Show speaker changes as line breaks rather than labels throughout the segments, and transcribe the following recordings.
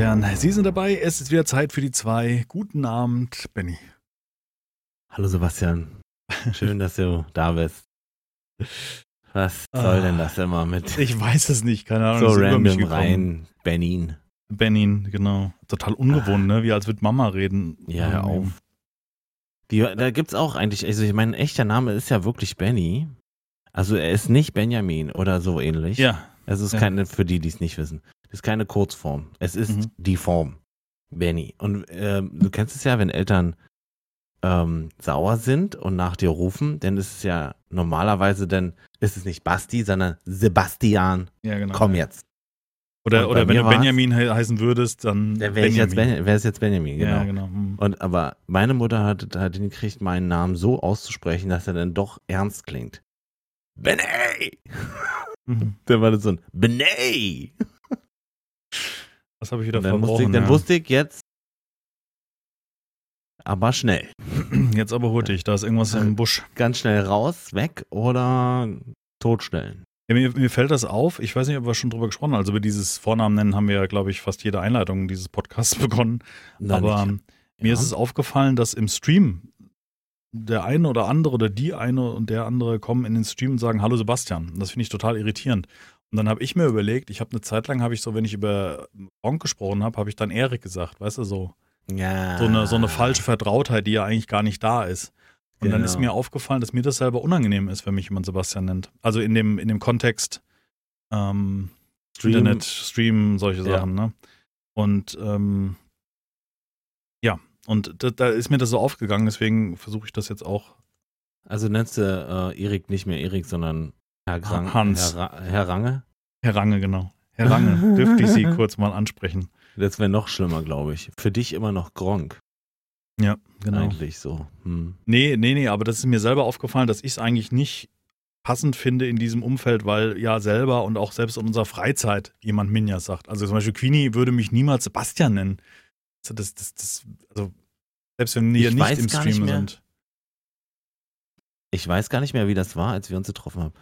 Herren, Sie sind dabei. Es ist wieder Zeit für die zwei. Guten Abend, Benny.
Hallo Sebastian. Schön, dass du da bist. Was soll denn das immer mit
Ich weiß es nicht, keine Ahnung.
so random rein Benin?
Benin, genau. Total ungewohnt, ne? Wie als würde Mama reden.
Ja, hör auf. Die, da gibt's auch eigentlich, also ich mein echter Name ist ja wirklich Benny. Also er ist nicht Benjamin oder so ähnlich.
Ja,
Es ist
ja.
keine, für die, die es nicht wissen. Das ist keine Kurzform. Es ist
Mhm.
die Form. Benny. Und ähm, du kennst es ja, wenn Eltern ähm, sauer sind und nach dir rufen, dann ist es ja normalerweise dann ist es nicht Basti, sondern Sebastian.
ja, genau.
Komm jetzt.
Oder, oder wenn du Benjamin he heißen würdest, dann.
Dann wäre jetzt,
Benjamin.
ben, wär's jetzt Benjamin, genau.
Ja, genau. Hm.
Und aber meine Mutter hat, hat hingekriegt, meinen Namen so auszusprechen, dass er dann doch ernst klingt. Benny!
Mhm.
Dann war das so ein Benny!
Was habe ich wieder
dann, ich, dann
ja.
wusste ich jetzt, aber schnell.
Jetzt aber hurtig, da ist irgendwas im Busch.
Ganz schnell raus, weg oder totstellen.
Ja, mir, mir fällt das auf, ich weiß nicht, ob wir schon drüber gesprochen haben. Also über dieses Vornamen nennen haben wir ja, glaube ich, fast jede Einleitung dieses Podcasts begonnen.
Na,
Aber
nicht.
mir
Ja.
ist es aufgefallen, dass im Stream der eine oder andere oder die eine und der andere kommen in den Stream und sagen Hallo Sebastian. Das finde ich total irritierend. Und dann habe ich mir überlegt, ich habe eine Zeit lang, habe ich so, wenn ich über Gronk gesprochen habe, habe ich dann Erik gesagt, weißt du, so,
ja.
so, eine, so eine falsche Vertrautheit, die ja eigentlich gar nicht da ist. Und dann
Genau.
ist mir aufgefallen, dass mir das selber unangenehm ist, wenn mich jemand Sebastian nennt. Also in dem, in dem Kontext ähm,
Stream.
Internet, Stream, solche
Ja.
Sachen, ne? Und ähm, ja, und da, da ist mir das so aufgegangen, deswegen versuche ich das jetzt auch.
Also nennst du äh, Erik nicht mehr Erik, sondern Herr, Grang,
Hans.
Herr, Herr Range?
Herr Range, genau. Herr Range, dürfte ich Sie kurz mal ansprechen.
Das wäre noch schlimmer, glaube ich. Für dich immer noch Gronk.
Ja, genau.
Eigentlich so. Hm.
Nee, nee, nee, aber das ist mir selber aufgefallen, dass ich es eigentlich nicht passend finde in diesem Umfeld, weil ja selber und auch selbst in unserer Freizeit jemand Minja sagt. Also zum Beispiel Queenie würde mich niemals Sebastian nennen. Also das, das, das, also selbst wenn wir
Ich
nicht im
nicht
Stream
mehr.
sind.
Ich weiß gar nicht mehr, wie das war, als wir uns getroffen haben.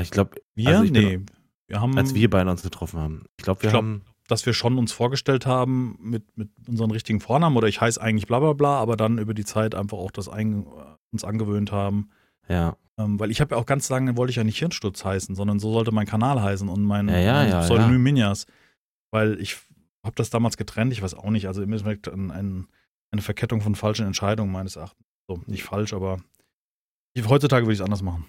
Ich glaube,
Wir?
Also ich bin-
nee. Wir haben,
als wir beide uns getroffen haben. Ich glaube, wir
Ich glaub,
haben.
dass wir schon uns vorgestellt haben mit, mit unseren richtigen Vornamen oder ich heiße eigentlich bla bla bla, aber dann über die Zeit einfach auch das ein, uns angewöhnt haben.
Ja,
Ähm, weil ich habe ja auch ganz lange, wollte ich ja nicht Hirnsturz heißen, sondern so sollte mein Kanal heißen und mein,
Ja, ja, ja,
Pseudonym
ja.
Minjas. Weil ich habe das damals getrennt, ich weiß auch nicht, also im Endeffekt ein, ein, eine Verkettung von falschen Entscheidungen meines Erachtens. So, nicht falsch, aber ich, heutzutage würde ich es anders machen.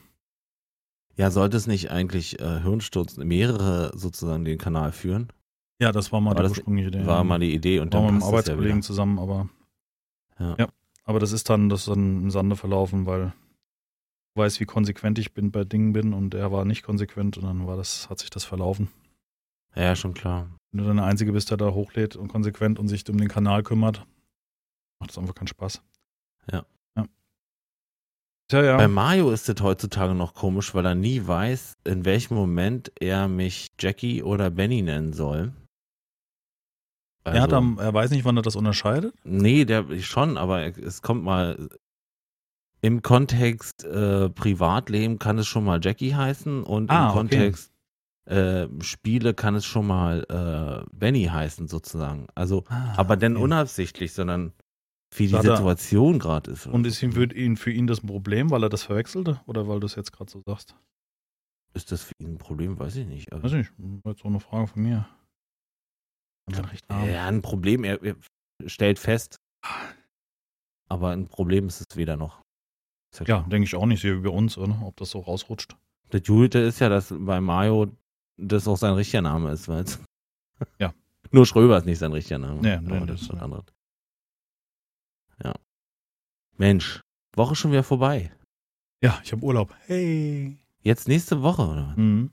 Ja, sollte es nicht eigentlich äh, Hirnsturz mehrere sozusagen den Kanal führen?
Ja, das war mal
Aber
die ursprüngliche Idee.
War mal die Idee und
war
dann
mit einem
ja
Arbeitskollegen
wieder.
zusammen, aber
Ja.
Ja. aber das ist dann, das ist dann im Sande verlaufen, weil ich weiß, wie konsequent ich bin bei Dingen bin und er war nicht konsequent und dann war das, hat sich das verlaufen.
ja, schon klar.
Wenn du dann der Einzige bist, der da hochlädt und konsequent und sich um den Kanal kümmert, macht das einfach keinen Spaß.
Ja.
Ja. Ja.
Bei Mario ist es heutzutage noch komisch, weil er nie weiß, in welchem Moment er mich Jackie oder Benny nennen soll.
er, hat
Also-
am, er weiß nicht, wann er das unterscheidet.
Nee, der schon, aber es kommt mal im Kontext äh, Privatleben kann es schon mal Jackie heißen und
Ah,
im
okay.
Kontext äh, Spiele kann es schon mal äh, Benny heißen sozusagen. Also, aber dann
okay.
unabsichtlich, sondern wie die Situation gerade ist.
Und ist ihm für, ihn, für ihn das ein Problem, weil er das verwechselte? Oder weil du es jetzt gerade so sagst?
ist das für ihn ein Problem? Weiß ich nicht. Also,
Weiß nicht, war jetzt so eine Frage von mir. Kann recht haben.
ja, ein Problem, er, er stellt fest, aber ein Problem ist es weder noch.
Ja,
klar.
denke ich auch nicht, so wie bei uns, oder? Ob das so rausrutscht.
Das Gute ist ja, dass bei Mario das auch sein richtiger Name ist, weil
Ja.
Nur Schröber ist nicht sein richtiger Name.
Nee, nee, das-
ist was anderes. Ja. Mensch, Woche schon wieder vorbei.
Ja, ich habe Urlaub. Hey.
Jetzt nächste Woche, oder? was?
Mhm.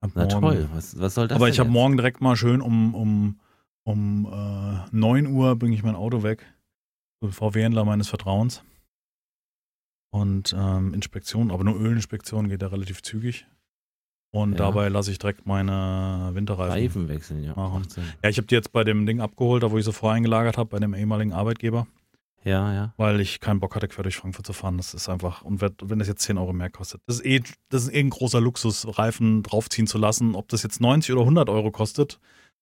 Ab
Na
morgen.
toll, was, was soll das
Aber ich habe morgen direkt mal schön um, um, um äh, 9 Uhr bringe ich mein Auto weg. VW-Händler meines Vertrauens. Und ähm, Inspektion, aber nur Ölinspektion geht da relativ zügig. Und
Ja.
dabei lasse ich direkt meine Winterreifen.
Reifen wechseln, ja.
machen. Ja, ich habe die jetzt bei dem Ding abgeholt, da wo ich sie vorher eingelagert habe, bei dem ehemaligen Arbeitgeber.
Ja, ja.
weil ich keinen Bock hatte, quer durch Frankfurt zu fahren. Das ist einfach, und wenn das jetzt 10 Euro mehr kostet, das ist eh, das ist eh ein großer Luxus, Reifen draufziehen zu lassen. Ob das jetzt 90 oder 100 Euro kostet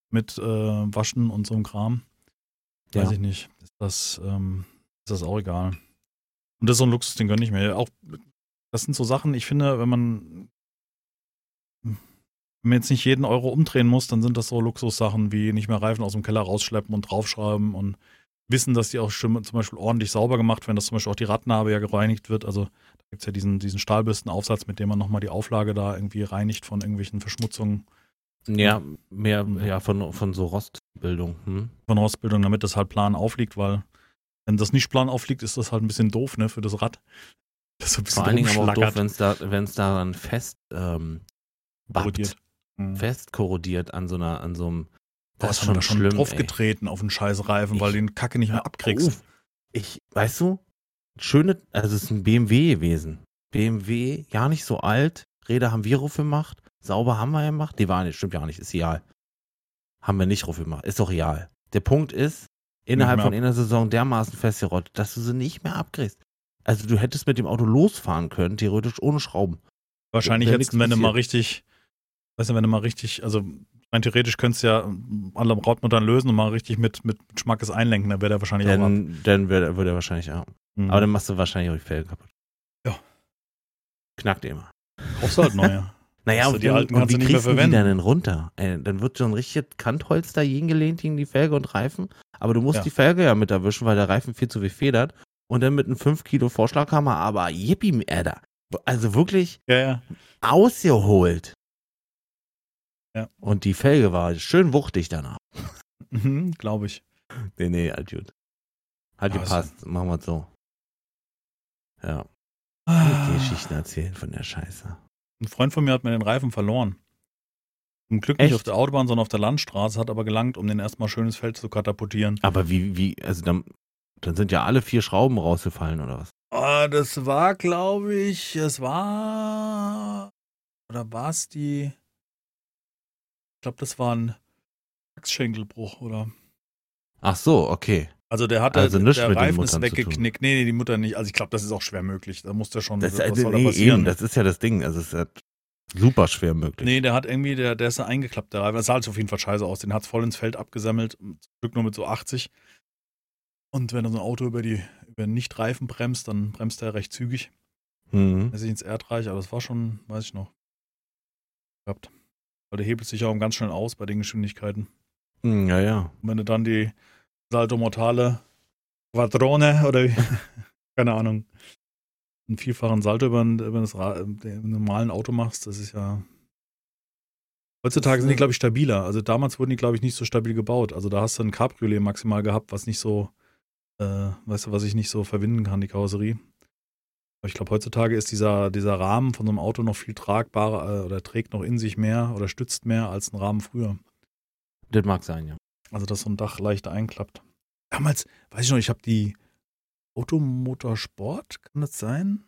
mit äh, Waschen und so einem Kram, weiß
Ja.
ich nicht. Ist das, ähm, ist das auch egal. Und das ist so ein Luxus, den gönne ich mir. Auch, das sind so Sachen, ich finde, wenn man, man jetzt nicht jeden Euro umdrehen muss, dann sind das so Luxussachen wie nicht mehr Reifen aus dem Keller rausschleppen und draufschrauben und wissen, dass die auch schon zum Beispiel ordentlich sauber gemacht werden, dass zum Beispiel auch die Radnabe ja gereinigt wird. Also da gibt es ja diesen, diesen Stahlbürstenaufsatz, mit dem man nochmal die Auflage da irgendwie reinigt von irgendwelchen Verschmutzungen
Ja, mehr ja, von, von so Rostbildung. Hm?
von Rostbildung, damit das halt plan aufliegt, weil wenn das nicht plan aufliegt, ist das halt ein bisschen doof, ne, für das Rad. Das so ein bisschen
Vor allen Dingen aber auch doof, wenn es da, wenn's daran fest ähm, bappt.
Mhm.
fest korrodiert an so einer, an so einem. Das ist schon
da schon
schlimm.
drauf
ey.
auf den scheiß Reifen, weil
Ich-
du den Kacke nicht mehr abkriegst.
auf. Ich, weißt du, schöne, also es ist ein BMW gewesen. BMW, ja nicht so alt. Räder haben wir drauf gemacht. Sauber haben wir gemacht. Die waren nicht, stimmt ja nicht, ist egal. Haben wir nicht drauf gemacht. Ist doch egal. Der Punkt ist, innerhalb von einer Saison dermaßen festgerottet, dass du sie nicht mehr abkriegst. Also du hättest mit dem Auto losfahren können, theoretisch ohne Schrauben.
Wahrscheinlich
nix
wenn du mal richtig, weißt du, wenn du mal richtig, also rein theoretisch könntest du ja alle Radmuttern lösen und mal richtig mit, mit Schmackes einlenken, dann wäre der wahrscheinlich auch ab.
Dann, dann würde würde er wahrscheinlich auch.
Mhm.
Aber dann machst du wahrscheinlich auch die Felgen kaputt.
Ja.
Knackt immer.
brauchst du halt neue.
Naja, und,
die
wie-
alten
und
kannst
wie
du nicht mehr
kriegst du die
verwenden.
dann denn runter? Ey, dann wird so ein richtiges Kantholz da gelehnt gegen die Felge und Reifen. Aber du musst
Ja.
die Felge ja mit erwischen, weil der Reifen viel zu viel federt. Und dann mit einem 5 Kilo Vorschlaghammer, aber yippie, Alter. Also wirklich
Ja, ja.
ausgeholt.
Ja.
Und die Felge war schön wuchtig danach.
Mhm, Glaube ich.
Nee, nee, halt gut. Hat
Ja,
gepasst. Machen wir so. Ja.
Ah.
Die Geschichten erzählen von der Scheiße.
Ein Freund von mir hat mir den Reifen verloren. Zum Glück nicht
Echt?
auf der Autobahn, sondern auf der Landstraße, hat aber gelangt, um den erstmal schönes Feld zu katapultieren.
Aber wie, wie, also dann, dann sind ja alle vier Schrauben rausgefallen oder was?
Ah, das war, glaube ich, es war. Oder war es die. Ich glaube, das war ein Achsschenkelbruch, oder?
Ach so, okay.
Also der hatte,
Also nichts
der
den
Reifen ist weggeknickt. Nee, nee, die Mutter nicht. Also ich glaube, das ist auch schwer möglich. Da muss der schon.
Das,
was
also,
soll da
nee,
passieren?
eben, das ist ja das Ding. Also es ist ja super schwer möglich.
Nee, der hat irgendwie, der, der ist da eingeklappt, der Reifen. Das sah halt auf jeden Fall scheiße aus. Den hat es voll ins Feld abgesammelt. Zum Glück nur mit so 80. Und wenn dann so ein Auto über die über den Nicht-Reifen bremst, dann bremst er recht zügig.
Mhm.
Er ist ins Erdreich, aber das war schon, weiß ich noch. Gehabt. Weil der hebelt sich auch ganz schnell aus bei den Geschwindigkeiten.
Hm, Ja, ja.
Und wenn du dann die Salto Mortale Quadrone oder keine Ahnung, einen vielfachen Salto über, ein- über das Ra normalen Auto machst, das ist ja. Heutzutage sind die, glaube ich, stabiler. Also damals wurden die, glaube ich, nicht so stabil gebaut. Also da hast du ein Cabriolet maximal gehabt, was nicht so, äh, weißt du, was ich nicht so verwinden kann, die Karosserie. Aber ich glaube, heutzutage ist dieser, dieser Rahmen von so einem Auto noch viel tragbarer äh, oder trägt noch in sich mehr oder stützt mehr als ein Rahmen früher.
Das mag sein, ja.
Also, dass so ein Dach leichter einklappt. Damals, weiß ich noch, ich habe die Automotorsport, kann das sein?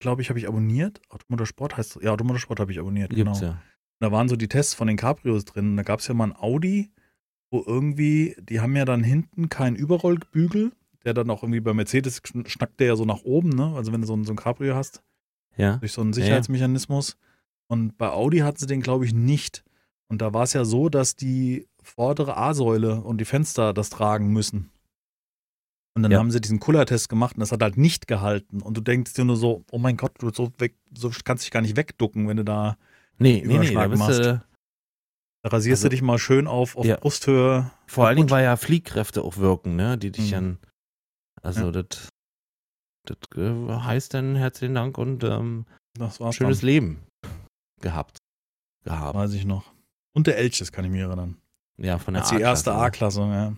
Glaube ich, habe ich abonniert. Automotorsport heißt, ja, Automotorsport habe ich abonniert,
Gibt's
genau.
ja.
Da waren so die Tests von den Cabrios drin. Da gab es ja mal ein Audi, wo irgendwie, die haben ja dann hinten keinen Überrollbügel, der dann auch irgendwie bei Mercedes schn- schnackt der ja so nach oben, ne? Also wenn du so ein, so ein Cabrio hast,
Ja.
durch so einen
Ja, ja.
Sicherheitsmechanismus. Und bei Audi hatten sie den, glaube ich, nicht. Und da war es ja so, dass die vordere A-Säule und die Fenster das tragen müssen. Und dann
Ja.
haben sie diesen Kullertest gemacht und das hat halt nicht gehalten. Und du denkst dir nur so, oh mein Gott, du so, weg, so kannst dich gar nicht wegducken, wenn du da,
Nee, nee, nee, da
Überschlag
bist
machst.
du,
da rasierst
Also-
du dich mal schön auf, auf
Ja.
Brusthöhe.
vor allen Dingen, weil ja Fliehkräfte auch wirken, ne, die dich
Mhm.
dann, also das, das äh, heißt dann herzlichen Dank und ähm, schönes
dann.
Leben gehabt. Gehabt.
Weiß ich noch. Und der Elches kann ich mich erinnern.
Ja, von der
Als die erste
A-Klasse?
A-Klasse, ja.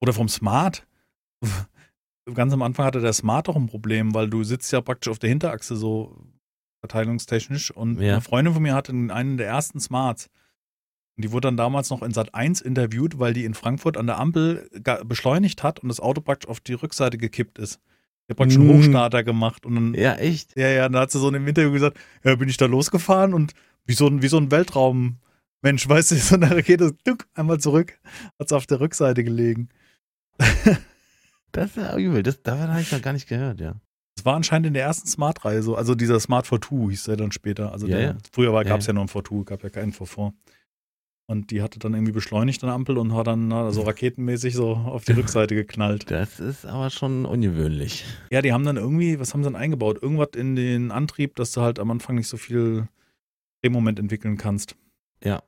Oder vom Smart. Ganz am Anfang hatte der Smart auch ein Problem, weil du sitzt ja praktisch auf der Hinterachse so verteilungstechnisch und
Ja.
eine Freundin von mir hatte einen der ersten Smarts. Und die wurde dann damals noch in Sat 1 interviewt, weil die in Frankfurt an der Ampel beschleunigt hat und das Auto praktisch auf die Rückseite gekippt ist. Die hat praktisch einen
Mm.
Hochstarter gemacht und dann,
Ja, echt?
ja, ja, dann hat sie so in dem Interview gesagt, ja, bin ich da losgefahren und wie so ein, wie so ein Weltraummensch, weißt du, so eine Rakete, duck, einmal zurück, hat sie auf der Rückseite gelegen.
Das ist ja übel. Das, davon habe ich noch gar nicht gehört, ja.
Das war anscheinend in der ersten Smart-Reihe so. Also dieser Smart V2 hieß der dann später. Also
Ja,
der,
ja.
früher
Ja,
gab es
ja.
ja nur ein V2, gab ja keinen V4. Und die hatte dann irgendwie beschleunigt an der Ampel und hat dann na, so raketenmäßig so auf die Rückseite geknallt.
Das ist aber schon ungewöhnlich.
Ja, die haben dann irgendwie, was haben sie dann eingebaut? Irgendwas in den Antrieb, dass du halt am Anfang nicht so viel Drehmoment entwickeln kannst.
Ja.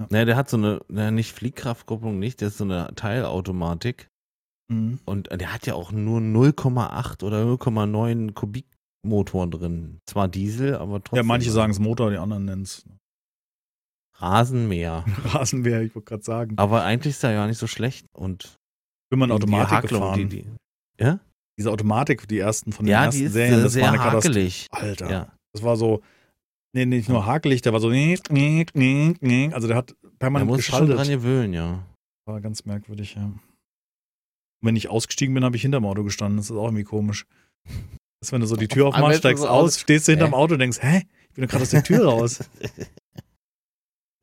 Ja.
Naja, der hat so eine, naja, nicht Fliehkraftkupplung, nicht, der ist so eine Teilautomatik.
Mhm.
Und der hat ja auch nur 0,8 oder 0,9 Kubikmotor drin. Zwar Diesel, aber trotzdem.
Ja, manche sagen es Motor, die anderen nennen es
Rasenmäher.
Rasenmäher, ich wollte gerade sagen.
Aber eigentlich ist er ja nicht so schlecht. Und
Bin man
die- die
Automatik
Hakelung,
gefahren.
Die, die, ja?
Diese Automatik, die ersten von den
ja,
ersten
die ist
Serien, das
sehr
war eine
hakelig.
Alter.
Ja.
Das war so, nee, nicht nur hakelig, der war so, also der hat
Da
permanent
musst du schon dran
geschaltet.
gewöhnen, ja.
War ganz merkwürdig, ja. Und wenn ich ausgestiegen bin, habe ich hinterm Auto gestanden. Das ist auch irgendwie komisch. Das, wenn du so die Tür aufmachst,
ist du
steigst aus, stehst du hinterm? Auto und denkst, hä? Ich bin doch gerade aus der Tür raus.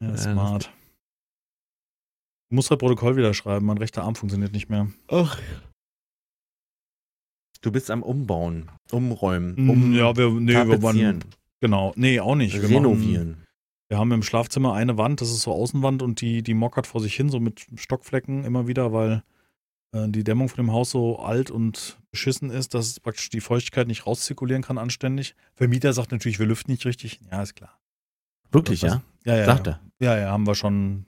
Ja,
Ja,
smart. Du musst halt Protokoll wieder schreiben, mein rechter Arm funktioniert nicht mehr.
Ach. Du bist am Umbauen, umräumen,
Mm,
um
ja, wir, nee, wir waren, genau, nee, auch nicht. Wir Machen,
renovieren.
wir haben im Schlafzimmer eine Wand, das ist so Außenwand und die, die mockert vor sich hin, so mit Stockflecken immer wieder, weil äh, die Dämmung von dem Haus so alt und beschissen ist, dass praktisch die Feuchtigkeit nicht rauszirkulieren kann anständig. Vermieter sagt natürlich, wir lüften nicht richtig. Ja, ist klar.
Wirklich, ja?
Ja, ja.
Sagt
ja.
er.
Ja, ja, haben wir schon.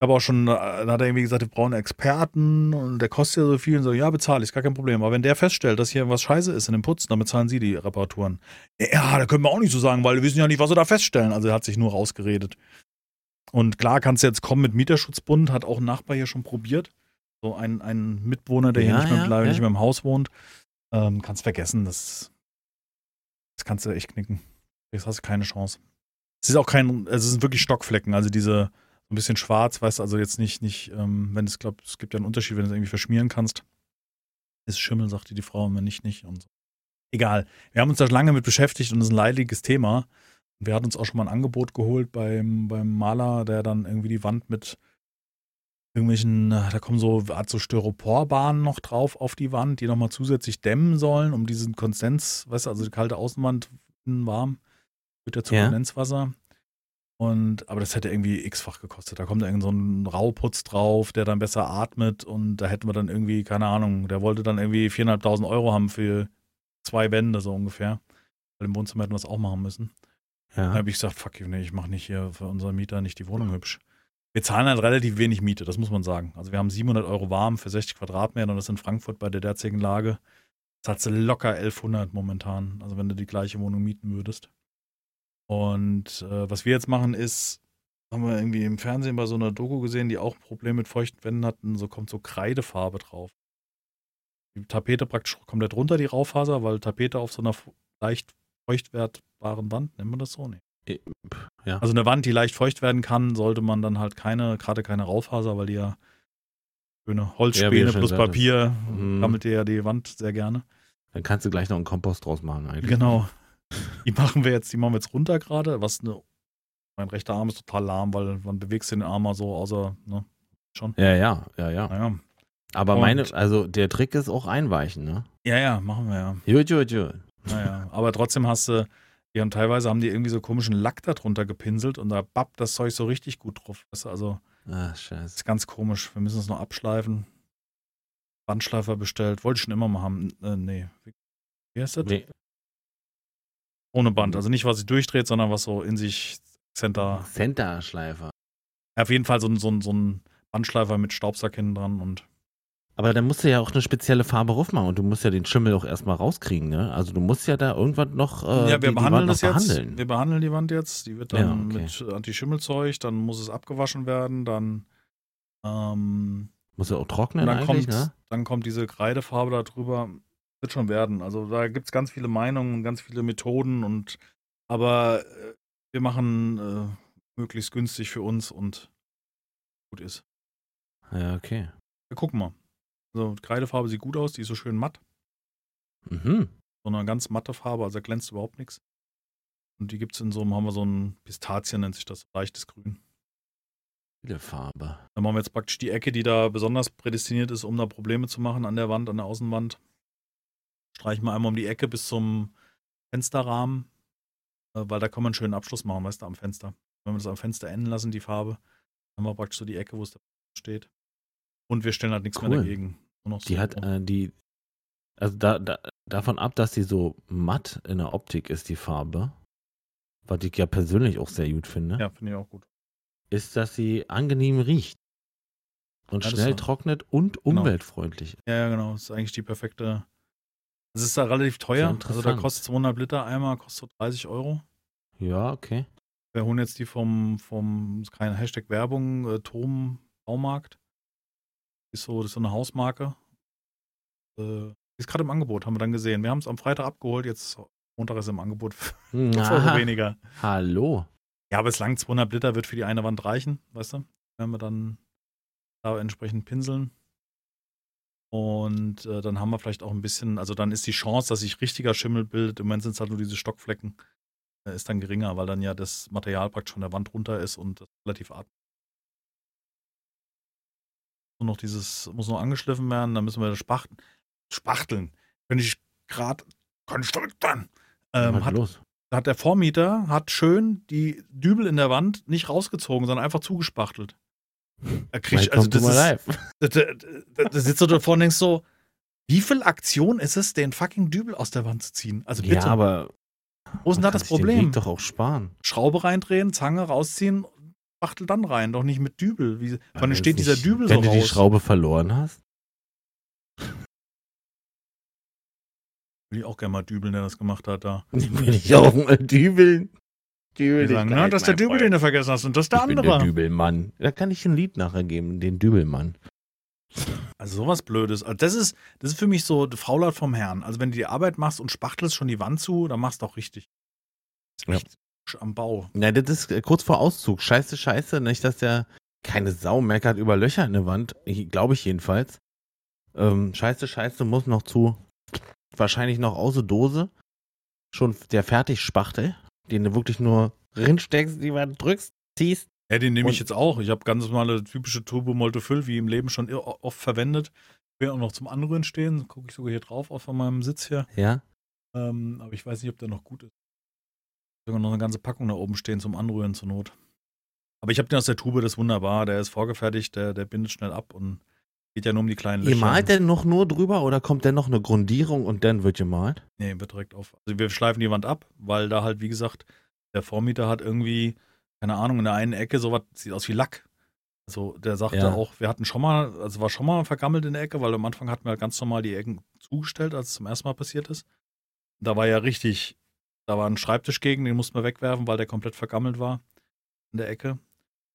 Ich habe auch schon, äh, da hat er irgendwie gesagt, wir brauchen Experten und der kostet ja so viel und so, ja, bezahle ich, ist gar kein Problem. Aber wenn der feststellt, dass hier was scheiße ist in dem Putzen, dann bezahlen sie die Reparaturen. Ja, da können wir auch nicht so sagen, weil wir wissen ja nicht, was sie da feststellen. Also er hat sich nur rausgeredet. Und klar kannst du jetzt kommen mit Mieterschutzbund, hat auch ein Nachbar hier schon probiert. So ein, ein Mitwohner, der hier
Ja,
nicht, mehr,
ja,
leider
ja.
nicht mehr im Haus wohnt. Ähm, kannst vergessen, das, das kannst du echt knicken. Jetzt hast du keine Chance. Es ist auch kein, es sind wirklich Stockflecken, also diese ein bisschen schwarz, weißt du, also jetzt nicht, nicht, ähm, wenn es, glaube es gibt ja einen Unterschied, wenn du es irgendwie verschmieren kannst. Ist Schimmel, sagte die Frau, wenn nicht, nicht. Und so. Egal. Wir haben uns da lange mit beschäftigt und das ist ein leidiges Thema. Wir hatten uns auch schon mal ein Angebot geholt beim, beim Maler, der dann irgendwie die Wand mit irgendwelchen, äh, da kommen so, hat so Styroporbahnen noch drauf auf die Wand, die nochmal zusätzlich dämmen sollen, um diesen Konsens, weißt du, also die kalte Außenwand innen warm, wird ja zu
Ja.
Kondenswasser. Und, aber das hätte irgendwie x-fach gekostet. Da kommt irgend so ein Rauputz drauf, der dann besser atmet und da hätten wir dann irgendwie, keine Ahnung, der wollte dann irgendwie 4.500 Euro haben für zwei Wände so ungefähr. Weil im Wohnzimmer hätten wir das auch machen müssen. Dann
Ja.
habe ich gesagt, fuck you, nee, ich mache nicht hier für unseren Mieter nicht die Wohnung hübsch. Wir zahlen halt relativ wenig Miete, das muss man sagen. Also wir haben 700 Euro warm für 60 Quadratmeter und das in Frankfurt bei der derzeitigen Lage. Zahlst du locker 1100 momentan, also wenn du die gleiche Wohnung mieten würdest. Und äh, was wir jetzt machen ist, haben wir irgendwie im Fernsehen bei so einer Doku gesehen, die auch ein Problem mit feuchten Wänden hatten, so kommt so Kreidefarbe drauf. Die Tapete praktisch komplett runter, die Raufaser, weil Tapete auf so einer leicht feuchtwertbaren Wand, nennt man das so? Nee.
Ja.
Also eine Wand, die leicht feucht werden kann, sollte man dann halt keine, gerade keine Raufaser, weil die ja schöne
Ja,
Holzspäne
schon
plus. Papier
Mhm.
gammelt dir ja die Wand sehr gerne.
Dann kannst du gleich noch einen Kompost draus machen eigentlich.
Genau. Die machen wir jetzt, die machen wir jetzt runter gerade, was eine, mein rechter Arm ist total lahm, weil man bewegst den Arm mal so außer, ne, schon.
Ja, ja, ja, ja.
Naja.
Aber
Und-
meine, also der Trick ist auch einweichen, ne?
Ja, ja, machen wir ja.
Gut, gut, gut.
Naja, aber trotzdem hast du, die haben teilweise haben die irgendwie so komischen Lack da drunter gepinselt und da babbt das Zeug so richtig gut drauf. Weißt du, also Das
scheiße.
ist ganz komisch. Wir müssen es noch abschleifen. Bandschleifer bestellt. Wollte ich schon immer mal haben. Äh, nee. Wie wie heißt das? Ohne Band. Also nicht, was sich durchdreht, sondern was so in sich Center.
Center-Schleifer.
Auf jeden Fall so ein, so ein, so ein Bandschleifer mit Staubsack hinten dran und
Aber dann musst du ja auch eine spezielle Farbe drauf machen und du musst ja den Schimmel auch erstmal rauskriegen, ne? Also du musst ja da irgendwann noch äh,
ja, wir
die, die
behandeln
Wand noch
das jetzt.
behandeln.
Wir behandeln die Wand jetzt. Die wird dann
Ja, okay.
mit Antischimmelzeug, dann muss es abgewaschen werden, dann ähm,
Muss ja auch trocknen
dann
eigentlich,
kommt,
ne?
dann kommt diese Kreidefarbe da drüber. Wird schon werden. Also da gibt es ganz viele Meinungen und ganz viele Methoden und aber äh, wir machen äh, möglichst günstig für uns und gut ist.
Ja, okay.
Wir gucken mal. Also Kreidefarbe sieht gut aus, die ist so schön matt.
Mhm.
So eine ganz matte Farbe, also glänzt überhaupt nichts. Und die gibt es in so einem, haben wir so ein Pistazien, nennt sich das, leichtes Grün.
Farbe.
Dann machen wir jetzt praktisch die Ecke, die da besonders prädestiniert ist, um da Probleme zu machen an der Wand, an der Außenwand. Streichen wir einmal um die Ecke bis zum Fensterrahmen, äh, weil da kann man einen schönen Abschluss machen, weißt du, am Fenster. Wenn wir das am Fenster enden lassen, die Farbe, dann haben wir praktisch so die Ecke, wo es da steht. Und wir stellen halt nichts
Cool.
mehr dagegen. Noch
Die
so-
hat äh, die, also da, da, davon ab, dass sie so matt in der Optik ist, die Farbe, was ich ja persönlich auch sehr gut finde,
ja, finde ich auch gut.
ist, dass sie angenehm riecht und
Ja,
schnell trocknet und
Genau.
umweltfreundlich.
Ja, ja, genau. Das ist eigentlich die perfekte. Es ist da relativ teuer. Also da kostet 200 Liter Eimer, kostet so 30 Euro.
Ja, okay.
Wir holen jetzt die vom, vom keine Hashtag Werbung, äh, Tom Baumarkt. Ist so, das ist so eine Hausmarke. Äh, ist gerade im Angebot, haben wir dann gesehen. Wir haben es am Freitag abgeholt, jetzt Montag ist im Angebot für 5 Euro
Aha,
weniger.
hallo.
Ja, bislang 200 Liter wird für die eine Wand reichen, weißt du? Wenn wir dann da entsprechend pinseln. Und äh, dann haben wir vielleicht auch ein bisschen, also dann ist die Chance, dass sich richtiger Schimmel bildet, im Moment sind es halt nur diese Stockflecken, äh, ist dann geringer, weil dann ja das Material praktisch von der Wand runter ist und relativ atmet. Nur noch dieses, muss noch angeschliffen werden, dann müssen wir das spachteln. Spachteln. Könnte ich gerade, kann ich dann. Ähm,
Was
hat,
los?
hat der Vormieter hat schön die Dübel in der Wand nicht rausgezogen, sondern einfach zugespachtelt. Kriegt,
Welcome
also das ist, da, da, da, da sitzt du davor und denkst so, wie viel Aktion ist es, den fucking Dübel aus der Wand zu ziehen? Also bitte,
Ja, aber
wo ist denn da das
kann sich den
Problem?
Weg doch auch sparen.
Schraube reindrehen, Zange rausziehen, Spachtel dann rein, doch nicht mit Dübel. Wie, wann
Wenn
steht
es
dieser
nicht-
Dübel so
Wenn du die? Schraube verloren hast.
Will ich auch gerne mal dübeln, der das gemacht hat da.
Will ich auch mal dübeln. Dübel
sagen, na, das ist der Dübel,
Freund.
den du vergessen hast und das ist der
ich bin
andere.
der Dübelmann. Da kann ich ein Lied nachher geben, den Dübelmann.
Also sowas Blödes. Also das ist, das ist für mich so die Faulheit vom Herrn. Also wenn du die Arbeit machst und spachtelst schon die Wand zu, dann machst du auch richtig.
Ja.
Echt Am Bau.
Ja, das ist äh, kurz vor Auszug. Scheiße, scheiße. Nicht, dass der keine Sau meckert über Löcher in der Wand. Glaube ich jedenfalls. Ähm, scheiße, scheiße muss noch zu. Wahrscheinlich noch außer Dose. Schon der Fertigspachtel, den du wirklich nur rinsteckst, die Wand drückst, ziehst.
Ja, den nehme ich jetzt auch. Ich habe ganz normale typische Turbo Moltefül, wie im Leben schon oft verwendet. Ich will auch noch zum Anrühren stehen. Gucke ich sogar hier drauf auf meinem Sitz hier.
Ja.
Ähm, aber ich weiß nicht, ob der noch gut ist. Sogar noch eine ganze Packung da oben stehen zum Anrühren zur Not. Aber ich habe den aus der Tube, das ist wunderbar. Der ist vorgefertigt, der, der bindet schnell ab und geht ja nur um die kleinen
Ihr
Löcher.
malt denn noch nur drüber oder kommt denn noch eine Grundierung und dann wird gemalt?
Nee, wird direkt auf. Also wir schleifen die Wand ab, weil da halt, wie gesagt, der Vormieter hat irgendwie, keine Ahnung, in der einen Ecke sowas, sieht aus wie Lack. Also der sagte
Ja.
auch, wir hatten schon mal, also war schon mal vergammelt in der Ecke, weil am Anfang hatten wir halt ganz normal die Ecken zugestellt, als es zum ersten Mal passiert ist. Da war ja richtig, da war ein Schreibtisch gegen, den mussten wir wegwerfen, weil der komplett vergammelt war in der Ecke.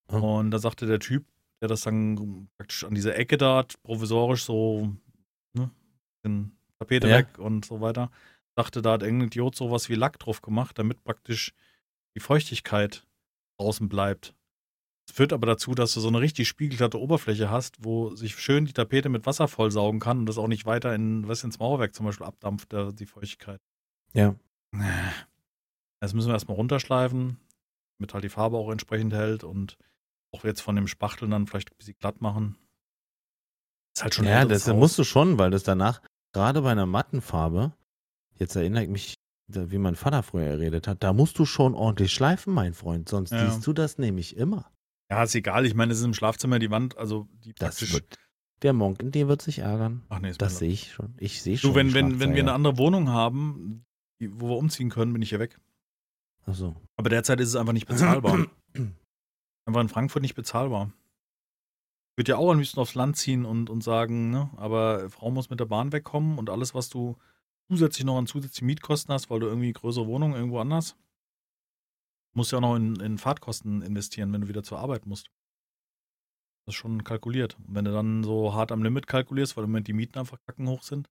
Oh.
Und da sagte der Typ, der das dann praktisch an dieser Ecke da hat, provisorisch so, ne, den Tapete
Ja.
weg und so weiter, dachte, da hat irgendein Idiot sowas wie Lack drauf gemacht, damit praktisch die Feuchtigkeit draußen bleibt. Das führt aber dazu, dass du so eine richtig spiegelglatte Oberfläche hast, wo sich schön die Tapete mit Wasser vollsaugen kann und das auch nicht weiter in, was ins Mauerwerk zum Beispiel abdampft, der, die Feuchtigkeit.
Ja.
Das müssen wir erstmal runterschleifen, damit halt die Farbe auch entsprechend hält und auch jetzt von dem Spachteln dann vielleicht ein bisschen glatt machen. Ist halt schon ein
Ja, das
Haus.
musst du schon, weil das danach, gerade bei einer matten Farbe, jetzt erinnere ich mich, wie mein Vater früher geredet hat, da musst du schon ordentlich schleifen, mein Freund, sonst
Ja.
siehst du das nämlich immer.
Ja, ist egal. Ich meine, es ist im Schlafzimmer die Wand, also die
Das
praktisch.
wird, der Monk in dir wird sich ärgern.
Ach nee, ist
Das sehe ich schon. Ich sehe
Du,
schon.
wenn,
die
wenn, wenn wir eine andere Wohnung haben, wo wir umziehen können, bin ich hier weg.
Ach so.
Aber derzeit ist es einfach nicht bezahlbar. einfach in Frankfurt nicht bezahlbar. Ich würde ja auch am liebsten aufs Land ziehen und, und sagen, ne, aber Frau muss mit der Bahn wegkommen und alles, was du zusätzlich noch an zusätzlichen Mietkosten hast, weil du irgendwie größere Wohnung irgendwo anders, musst ja auch noch in, in Fahrtkosten investieren, wenn du wieder zur Arbeit musst. Das ist schon kalkuliert. Und wenn du dann so hart am Limit kalkulierst, weil im Moment die Mieten einfach kackenhoch sind,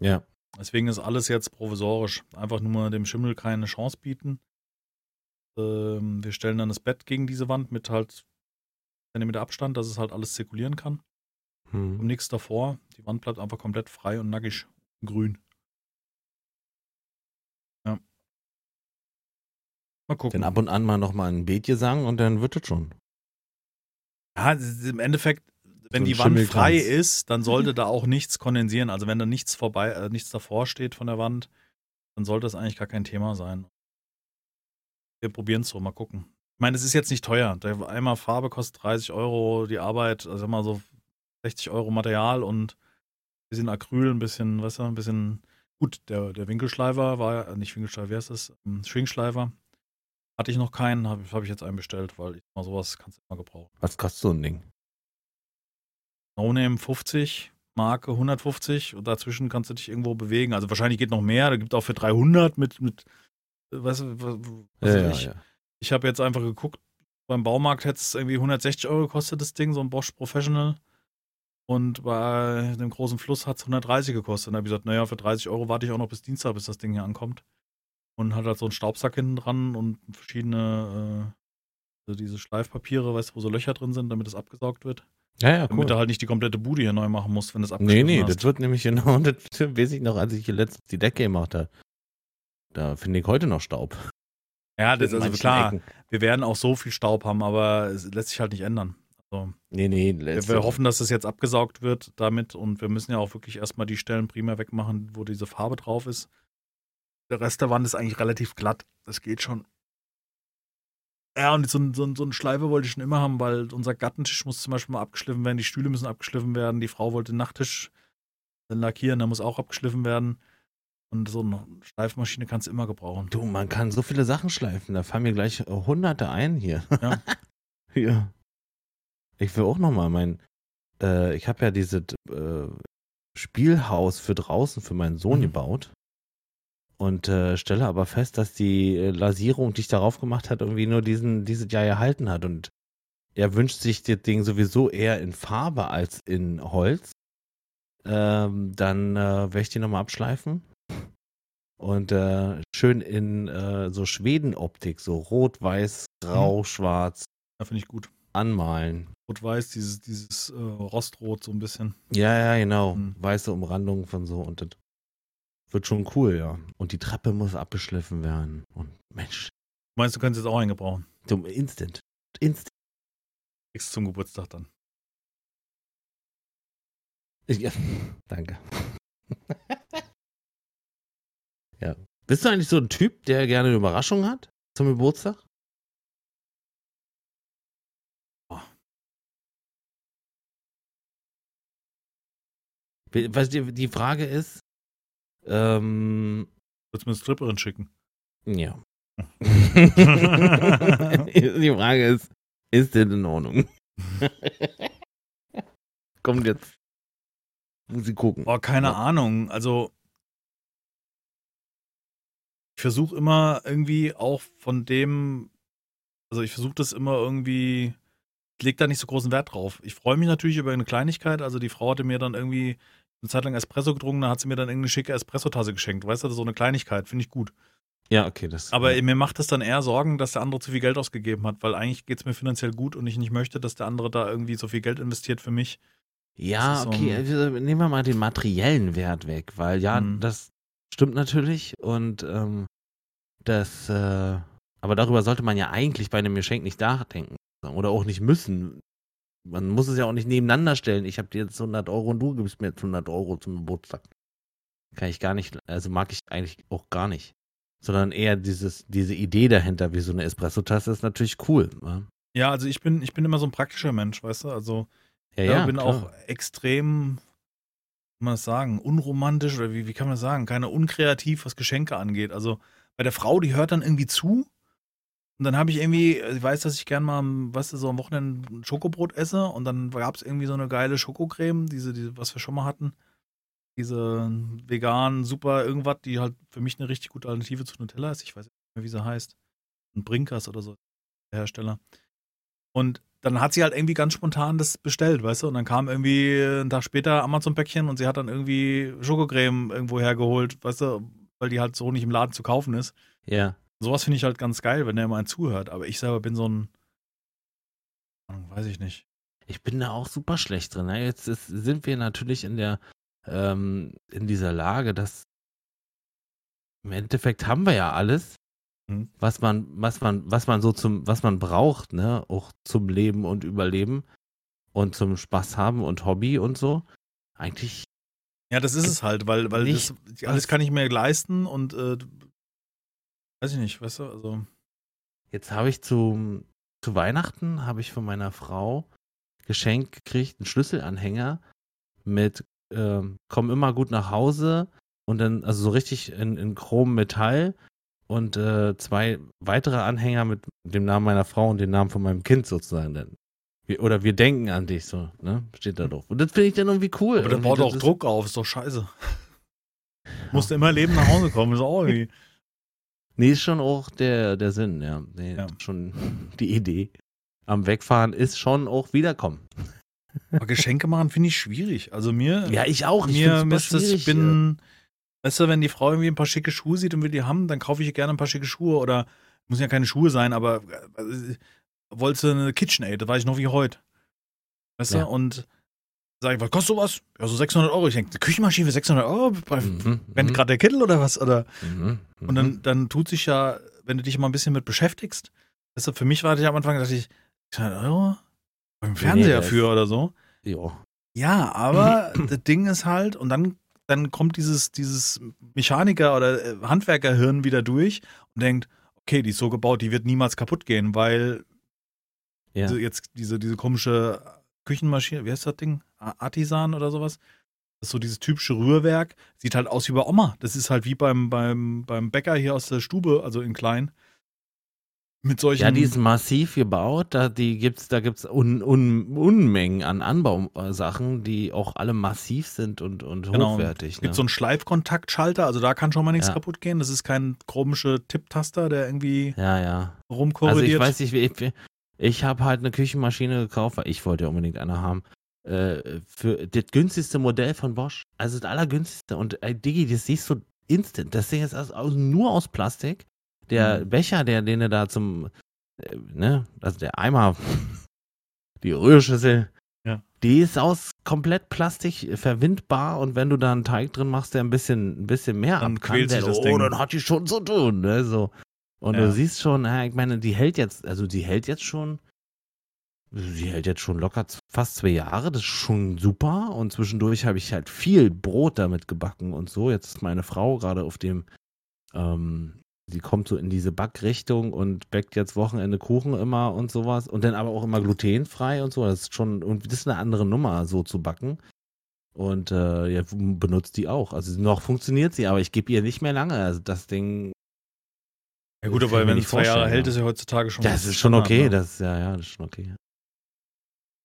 Ja.
Deswegen ist alles jetzt provisorisch. Einfach nur mal dem Schimmel keine Chance bieten. Ähm, wir stellen dann das Bett gegen diese Wand mit halt Zentimeter Abstand, dass es halt alles zirkulieren kann. Und
Hm.
nichts davor. Die Wand bleibt einfach komplett frei und nackig grün. Ja. Mal gucken.
Dann ab und an mal nochmal ein Beet gesang und dann wird es schon.
Ja, im Endeffekt, wenn
So
die Wand frei ist, dann sollte da auch nichts kondensieren. Also wenn da nichts vorbei, äh, nichts davor steht von der Wand, dann sollte das eigentlich gar kein Thema sein. Wir probieren es so, mal gucken. Ich meine, es ist jetzt nicht teuer. Der einmal Farbe kostet 30 Euro, die Arbeit, also immer so 60 Euro Material und ein bisschen Acryl, ein bisschen, weißt du, ein bisschen. Gut, der, der Winkelschleifer war, äh, nicht Winkelschleifer, wie heißt das? Ähm, Schwingschleifer. Hatte ich noch keinen, habe hab ich jetzt einen bestellt, weil ich mal sowas kannst du immer gebrauchen.
Was kostet so ein Ding?
No-Name 50, Marke 150 und dazwischen kannst du dich irgendwo bewegen. Also wahrscheinlich geht noch mehr. Da gibt auch für 300 mit, mit weißt du, was, was
Ja,
ich.
ja.
Ich habe jetzt einfach geguckt, beim Baumarkt hätte es irgendwie 160 Euro gekostet, das Ding, so ein Bosch Professional. Und bei dem großen Fluss hat es 130 gekostet. Und da habe ich gesagt, naja, für 30 Euro warte ich auch noch bis Dienstag, bis das Ding hier ankommt. Und hat halt so einen Staubsack hinten dran und verschiedene, äh, also diese Schleifpapiere, weißt du, wo so Löcher drin sind, damit es abgesaugt wird.
Ja, ja,
Damit
cool.
du halt nicht die komplette Bude hier neu machen musst, wenn das
Nee,
abgeschliffen
nee,
hast.
das wird nämlich genau, das weiß ich noch, als ich hier letztens die Decke gemacht habe. Da finde ich heute noch Staub.
Ja, das,
In
also klar,
Ecken.
wir werden auch so viel Staub haben, aber es lässt sich halt nicht ändern. Also,
Nee, nee,
wir, wir hoffen, dass es jetzt abgesaugt wird damit und wir müssen ja auch wirklich erstmal die Stellen primär wegmachen, wo diese Farbe drauf ist. Der Rest der Wand ist eigentlich relativ glatt. Das geht schon. Ja, und so, so, so eine Schleife wollte ich schon immer haben, weil unser Gattentisch muss zum Beispiel mal abgeschliffen werden, die Stühle müssen abgeschliffen werden, die Frau wollte den Nachttisch lackieren, der muss auch abgeschliffen werden. Und so eine Schleifmaschine kannst du immer gebrauchen.
Du, man kann so viele Sachen schleifen. Da fallen mir gleich äh, Hunderte ein hier.
Ja.
ja. Ich will auch noch mal mein. Äh, ich habe ja dieses äh, Spielhaus für draußen für meinen Sohn
Mhm.
gebaut. Und äh, stelle aber fest, dass die äh, Lasierung, die ich darauf gemacht hat, irgendwie nur diesen, dieses Jahr erhalten hat. Und er wünscht sich das Ding sowieso eher in Farbe als in Holz. Ähm, dann äh, werde ich die nochmal abschleifen. Und äh, schön in äh, so Schwedenoptik, so rot, weiß, grau, schwarz
Ja, finde ich gut.
anmalen.
Rot-Weiß, dieses, dieses äh, Rostrot so ein bisschen.
Ja, ja, genau.
Mhm.
Weiße Umrandung von so und das wird schon cool, ja. Und die Treppe muss abgeschliffen werden. Und Mensch,
Meinst du, könntest jetzt auch einen gebrauchen?
zum Instant. Instant.
Kriegst zum Geburtstag dann.
Ja, danke. ja. Bist du eigentlich so ein Typ, der gerne eine Überraschung hat zum Geburtstag? Was die, die Frage ist, ähm,
Würdest du mir eine Stripperin schicken?
ja. die Frage ist, ist das in Ordnung? Kommt jetzt. Muss ich gucken.
Boah, keine
Ja.
Ahnung. Also, ich versuche immer irgendwie auch von dem, also ich versuche das immer irgendwie, ich leg da nicht so großen Wert drauf. Ich freue mich natürlich über eine Kleinigkeit. Also die Frau hatte mir dann irgendwie eine Zeit lang Espresso getrunken, da hat sie mir dann irgendeine schicke Espresso-Tasse geschenkt. Weißt du, so eine Kleinigkeit, finde ich gut.
Ja, okay, das.
Aber mir macht es dann eher Sorgen, dass der andere zu viel Geld ausgegeben hat, weil eigentlich geht es mir finanziell gut und ich nicht möchte, dass der andere da irgendwie so viel Geld investiert für mich.
Ja,
so
okay, also nehmen wir mal den materiellen Wert weg, weil ja,
Mhm.
das stimmt natürlich und ähm, das, äh, aber darüber sollte man ja eigentlich bei einem Geschenk nicht nachdenken oder auch nicht müssen. Man muss es ja auch nicht nebeneinander stellen. Ich habe dir jetzt 100 Euro und du gibst mir jetzt 100 Euro zum Geburtstag. Kann ich gar nicht, also mag ich eigentlich auch gar nicht. Sondern eher dieses, diese Idee dahinter, wie so eine Espresso-Tasse ist natürlich cool. Ne?
Ja, also ich bin, ich bin immer so ein praktischer Mensch, weißt du? Also
Ja,
Ja,
ja,
bin
klar.
auch extrem, kann man das sagen, unromantisch oder wie, wie kann man das sagen, keine unkreativ, was Geschenke angeht. Also bei der Frau, die hört dann irgendwie zu und dann habe ich irgendwie, ich weiß, dass ich gern mal, weißt du, so am Wochenende ein Schokobrot esse und dann gab es irgendwie so eine geile Schokocreme, diese, diese, was wir schon mal hatten. Diese vegan, super irgendwas, die halt für mich eine richtig gute Alternative zu Nutella ist. Ich weiß nicht mehr, wie sie heißt. Ein Brinkers oder so, der Hersteller. Und dann hat sie halt irgendwie ganz spontan das bestellt, weißt du? Und dann kam irgendwie einen Tag später Amazon-Päckchen und sie hat dann irgendwie Schokocreme irgendwo hergeholt, weißt du, weil die halt so nicht im Laden zu kaufen ist.
Ja.
Sowas finde ich halt ganz geil, wenn der mal einen zuhört. Aber ich selber bin so ein, weiß ich nicht.
Ich bin da auch super schlecht drin. ne? Jetzt ist, sind wir natürlich in der ähm, in dieser Lage, dass im Endeffekt haben wir ja alles,
Mhm.
was man, was man, was man so zum, was man braucht, ne, auch zum Leben und Überleben. und zum Spaß haben und Hobby und so. Eigentlich.
Ja, das ist es halt, weil, weil
Nicht
das, alles kann ich mir leisten und äh, weiß ich nicht, weißt du, also.
Jetzt habe ich zu, zu Weihnachten habe ich von meiner Frau geschenkt gekriegt, einen Schlüsselanhänger mit ähm, komm immer gut nach Hause und dann, also so richtig in, in Chrom Metall und äh, zwei weitere Anhänger mit dem Namen meiner Frau und dem Namen von meinem Kind sozusagen dann. Wir, oder wir denken an dich, so, ne? Steht da drauf. Und das finde ich dann irgendwie cool.
Aber da
Irgendwie,
baut auch Druck auf, ist doch scheiße. Musst du immer leben nach Hause kommen, ist auch irgendwie.
Nee, ist schon auch der, der Sinn, ja. Nee,
Ja.
schon die Idee. Am Wegfahren ist schon auch wiederkommen.
Aber Geschenke machen finde ich schwierig. Also mir,
Ja, ich auch. Ich
mir ist das, ich bin, weißt du, wenn die Frau irgendwie ein paar schicke Schuhe sieht und will die haben, dann kaufe ich ihr gerne ein paar schicke Schuhe oder müssen ja keine Schuhe sein, aber äh, wollte eine KitchenAid, das weiß ich noch wie heute. Weißt
Ja.
du, und sag ich, was kostet sowas? Ja, so 600 Euro. Ich denke, eine Küchenmaschine für 600 Euro?
Mhm,
Brennt
mhm,
gerade der Kittel oder was? Oder?
mhm,
Und dann, dann tut sich ja, wenn du dich mal ein bisschen mit beschäftigst, weißt du, für mich war das ja am Anfang, dachte ich, 600 Euro? Beim Fernseher für oder so.
Jo.
Ja, aber das Ding ist halt, und dann, dann kommt dieses, dieses Mechaniker- oder äh, Handwerkerhirn wieder durch und denkt, okay, die ist so gebaut, die wird niemals kaputt gehen, weil
Ja.
diese, jetzt diese, diese komische Küchenmaschine, wie heißt das Ding? Artisan oder sowas? Das ist so dieses typische Rührwerk. Sieht halt aus wie bei Oma. Das ist halt wie beim, beim, beim Bäcker hier aus der Stube, also in klein. Mit solchen.
Ja, die ist massiv gebaut. Da, die gibt's, da gibt es un, un, Unmengen an Anbausachen, die auch alle massiv sind und, und
Genau.
hochwertig.
gibt
Ne?
so einen Schleifkontaktschalter, also da kann schon mal nichts
Ja.
kaputt gehen. Das ist kein komischer Tipptaster, der irgendwie
ja, ja. Also ich
rumkorrigiert.
weiß nicht, wie ich, ich habe halt eine Küchenmaschine gekauft, weil ich wollte ja unbedingt eine haben. Äh, für das günstigste Modell von Bosch. Also das allergünstigste. Und ey, Digi, das siehst du instant. Das Ding ist aus, nur aus Plastik. Der
Mhm.
Becher, der, den du da zum, äh, ne, also der Eimer, die Rührschüssel,
Ja.
die ist aus komplett Plastik verwindbar und wenn du da einen Teig drin machst, der ein bisschen, ein bisschen mehr
Dann
ab kann,
das
oh,
Ding.
dann hat die schon zu tun, ne, so. Und
Ja.
du siehst schon, ja, ich meine, die hält jetzt, also die hält jetzt schon, die hält jetzt schon locker fast zwei Jahre, das ist schon super. Und zwischendurch habe ich halt viel Brot damit gebacken und so. Jetzt ist meine Frau gerade auf dem, ähm, sie kommt so in diese Backrichtung und backt jetzt Wochenende Kuchen immer und sowas. Und dann aber auch immer glutenfrei und so. Das ist schon, das ist eine andere Nummer, so zu backen. Und äh, ja, benutzt die auch. Also noch funktioniert sie, aber ich gebe ihr nicht mehr lange. Also das Ding
ja gut, aber wenn es zwei Jahre hält, ist ja heutzutage schon
Das ist schon okay,
ne?
das ja, ja, das ist schon okay.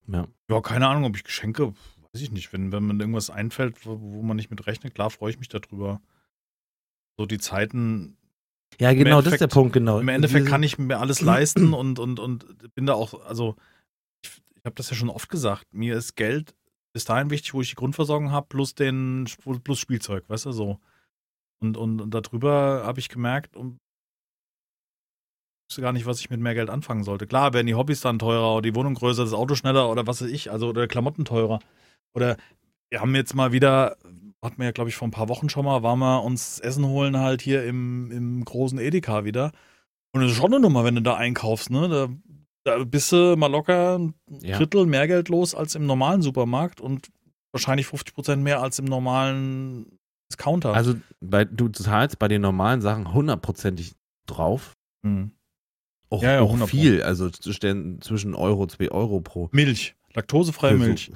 Ja.
Ja, keine Ahnung, ob ich Geschenke, weiß ich nicht. Wenn, wenn mir irgendwas einfällt, wo, wo man nicht mit rechnet, klar freue ich mich darüber. So die Zeiten,
Ja, genau, das ist der Punkt, genau.
im Endeffekt kann ich mir alles leisten und, und, und bin da auch, also ich, ich habe das ja schon oft gesagt, mir ist Geld bis dahin wichtig, wo ich die Grundversorgung habe, plus den plus Spielzeug, weißt du, so. Und, und, und darüber habe ich gemerkt, und wusste gar nicht, was ich mit mehr Geld anfangen sollte. Klar, werden die Hobbys dann teurer oder die Wohnung größer, das Auto schneller oder was weiß ich, also oder Klamotten teurer. Oder wir haben jetzt mal wieder, hatten wir ja, glaube ich, vor ein paar Wochen schon mal, waren wir uns Essen holen halt hier im, im großen Edeka wieder. Und das ist schon eine Nummer, wenn du da einkaufst, ne? Da, da bist du mal locker ein
Ja.
Drittel mehr Geld los als im normalen Supermarkt und wahrscheinlich 50 Prozent mehr als im normalen Discounter.
Also bei, du zahlst bei den normalen Sachen hundertprozentig drauf.
Hm.
Auch,
Ja, ja,
auch
100 Pro.
viel, also zwischen zwischen Euro, 2 Euro pro.
Milch, laktosefreie Milch.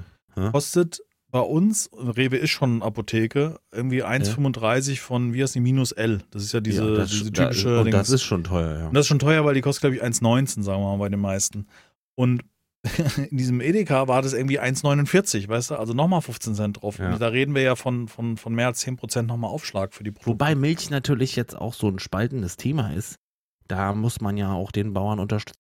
Kostet bei uns, Rewe ist schon Apotheke, irgendwie 1,35 von, wie heißt die, minus L. Das ist ja diese,
ja, das,
diese
da-
typische
Und das ist schon teuer, ja.
Und das ist schon teuer, weil die kostet, glaube ich, 1,19, sagen wir mal, bei den meisten. Und in diesem Edeka war das irgendwie 1,49, weißt du? Also nochmal 15 Cent drauf.
Ja.
Und da reden wir ja von, von, von mehr als 10 Prozent nochmal Aufschlag für die Produkte.
Wobei Milch natürlich jetzt auch so ein spaltendes Thema ist. Da muss man ja auch den Bauern unterstützen.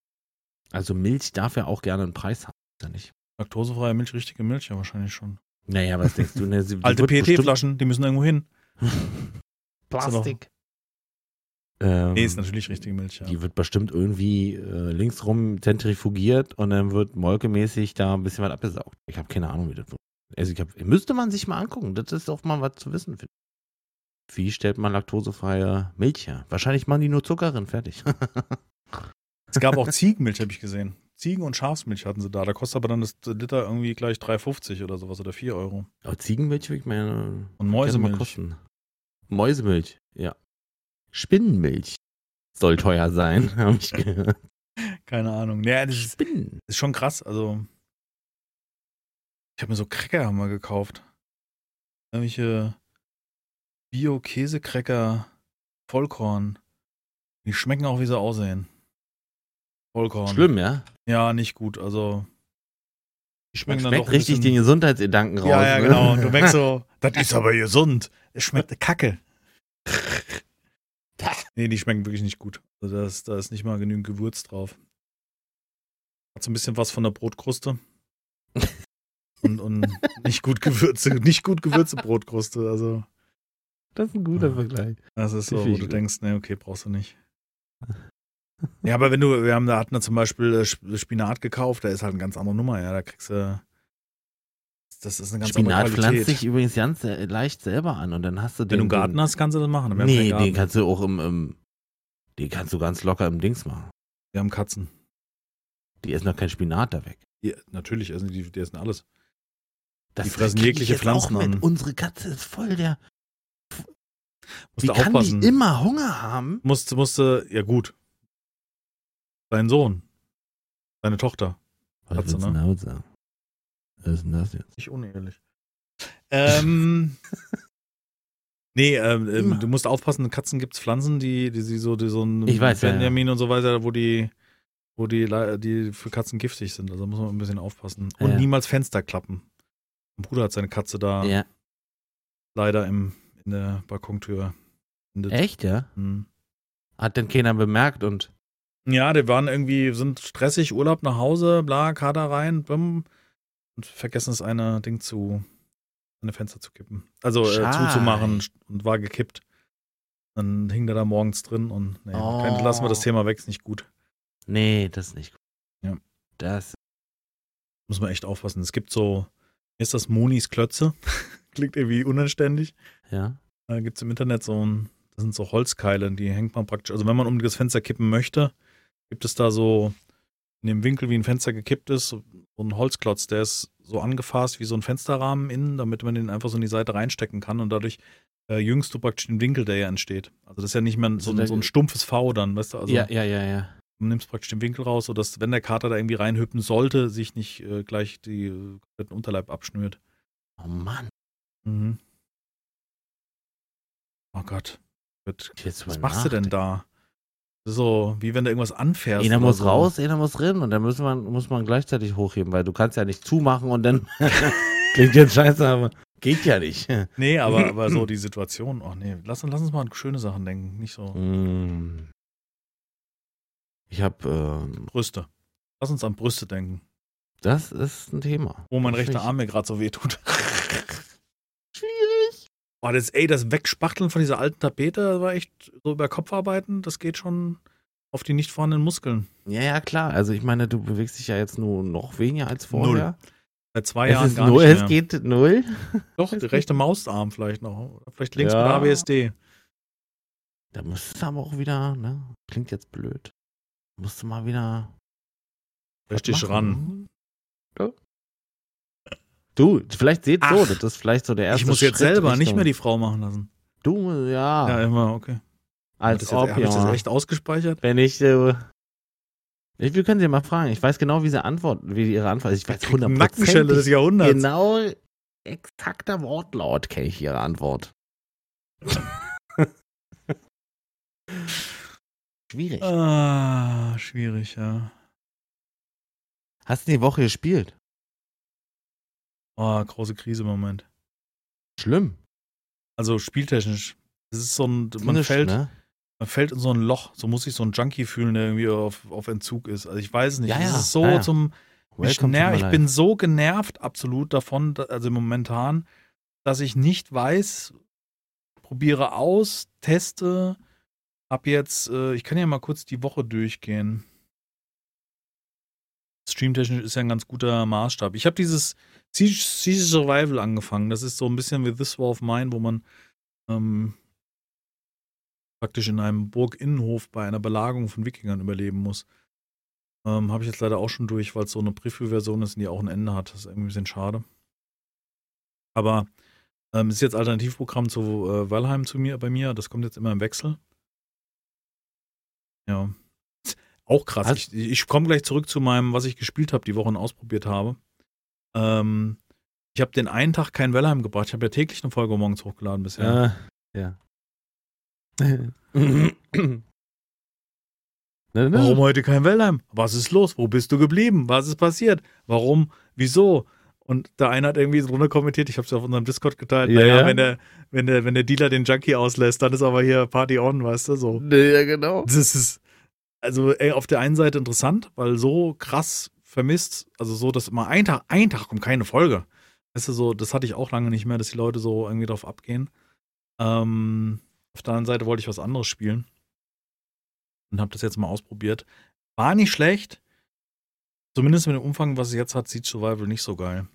Also Milch darf ja auch gerne einen Preis haben, ist ja nicht?
Laktosefreie Milch, richtige Milch, ja wahrscheinlich schon.
Naja, was denkst du? Ne,
Alte
wird
PET-Flaschen, die müssen irgendwo hin.
Plastik. Ähm,
Nee, ist natürlich richtige Milch, ja.
Die wird bestimmt irgendwie äh, linksrum zentrifugiert und dann wird molkemäßig da ein bisschen was abgesaugt. Ich habe keine Ahnung, wie das funktioniert. Also ich hab, müsste man sich mal angucken. Das ist doch mal was zu wissen. finde ich. Wie stellt man laktosefreie Milch her? Wahrscheinlich machen die nur Zucker drin, fertig.
Es gab auch Ziegenmilch, habe ich gesehen. Ziegen- und Schafsmilch hatten sie da. Da kostet aber dann das Liter irgendwie gleich 3,50 oder sowas oder 4 Euro.
Aber Ziegenmilch würde ich mir
Und
gerne mal
Mäusemilch.
kosten. Mäusemilch, ja. Spinnenmilch soll teuer sein, habe ich gehört.
Keine Ahnung. Ja, das ist,
Spinnen.
ist schon krass. Also, ich habe mir so Cracker wir gekauft. Irgendwelche Bio-Käse-Cracker Vollkorn. Die schmecken auch, wie sie aussehen. Vollkorn.
Schlimm, ja?
Ja, nicht gut. Also, die
Man
schmecken dann
schmeckt richtig den Gesundheitsgedanken raus.
Ja, ja,
ne?
genau. Und du merkst so, das ist aber gesund. Es schmeckt kacke. Nee, die schmecken wirklich nicht gut. Also da ist, da ist nicht mal genügend Gewürz drauf. Hat so ein bisschen was von der Brotkruste. Und, und nicht gut Gewürze, nicht gut gewürze Brotkruste. Also,
Das ist ein guter. Vergleich.
das ist so, wo du denkst, nee, okay, brauchst du nicht. Ja, aber wenn du, wir haben, da hatten wir zum Beispiel äh, Sp- Spinat gekauft, da ist halt eine ganz andere Nummer, ja. Da kriegst du. Das ist eine ganz
Spinat
andere
pflanzt
Qualität.
sich übrigens ganz äh, leicht selber an und dann hast du den.
Wenn du einen Garten hast, kannst du das machen. Wir
Nee, den kannst du auch im, im. Den kannst du ganz locker im Dings machen.
Wir haben Katzen.
Die essen doch kein Spinat da weg.
Ja, natürlich essen die, die essen alles.
Das
Die fressen jegliche Pflanzen
auch mit.
an.
Unsere Katze ist voll der.
Musst
Wie
du
kann
aufpassen.
die immer Hunger haben?
Musste, musste, ja gut. Dein Sohn. Deine Tochter.
Was
Katze, ne?
sagen? Was ist denn das jetzt?
Nicht unehelich. Ähm. nee, ähm, ähm, du musst aufpassen, Katzen gibt's Pflanzen, die, die, die so, die so ein
Ich weiß, ja, ja.
Benjamin und so weiter, wo die, wo die, die für Katzen giftig sind. Also muss man ein bisschen aufpassen. Und
Ja.
niemals Fenster klappen. Mein Bruder hat seine Katze da
Ja.
leider im, in der Balkontür. endet.
Echt, ja?
Hm.
Hat denn keiner bemerkt und.
Ja, die waren irgendwie, sind stressig, Urlaub nach Hause, bla, Kader rein, bim, und vergessen es eine Ding zu, eine Fenster zu kippen. Also äh, zuzumachen und war gekippt. Dann hing der da morgens drin und nee,
Oh.
kein, lassen wir das Thema weg, ist nicht gut.
Nee, das ist nicht gut.
Ja.
Das.
Muss man echt aufpassen. Es gibt so, ist das Monis Klötze? Klingt irgendwie unanständig.
Ja.
Da gibt es im Internet so ein, das sind so Holzkeile, die hängt man praktisch, also wenn man um das Fenster kippen möchte, gibt es da so in dem Winkel, wie ein Fenster gekippt ist, so einen Holzklotz, der ist so angefasst wie so ein Fensterrahmen innen, damit man den einfach so in die Seite reinstecken kann und dadurch äh, jüngst du praktisch den Winkel, der ja entsteht. Also das ist ja nicht mehr so,
Also
ein, so ein stumpfes V dann, weißt du, also
ja, ja, ja, ja.
du nimmst praktisch den Winkel raus, sodass, wenn der Kater da irgendwie reinhüppen sollte, sich nicht äh, gleich die äh, kompletten Unterleib abschnürt.
Oh Mann.
Mhm. Oh Gott. Was machst du denn da? So, wie wenn du irgendwas anfährst.
Einer muss
so.
raus, einer muss rein und dann muss man, muss man gleichzeitig hochheben, weil du kannst ja nicht zumachen und dann klingt jetzt scheiße, aber geht ja nicht.
Nee, aber, aber so die Situation. Oh nee, lass, uns- lass uns mal an schöne Sachen denken. Nicht so
Mm. Ich habe, ähm,
Brüste. Lass uns an Brüste denken.
das ist ein Thema.
Wo mein rechter. Arm mir gerade so weh tut.
Schwierig.
Oh, das, ey, das Wegspachteln von dieser alten Tapete, das war echt so über Kopf arbeiten, das geht schon auf die nicht vorhandenen Muskeln.
Ja, ja, klar. Also ich meine, du bewegst dich ja jetzt nur noch weniger als vorher.
Seit zwei
Es
Jahren gar
null,
nicht
es
mehr.
geht null.
Doch, der rechte Mausarm vielleicht noch. Vielleicht links
Ja.
mit ABSD.
Da musst du aber auch wieder, ne? Klingt jetzt blöd. Musst du mal wieder.
Richtig ran.
Ja. Du, vielleicht seht so, das ist vielleicht so der erste
Ich muss jetzt
Schritt
selber nicht
Richtung-
mehr die Frau machen lassen.
Du, ja.
Ja, immer, okay.
als
das
ob,
Habe ich das
ja.
echt ausgespeichert?
Wenn ich, äh, ich, wir können sie mal fragen. Ich weiß genau, wie sie antworten, wie ihre Antwort ist. Ich weiß
Krieg Nackenschelle des
100%.
Jahrhunderts.
Genau, exakter Wortlaut kenne ich ihre Antwort. Schwierig.
Ah, schwierig, ja.
Hast du die Woche gespielt?
Oh, große Krise im Moment.
Schlimm.
Also spieltechnisch. Es ist so ein, man fällt,
ne?
man fällt in so ein Loch. So muss sich so ein Junkie fühlen, der irgendwie auf, auf Entzug ist. Also ich weiß es nicht.
Ja,
Es
ja,
ist so
ja,
zum, ich, ich bin so genervt absolut davon, da- also momentan, dass ich nicht weiß, probiere aus, teste, ab jetzt, äh, ich kann ja mal kurz die Woche durchgehen. Streamtechnisch ist ja ein ganz guter Maßstab. Ich habe dieses Siege, Survival angefangen. Das ist so ein bisschen wie This War of Mine, wo man ähm, praktisch in einem Burginnenhof bei einer Belagerung von Wikingern überleben muss. Ähm, Habe ich jetzt leider auch schon durch, weil es so eine Preview-Version ist, die auch ein Ende hat. Das ist irgendwie ein bisschen schade. Aber ähm, ist jetzt Alternativprogramm zu äh, Valheim zu mir, bei mir. Das kommt jetzt immer im Wechsel. Ja. Auch krass.
Hast-
Ich, ich komme gleich zurück zu meinem, was ich gespielt habe, die Woche und ausprobiert habe. Ähm, ich habe den einen Tag kein Valheim gebracht. Ich habe ja täglich eine Folge morgens hochgeladen bisher.
Äh, ja. ne, ne?
Warum heute kein Valheim? Was ist los? Wo bist du geblieben? Was ist passiert? Warum? Wieso? Und der eine hat irgendwie drunter kommentiert, ich habe es ja auf unserem Discord geteilt,
Ja,
naja,
ja.
wenn der, wenn der, wenn der Dealer den Junkie auslässt, dann ist aber hier Party on, weißt du, so.
Ja, genau.
Das ist, also ey, auf der einen Seite interessant, weil so krass vermisst, also so, dass immer ein Tag, ein Tag kommt keine Folge. Weißt du, so, das hatte ich auch lange nicht mehr, dass die Leute so irgendwie drauf abgehen. Ähm, auf der anderen Seite wollte ich was anderes spielen. Und habe das jetzt mal ausprobiert. War nicht schlecht. Zumindest mit dem Umfang, was es jetzt hat, sieht Survival nicht so geil.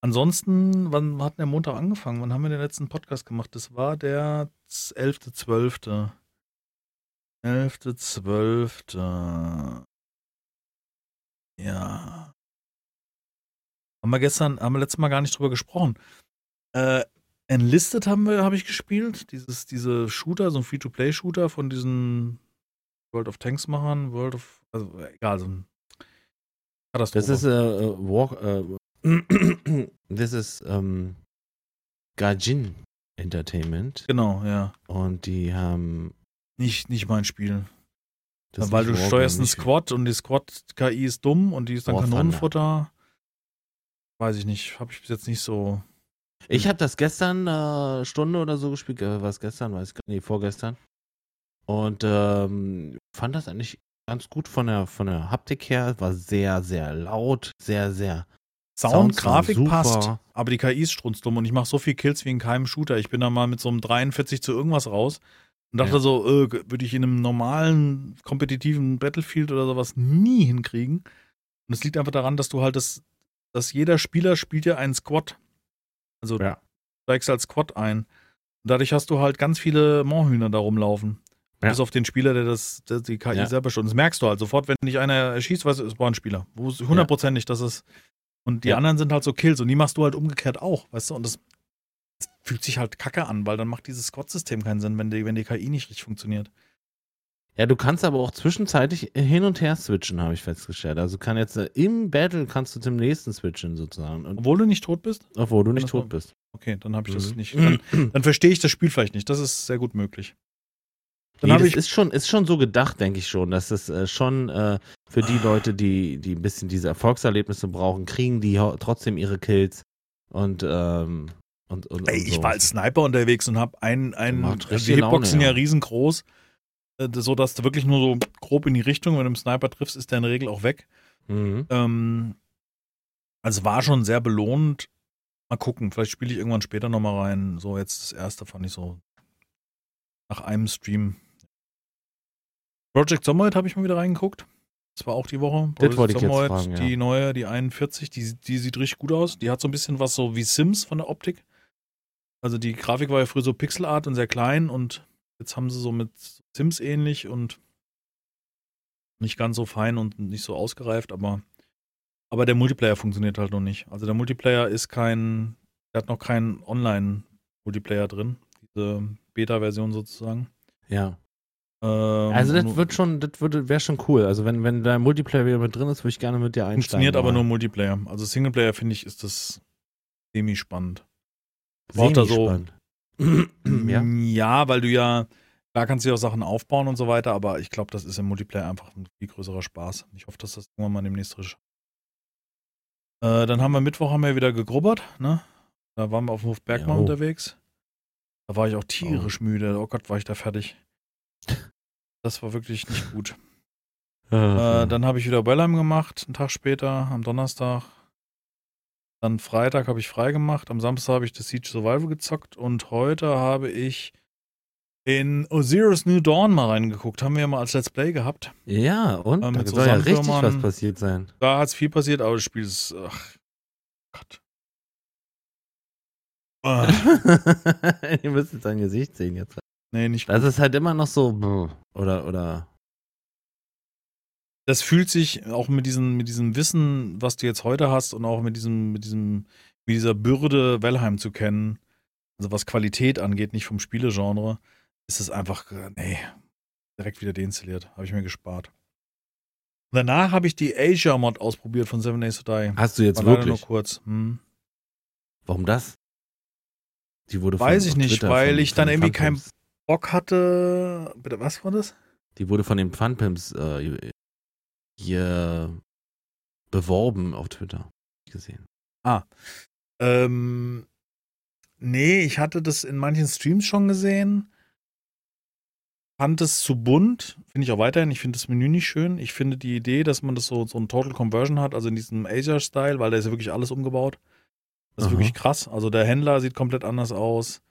Ansonsten, wann hat der Montag angefangen? Wann haben wir den letzten Podcast gemacht? Das war der 11.12. 11.12. Ja. Haben wir gestern, haben wir letztes Mal gar nicht drüber gesprochen. Äh, Enlisted haben wir, habe ich gespielt. Dieses, diese Shooter, so ein Free-to-Play-Shooter von diesen World of Tanks-Machern, World of, also egal, so ein Katastrophe.
Das ist äh, äh, Walk, äh, das ist ähm, Gajin Entertainment
genau, ja.
und die haben
Nicht, nicht mein Spiel.
Das
Weil du steuerst einen Squad und die Squad-KI ist dumm und die ist dann
Thunder.
Kanonenfutter. Weiß ich nicht. Habe ich bis jetzt nicht so.
Ich habe das gestern äh, Stunde oder so gespielt. Äh, was gestern? Weiß ich gar nicht. Vorgestern. Und ähm, fand das eigentlich ganz gut von der von der Haptik her. War sehr sehr laut, sehr sehr.
Sound,
waren
Grafik passt, aber die KI ist strunzdumm und ich mache so viel Kills wie in keinem Shooter. Ich bin da mal mit so einem 43 zu irgendwas raus und dachte
Ja.
so, äh, würde ich in einem normalen, kompetitiven Battlefield oder sowas nie hinkriegen. Und es liegt einfach daran, dass du halt das, dass jeder Spieler spielt ja einen Squad. Also
Ja.
du steigst als Squad ein. Und dadurch hast du halt ganz viele Moorhühner da rumlaufen.
Ja.
Bis auf den Spieler, der das, der die KI
Ja.
selber schon. Das merkst du halt sofort, wenn dich einer erschießt, weißt du, es war ein Spieler. Wo es hundertprozentig, das ist. Und die
Ja.
anderen sind halt so Kills und die machst du halt umgekehrt auch, weißt du? Und das fühlt sich halt kacke an, weil dann macht dieses Squad-System keinen Sinn, wenn die, wenn die KI nicht richtig funktioniert.
Ja, du kannst aber auch zwischenzeitlich hin und her switchen, habe ich festgestellt. Also kann jetzt äh, im Battle kannst du zum nächsten switchen sozusagen. Und,
Obwohl du nicht tot bist?
obwohl du nicht
das war-
tot bist.
Okay, dann habe ich das
Mhm.
nicht. Dann, dann verstehe ich das Spiel vielleicht nicht. Das ist sehr gut möglich. Dann
Nee, das ist schon, ist schon so gedacht, denke ich schon, dass das äh, schon äh, für die Leute, die, die ein bisschen diese Erfolgserlebnisse brauchen, kriegen die trotzdem ihre Kills und ähm, und, und,
Ey,
und
ich
so.
war als Sniper unterwegs und habe einen, einen also die Hitboxen ja
ja.
riesengroß, äh, so dass du wirklich nur so grob in die Richtung, wenn du einen Sniper triffst, ist der in der Regel auch weg.
Mhm.
Ähm, also war schon sehr belohnt. Mal gucken, vielleicht spiele ich irgendwann später nochmal rein. So, jetzt das erste fand ich so nach einem Stream. Project Zomboid habe ich mal wieder reingeguckt. Das war auch die Woche.
Das wollte ich jetzt
Zomboid,
fragen, ja.
Die neue, die 41, die, die sieht richtig gut aus. Die hat so ein bisschen was so wie Sims von der Optik. Also die Grafik war ja früher so Pixelart und sehr klein und jetzt haben sie so mit Sims ähnlich und nicht ganz so fein und nicht so ausgereift, aber aber der Multiplayer funktioniert halt noch nicht. Also der Multiplayer ist kein, der hat noch keinen Online-Multiplayer drin, diese Beta-Version sozusagen.
Ja.
Ähm,
Also das wird schon, das würde wäre schon cool. Also wenn, wenn da Multiplayer wieder mit drin ist, würde ich gerne mit dir einsteigen.
funktioniert aber nur Multiplayer. Also Singleplayer finde ich ist das semi-spannend. Braucht da so-
ja.
ja, weil du ja, da kannst du ja auch Sachen aufbauen und so weiter, aber ich glaube, das ist im Multiplayer einfach ein viel größerer Spaß. Ich hoffe, dass das irgendwann mal demnächst frisch. Äh, dann haben wir Mittwoch haben wir wieder gegrubbert, ne? Da waren wir auf dem Hof Bergmann
Jo.
unterwegs. Da war ich auch tierisch müde. Oh Gott, war ich da fertig. Das war wirklich nicht gut. Äh, dann habe ich wieder Bellheim gemacht, einen Tag später, am Donnerstag. Dann Freitag habe ich frei gemacht, am Samstag habe ich das Siege Survival gezockt und heute habe ich in Osiris New Dawn mal reingeguckt. Haben wir ja mal als Let's Play gehabt.
ja, und?
Äh,
da soll ja richtig was passiert sein.
Da hat es viel passiert, aber das Spiel ist. Ach Gott.
Ihr müsst jetzt dein Gesicht sehen jetzt.
nee, nicht
Das
gut.
ist halt immer noch so, oder, oder,
das fühlt sich auch mit diesem, mit diesem Wissen, was du jetzt heute hast und auch mit diesem, mit diesem, mit dieser Bürde, Wellheim zu kennen, also was Qualität angeht, nicht vom Spielegenre, ist es einfach, äh, nee, direkt wieder deinstalliert. Habe ich mir gespart. Danach habe ich die Asia-Mod ausprobiert von Seven Days to Die.
Hast du jetzt
War
wirklich?
nur kurz. Hm.
Warum das? Die wurde
Weiß ich nicht,
Twitter
weil
von,
ich
von
dann irgendwie kein-
Funpimps-
Bock hatte. Bitte, was war das?
Die wurde von den Funpimps äh, hier beworben auf Twitter. Gesehen.
Ähm, nee, ich hatte das in manchen Streams schon gesehen. Fand es zu bunt. Finde ich auch weiterhin. Ich finde das Menü nicht schön. Ich finde die Idee, dass man das so, so ein Total Conversion hat, also in diesem Asia-Style, weil da ist ja wirklich alles umgebaut. Das ist
Aha.
wirklich krass. Also der Händler sieht komplett anders aus.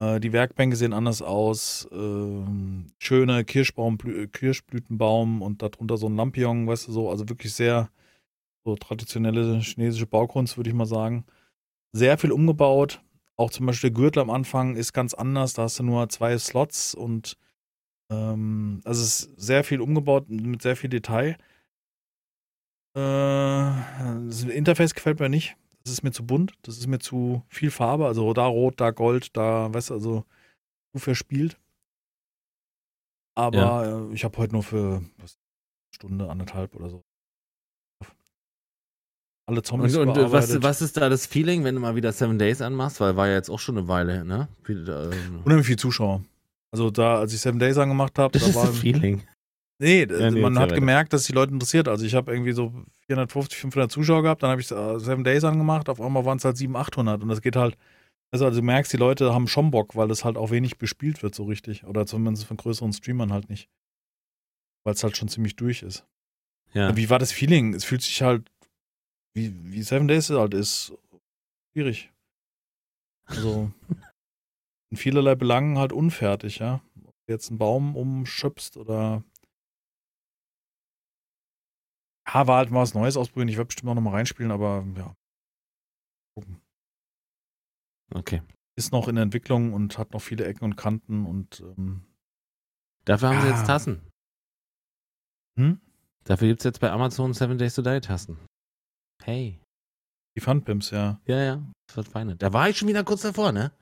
Äh, die Werkbänke sehen anders aus. Ähm, schöne Kirschbaum, Blü- Kirschblütenbaum und darunter so ein Lampion, weißt du so. Also wirklich sehr so traditionelle chinesische Baukunst, würde ich mal sagen. Sehr viel umgebaut. Auch zum Beispiel der Gürtel am Anfang ist ganz anders. Da hast du nur zwei Slots und ähm, also es ist sehr viel umgebaut mit sehr viel Detail. Äh, das Interface gefällt mir nicht. Das ist mir zu bunt. Das ist mir zu viel Farbe. Also da rot, da gold, da, weißt du, also zu verspielt. Aber äh, ich habe heute nur für was, Stunde, anderthalb oder so. Alle Zombies
Und, und äh, was, was ist da das Feeling, wenn du mal wieder Seven Days anmachst? Weil war ja jetzt auch schon eine Weile, ne? Wieder, ähm,
Unheimlich viel Zuschauer. Also da, als ich Seven Days angemacht habe, da
ist
war
das Feeling.
Nee,
Ja, nee,
man hat gemerkt, dass die Leute interessiert. Also ich habe irgendwie so 450, 500 Zuschauer gehabt, dann habe ich äh, Seven Days angemacht, auf einmal waren es halt 700, 800 und das geht halt, also, also du merkst, die Leute haben schon Bock, weil das halt auch wenig bespielt wird so richtig oder zumindest von größeren Streamern halt nicht. Weil es halt schon ziemlich durch ist.
Ja.
Wie war das Feeling? Es fühlt sich halt, wie, wie Seven Days halt ist, schwierig. Also in vielerlei Belangen halt unfertig, ja. Ob du jetzt einen Baum umschöpfst oder ja, war halt mal was Neues ausprobieren. Ich werde bestimmt auch noch mal reinspielen, aber ja. Gucken.
Okay.
Ist noch in der Entwicklung und hat noch viele Ecken und Kanten und ähm,
Dafür haben sie
Ja.
jetzt Tassen.
Hm?
Dafür gibt es jetzt bei Amazon Seven Days to Die Tassen. Hey.
die Funpimps, ja.
Ja, ja. Das wird feine. Da war ich schon wieder kurz davor, ne?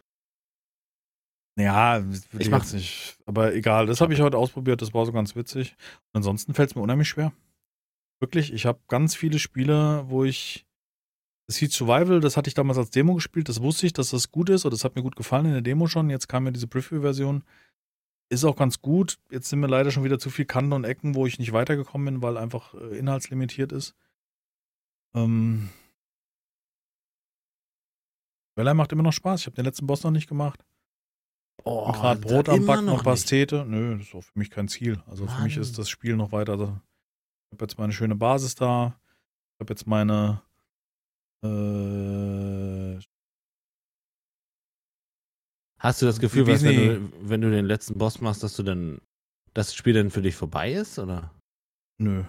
Ja,
Ich
ich
mach-
jetzt nicht. Aber egal, das habe ich heute ausprobiert, das war so ganz witzig. Und ansonsten fällt es mir unheimlich schwer. Wirklich, ich habe ganz viele Spiele, wo ich. Das Heat Survival, das hatte ich damals als Demo gespielt, das wusste ich, dass das gut ist und das hat mir gut gefallen in der Demo schon. Jetzt kam mir diese Preview-Version. Ist auch ganz gut. Jetzt sind mir leider schon wieder zu viel Kanten und Ecken, wo ich nicht weitergekommen bin, weil einfach äh, inhaltslimitiert ist. Ähm. Valheim macht immer noch Spaß. Ich habe den letzten Boss noch nicht gemacht.
Oh,
gerade Brot am Backen, noch. Pastete. Nö, das ist auch für mich kein Ziel. Also für mich
Mann.
ist das Spiel noch weiter. Ich habe jetzt meine schöne Basis da. Ich habe jetzt meine äh,
Hast du das Gefühl, dass wenn du, wenn du den letzten Boss machst, dass du dann das Spiel dann für dich vorbei ist, oder?
nö,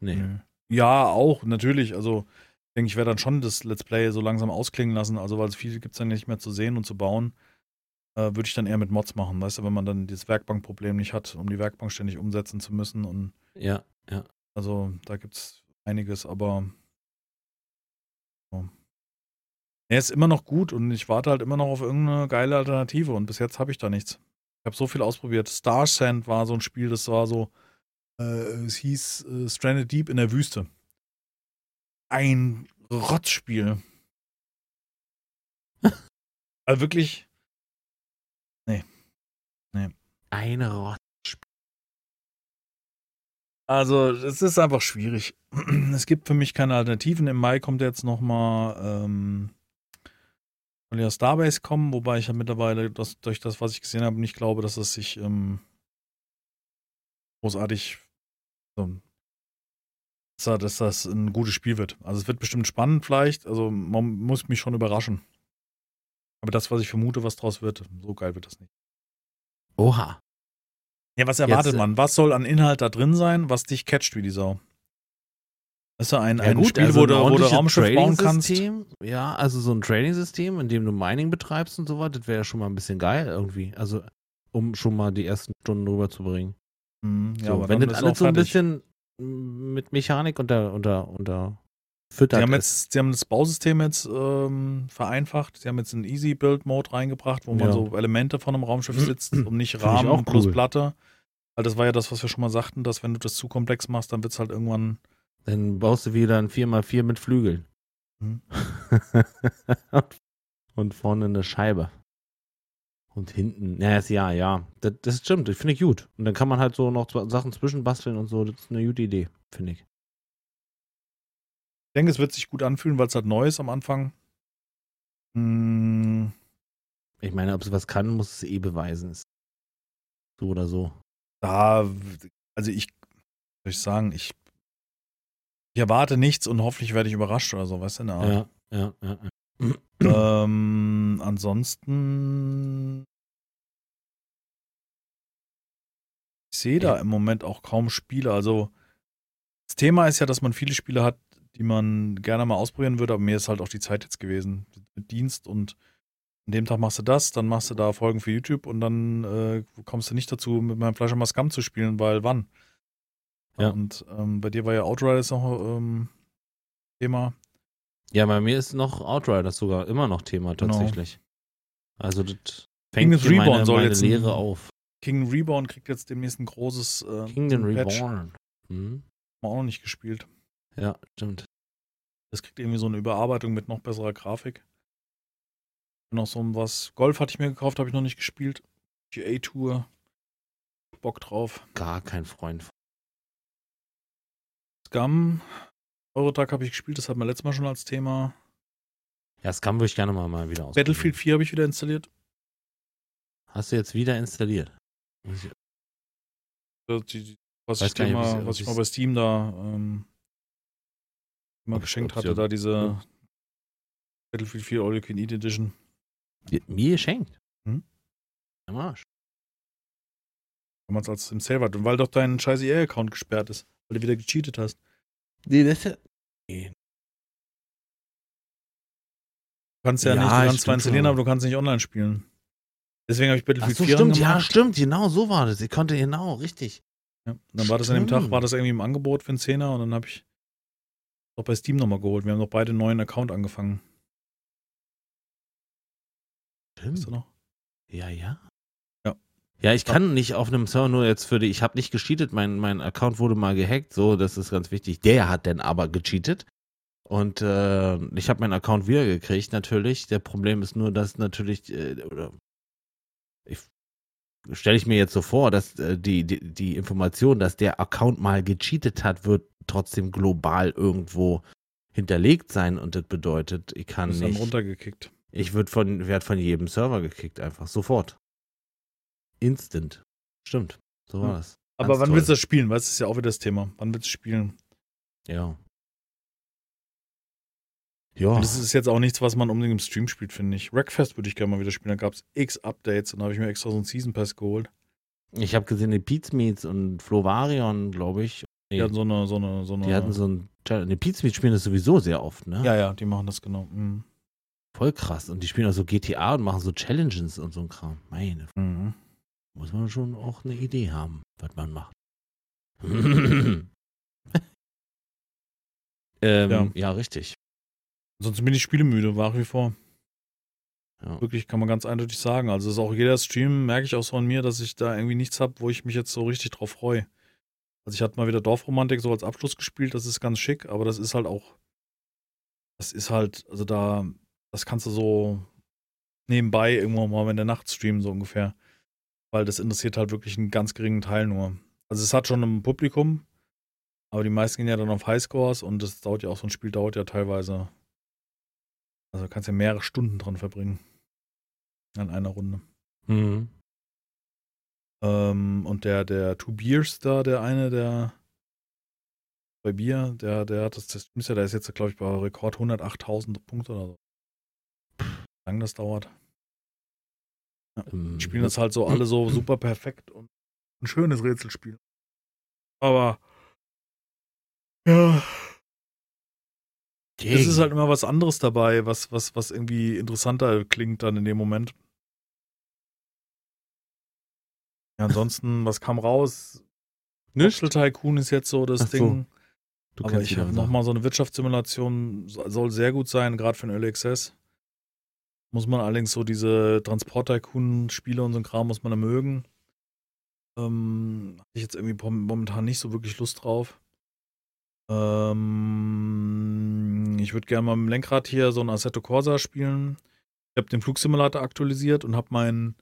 Nee.
nö. Ja, auch, natürlich. Also ich denke, ich werde dann schon das Let's Play so langsam ausklingen lassen. Also weil es viel gibt es dann nicht mehr zu sehen und zu bauen. Äh, Würde ich dann eher mit Mods machen, weißt du, wenn man dann dieses Werkbankproblem nicht hat, um die Werkbank ständig umsetzen zu müssen und
Ja, ja.
Also da gibt's einiges, aber so. er ist immer noch gut und ich warte halt immer noch auf irgendeine geile Alternative und bis jetzt habe ich da nichts. Ich habe so viel ausprobiert. Star Sand war so ein Spiel, das war so, äh, es hieß äh, Stranded Deep in der Wüste. Ein Rotzspiel. also wirklich,
Eine Rot.
Also, es ist einfach schwierig. Es gibt für mich keine Alternativen. Im Mai kommt jetzt nochmal ähm, soll ja Starbase kommen, wobei ich ja mittlerweile das, durch das, was ich gesehen habe, nicht glaube, dass es sich ähm, großartig so, dass, dass das ein gutes Spiel wird. Also es wird bestimmt spannend vielleicht. Also man muss mich schon überraschen. Aber das, was ich vermute, was draus wird, so geil wird das nicht.
Oha.
Ja, was erwartet
Jetzt, äh,
man? Was soll an Inhalt da drin sein, was dich catcht wie die Sau? Das ist ja ein,
Ja,
ein
gut,
Spiel,
also
wo, du, wo du Raumschiff bauen kannst.
Ja, also so ein Trading-System, in dem du Mining betreibst und so weiter, das wäre ja schon mal ein bisschen geil irgendwie. Also, um schon mal die ersten Stunden rüberzubringen.
Mhm, ja,
so,
aber
wenn das alles so ein bisschen mit Mechanik unter, unter, unter
Sie
füttert
haben,
ist.
jetzt, sie haben das Bausystem jetzt ähm, vereinfacht. Sie haben jetzt einen Easy-Build-Mode reingebracht, wo man
Ja.
so Elemente von einem Raumschiff sitzt und nicht Rahmen
auch
plus
cool.
Platte. Weil das war ja das, was wir schon mal sagten, dass wenn du das zu komplex machst, dann wird es halt irgendwann.
Dann baust du wieder ein 4x4 mit Flügeln.
Mhm.
und vorne eine Scheibe. Und hinten, ja, ist- ja, ja. Das, das stimmt, das finde ich gut. Und dann kann man halt so noch Sachen zwischenbasteln und so. Das ist eine gute Idee, finde ich.
Ich denke, es wird sich gut anfühlen, weil es halt neu ist am Anfang. Mm,
Ich meine, ob es was kann, muss es eh beweisen. So oder so.
Da, also ich, soll ich sagen, ich, ich erwarte nichts und hoffentlich werde ich überrascht oder so, weißt du? Art.
Ja, ja, ja. ja.
Ähm, ansonsten. Ich sehe da im Moment auch kaum Spiele. Also, das Thema ist ja, dass man viele Spiele hat, die man gerne mal ausprobieren würde, aber mir ist halt auch die Zeit jetzt gewesen. Mit Dienst und an dem Tag machst du das, dann machst du da Folgen für YouTube und dann äh, kommst du nicht dazu, mit meinem Flash mal Scum zu spielen, weil wann?
Ja.
Und ähm, bei dir war ja Outriders noch ähm, Thema.
ja, bei mir ist noch Outriders sogar immer noch Thema
Genau.
tatsächlich. Also das fängt hier
Reborn
meine,
soll
meine
jetzt
Lehre auf.
King Reborn kriegt jetzt demnächst ein großes äh,
Kingdom. Reborn. Mhm.
Haben wir auch noch nicht gespielt.
Ja, stimmt.
Das kriegt irgendwie so eine Überarbeitung mit noch besserer Grafik. Noch so was. Golf hatte ich mir gekauft, habe ich noch nicht gespielt. Die A-Tour. Bock drauf.
Gar kein Freund. von.
Scum. Eurotag habe ich gespielt, das hatten wir letztes Mal schon als Thema.
Ja, Scum würde ich gerne mal, mal wieder aus.
Battlefield 4 habe ich wieder installiert.
Hast du jetzt wieder installiert?
Das, die, was
Weiß
ich, dir mal, was ich bei Steam da ähm, mal geschenkt hatte, da diese
ja.
Battlefield 4 All You Can Eat Edition.
Mir geschenkt.
Hm?
Am Arsch.
Damals als im. Und weil doch dein scheiß EA-Account gesperrt ist, weil du wieder gecheatet hast.
Nee, das ist ja. Nee.
Du kannst ja,
Ja,
nicht, du kannst
stimmt
zwar installieren,
schon.
aber du kannst nicht online spielen. Deswegen habe ich
Ach
Battlefield
so,
4
stimmt, ja,
angemacht.
stimmt, genau, so war das. Ich konnte genau, richtig.
Ja. Und dann war das an dem Tag,
Stimmt.
war das irgendwie im Angebot für einen Zehner und dann habe ich auch bei Steam nochmal geholt. Wir haben noch beide einen neuen Account angefangen. Weißt du
Stimmt.
noch?
Ja, ja.
Ja.
Ja, ich kann nicht auf einem Server nur jetzt für die, ich habe nicht gecheatet, mein, mein Account wurde mal gehackt, so, das ist ganz wichtig. Der hat dann aber gecheatet. Und äh, ich habe meinen Account wiedergekriegt, natürlich. Der Problem ist nur, dass natürlich, äh, oder ich stelle ich mir jetzt so vor, dass äh, die, die, die Information, dass der Account mal gecheatet hat, wird trotzdem global irgendwo hinterlegt sein und das bedeutet, ich kann
Ist dann
nicht.
runtergekickt.
Ich würde von, werd von jedem Server gekickt, einfach sofort. Instant. Stimmt. So war
Ja.
das.
Aber
Ganz
wann
toll.
willst du das spielen? Weißt du, das ist ja auch wieder das Thema. Wann willst du spielen?
Ja. Ja.
Und das ist jetzt auch nichts, was man unbedingt im Stream spielt, finde ich. Wreckfest würde ich gerne mal wieder spielen. Da gab es x Updates und da habe ich mir extra so einen Season Pass geholt.
Ich habe gesehen, die Pizmeets und Flovarion, glaube ich.
Die hatten so eine, so eine, so eine.
die hatten so ein. Die Pizmeets spielen das sowieso sehr oft, ne?
ja, ja, die machen das genau. Mhm.
Voll krass. Und die spielen auch so GTA und machen so Challenges und so ein Kram. Meine,
Mhm.
muss man schon auch eine Idee haben, was man macht. ähm,
Ja.
ja, richtig.
Ansonsten bin ich spielemüde, nach wie vor.
Ja.
Wirklich kann man ganz eindeutig sagen. Also ist auch jeder Stream, merke ich auch so an mir, dass ich da irgendwie nichts habe, wo ich mich jetzt so richtig drauf freue. Also ich hatte mal wieder Dorfromantik so als Abschluss gespielt, das ist ganz schick, aber das ist halt auch, das ist halt, also da, das kannst du so nebenbei irgendwann mal in der Nacht streamen, so ungefähr. Weil das interessiert halt wirklich einen ganz geringen Teil nur. Also es hat schon ein Publikum, aber die meisten gehen ja dann auf Highscores und das dauert ja auch, so ein Spiel dauert ja teilweise also kannst ja mehrere Stunden dran verbringen. An einer Runde.
Mhm.
Ähm, und der, der Two Beers da, der eine, der bei Bier, der, der hat das, das ist ja, der ist jetzt, glaube ich, bei Rekord 108.000 Punkte oder so. Wie lange das dauert.
Ähm,
Die spielen das halt so alle so super perfekt und ein schönes Rätselspiel. Aber ja, es ist halt immer was anderes dabei, was, was, was irgendwie interessanter klingt dann in dem Moment. Ja, ansonsten, was kam raus?
Nicht?
Voxel Tycoon ist jetzt so das
Ach so.
Ding.
Du
aber
kennst
ich habe nochmal so eine Wirtschaftssimulation, so- soll sehr gut sein, gerade für den Early Access. Muss man allerdings so diese Transport-Tycoon-Spiele und so ein Kram muss man da mögen. Ähm, hatte ich jetzt irgendwie momentan nicht so wirklich Lust drauf. Ähm, ich würde gerne mal mit dem Lenkrad hier so ein Assetto Corsa spielen. Ich habe den Flugsimulator aktualisiert und habe meinen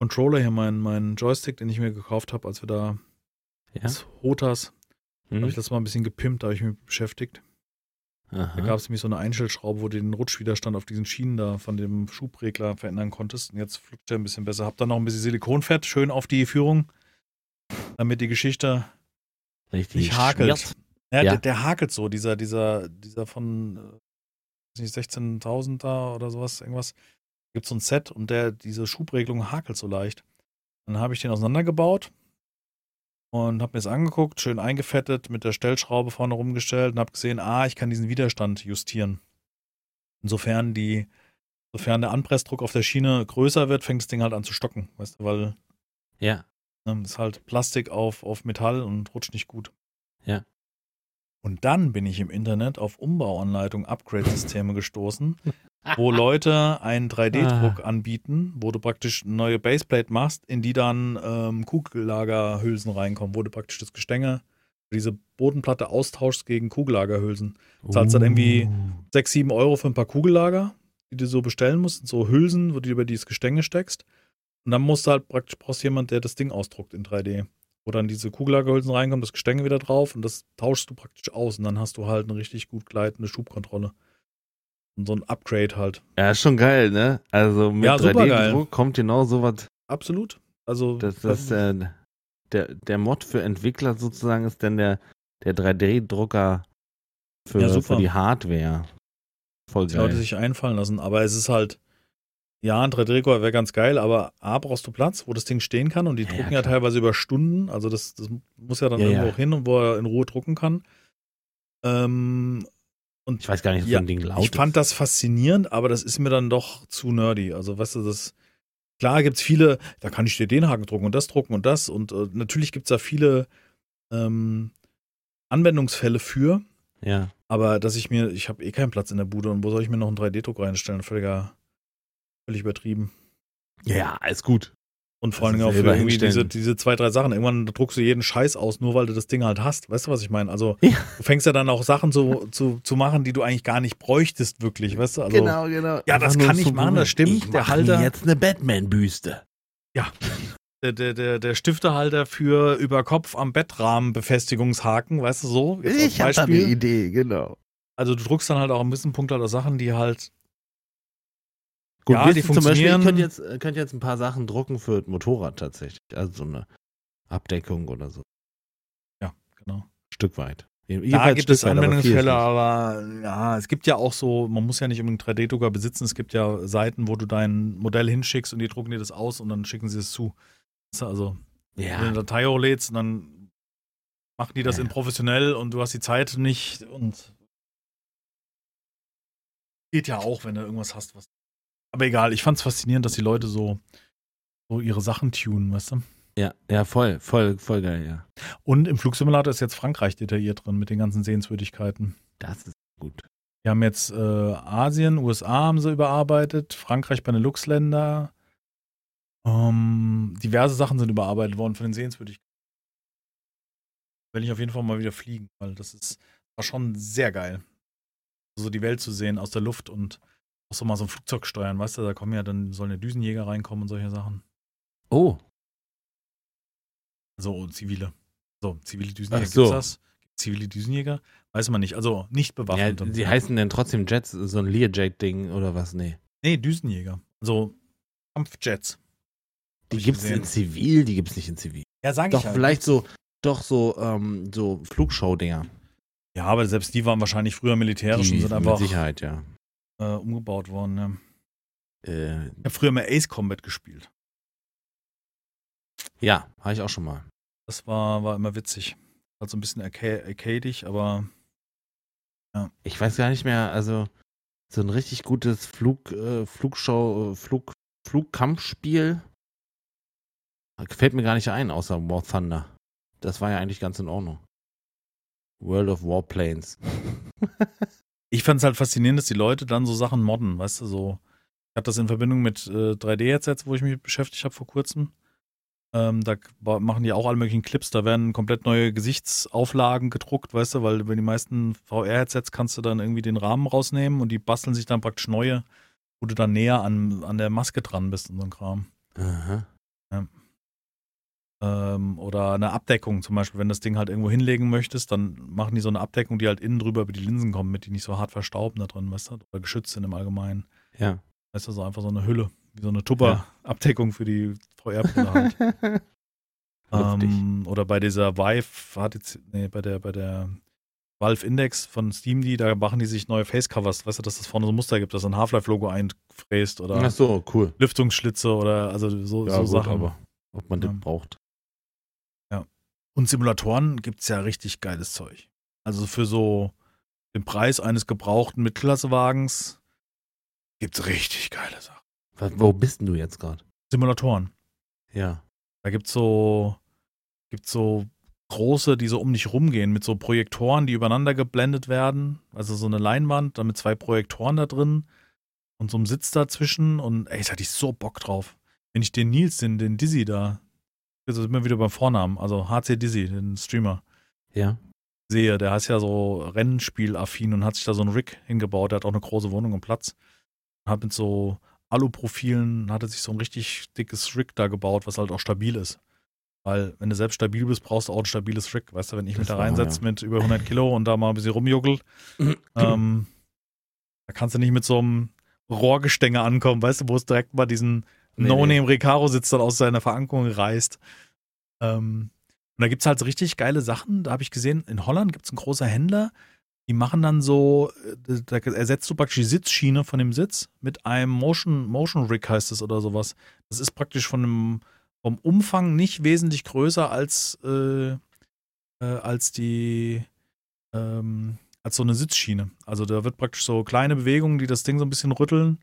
Controller hier, meinen, meinen Joystick, den ich mir gekauft habe, als wir da
Ja?
das Hotas,
Hm?
habe ich das mal ein bisschen gepimpt, da habe ich mich beschäftigt. Da
Aha.
gab es nämlich so eine Einstellschraube, wo du den Rutschwiderstand auf diesen Schienen da von dem Schubregler verändern konntest. Und jetzt flutscht er ein bisschen besser. Hab dann noch ein bisschen Silikonfett schön auf die Führung, damit die Geschichte
Richtig
nicht hakelt. Ja,
Ja.
Der, der hakelt so, dieser, dieser, dieser von äh, weiß nicht, 16.000 da oder sowas, irgendwas. Gibt so ein Set und der, diese Schubregelung hakelt so leicht. Dann habe ich den auseinandergebaut und habe mir das angeguckt, schön eingefettet, mit der Stellschraube vorne rumgestellt und habe gesehen, ah, ich kann diesen Widerstand justieren. Insofern die, sofern der Anpressdruck auf der Schiene größer wird, fängt das Ding halt an zu stocken, weißt du, weil
Ja.
ne, ist halt Plastik auf, auf Metall und rutscht nicht gut.
Ja.
Und dann bin ich im Internet auf Umbauanleitung Upgrade-Systeme gestoßen, wo Leute einen 3D-Druck anbieten, wo du praktisch eine neue Baseplate machst, in die dann ähm, Kugellagerhülsen reinkommen, wo du praktisch das Gestänge, diese Bodenplatte austauschst gegen Kugellagerhülsen. Zahlst dann irgendwie-
Uh.
6, 7 Euro für ein paar Kugellager, die du so bestellen musst, so Hülsen, wo du über dieses Gestänge steckst. Und dann musst du halt praktisch, brauchst jemand, der das Ding ausdruckt in 3D. Wo dann diese Kugellagerhülsen reinkommen, das Gestänge wieder drauf und das tauschst du praktisch aus und dann hast du halt eine richtig gut gleitende Schubkontrolle. Und so ein Upgrade halt.
Ja, ist schon geil, ne? Also mit
Ja, supergeil.
3D-Druck kommt genau sowas.
Absolut. Also,
Das, das, äh, der, der Mod für Entwickler sozusagen ist dann der, der 3D-Drucker für,
Ja,
für die Hardware. Voll
die Leute
geil.
sich einfallen lassen. Aber es ist halt, ja, ein 3D-Drucker wäre ganz geil, aber A, brauchst du Platz, wo das Ding stehen kann und die
Ja,
drucken
ja,
ja, teilweise über Stunden. Also das, das muss ja dann
Ja,
irgendwo auch hin und wo er in Ruhe drucken kann. Ähm, und
Ich weiß gar nicht, ob
Ja,
so ein Ding laut
ich fand das faszinierend, aber das ist mir dann doch zu nerdy. Also, weißt du, das. Klar gibt es viele, da kann ich dir den Haken drucken und das drucken und das. Und äh, natürlich gibt es da viele ähm, Anwendungsfälle für.
Ja.
Aber dass ich mir, ich habe eh keinen Platz in der Bude und wo soll ich mir noch einen 3D-Druck reinstellen? Völliger, völlig übertrieben.
Ja, alles gut.
Und vor
Also
allen Dingen auch für irgendwie diese,
hinstellen.
diese zwei, drei Sachen. Irgendwann druckst du jeden Scheiß aus, nur weil du das Ding halt hast. Weißt du, was ich meine? Also,
Ja.
du fängst ja dann auch Sachen zu, zu, zu machen, die du eigentlich gar nicht bräuchtest, wirklich. Weißt du? Also,
genau, genau.
Ja, das kann ich machen, das stimmt.
Ich
Der Halter-
jetzt eine Batman-Büste.
der, der, der, der Stiftehalter für über Kopf am Bettrahmen Befestigungshaken, weißt du so? Jetzt
Ich habe eine. Idee, genau.
Also du druckst dann halt auch ein bisschen Punkt halt aus Sachen, die halt
Gut,
Ja, die
zum Beispiel,
funktionieren.
ihr könnt jetzt, könnt jetzt ein paar Sachen drucken für das Motorrad tatsächlich. Also so eine Abdeckung oder so.
ja, genau.
Stück weit.
Da gibt es
aber
Anwendungsfälle,
nicht.
aber ja, es gibt ja auch so, man muss ja nicht unbedingt 3D-Drucker besitzen, es gibt ja Seiten, wo du dein Modell hinschickst und die drucken dir das aus und dann schicken sie es zu. Also, wenn du
Ja,
eine Datei hochlädst und dann machen die das
Ja.
in professionell und du hast die Zeit nicht und geht ja auch, wenn du irgendwas hast, was. Aber egal, ich fand's faszinierend, dass die Leute so, so ihre Sachen tunen, weißt du?
ja, ja, voll, voll, voll geil, ja.
Und im Flugsimulator ist jetzt Frankreich detailliert drin mit den ganzen Sehenswürdigkeiten.
Das ist gut.
Wir haben jetzt äh, Asien, USA haben sie überarbeitet, Frankreich, Benelux-Länder. Ähm, diverse Sachen sind überarbeitet worden von den Sehenswürdigkeiten. Will ich auf jeden Fall mal wieder fliegen, weil das ist war schon sehr geil. So die Welt zu sehen aus der Luft und auch so mal so ein Flugzeug steuern, weißt du, da kommen ja dann sollen ja Düsenjäger reinkommen und solche Sachen.
Oh,
So zivile. So, zivile Düsenjäger.
Ach so.
Gibt's das? Zivile Düsenjäger? Weiß man nicht. Also nicht
ja,
bewaffnet.
sie heißen denn trotzdem Jets, so ein Learjet-Ding oder was? Nee.
Nee, Düsenjäger. Also Kampfjets.
Die gibt's
gesehen.
in Zivil, die gibt's nicht in Zivil.
Ja, sag
Doch,
ich halt.
vielleicht so, doch so, ähm, so Flugshow-Dinger.
Ja, aber selbst die waren wahrscheinlich früher militärisch
Die
und sind
mit
einfach
Sicherheit, ja.
Äh, umgebaut worden. Ja.
Äh,
Ich habe früher mal Ace Combat gespielt.
ja, habe ich auch schon mal.
Das war, war immer witzig. Halt so ein bisschen arca arcadig, aber
Ich weiß gar nicht mehr, also so ein richtig gutes Flug, äh, Flugshow, äh, Flug, Flugkampfspiel fällt mir gar nicht ein, außer War Thunder. Das war ja eigentlich ganz in Ordnung. World of Warplanes.
Ich fand es halt faszinierend, dass die Leute dann so Sachen modden, weißt du, so. Ich hatte das in Verbindung mit äh, 3D-Headsets, wo ich mich beschäftigt habe vor kurzem. Ähm, da machen die auch alle möglichen Clips, da werden komplett neue Gesichtsauflagen gedruckt, weißt du, weil bei den meisten VR-Headsets kannst du dann irgendwie den Rahmen rausnehmen und die basteln sich dann praktisch neue, wo du dann näher an, an der Maske dran bist und so ein Kram.
Aha.
Ähm, oder eine Abdeckung zum Beispiel, wenn das Ding halt irgendwo hinlegen möchtest, dann machen die so eine Abdeckung, die halt innen drüber über die Linsen kommt, mit die nicht so hart verstauben da drin, weißt du, oder geschützt sind im Allgemeinen.
Ja.
Weißt du, so einfach so eine Hülle, wie so eine Tupper-Abdeckung für die VR-Brille halt. Ähm, oder bei dieser Vive, hat jetzt, nee, bei der, bei der Valve Index von Steam, die, da machen die sich neue Facecovers, weißt du, dass das vorne so ein Muster gibt, dass ein Half-Life-Logo einfräst oder
Ach so, cool.
Lüftungsschlitze oder also so,
Ja,
so
gut,
Sachen.
aber ob man
Ja.
das braucht.
Und Simulatoren gibt es ja richtig geiles Zeug. Also für so den Preis eines gebrauchten Mittelklassewagens gibt es richtig geile Sachen.
Wo bist denn du jetzt gerade?
Simulatoren.
Ja.
Da gibt's so, gibt's so große, die so um dich rumgehen, mit so Projektoren, die übereinander geblendet werden. Also so eine Leinwand, dann mit zwei Projektoren da drin und so einem Sitz dazwischen. Und ey, da hatte ich so Bock drauf. Wenn ich den Nils, den, den Dizzy da, jetzt sind wir wieder beim Vornamen, also HC Dizzy, den Streamer,
Ja.
sehe, der ist ja so Rennspielaffin und hat sich da so einen Rig hingebaut. Der hat auch eine große Wohnung und Platz. Hat mit so Aluprofilen, hat er sich so ein richtig dickes Rig da gebaut, was halt auch stabil ist. Weil, wenn du selbst stabil bist, brauchst du auch ein stabiles Rig. Weißt du, wenn ich
Das
mich da reinsetze
ja.
mit über 100 Kilo und da mal ein bisschen rumjuggel, ähm, da kannst du nicht mit so einem Rohrgestänge ankommen, weißt du, wo es direkt mal diesen
Nee,
No-Name Recaro-Sitz dann aus seiner Verankerung reißt. Ähm, und da gibt es halt so richtig geile Sachen. Da habe ich gesehen, in Holland gibt es einen großen Händler, die machen dann so, äh, da ersetzt du praktisch die Sitzschiene von dem Sitz mit einem Motion, Motion Rig heißt es oder sowas. Das ist praktisch von dem, vom Umfang nicht wesentlich größer als, äh, äh, als die, ähm, als so eine Sitzschiene. Also da wird praktisch so kleine Bewegungen, die das Ding so ein bisschen rütteln.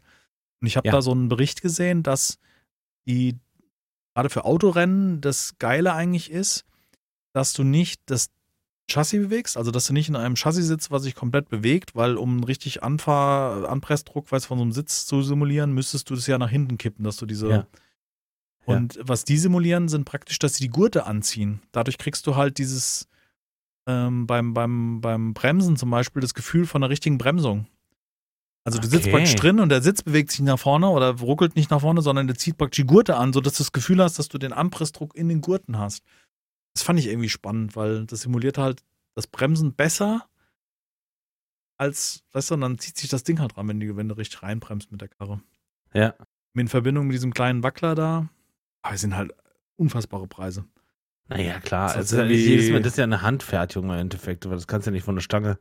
Und ich habe
Ja.
da so einen Bericht gesehen, dass die gerade für Autorennen das Geile eigentlich ist, dass du nicht das Chassis bewegst, also dass du nicht in einem Chassis sitzt, was sich komplett bewegt, weil um einen richtig Anfahr Anpressdruck weiß, von so einem Sitz zu simulieren, müsstest du das ja nach hinten kippen, dass du diese.
Ja.
Und was die simulieren, sind praktisch, dass sie die Gurte anziehen. Dadurch kriegst du halt dieses ähm, beim, beim, beim Bremsen zum Beispiel das Gefühl von einer richtigen Bremsung. Also du sitzt
Okay.
praktisch drin und der Sitz bewegt sich nach vorne oder ruckelt nicht nach vorne, sondern der zieht praktisch die Gurte an, sodass du das Gefühl hast, dass du den Anpressdruck in den Gurten hast. Das fand ich irgendwie spannend, weil das simuliert halt das Bremsen besser als, weißt du, und dann zieht sich das Ding halt ran, wenn, die, du richtig reinbremst mit der Karre.
Ja.
In Verbindung mit diesem kleinen Wackler da, ah, das sind halt unfassbare Preise.
Naja, klar.
Das ist
Also, jedes Mal, das ist ja eine Handfertigung im Endeffekt, weil das kannst du ja nicht von der Stange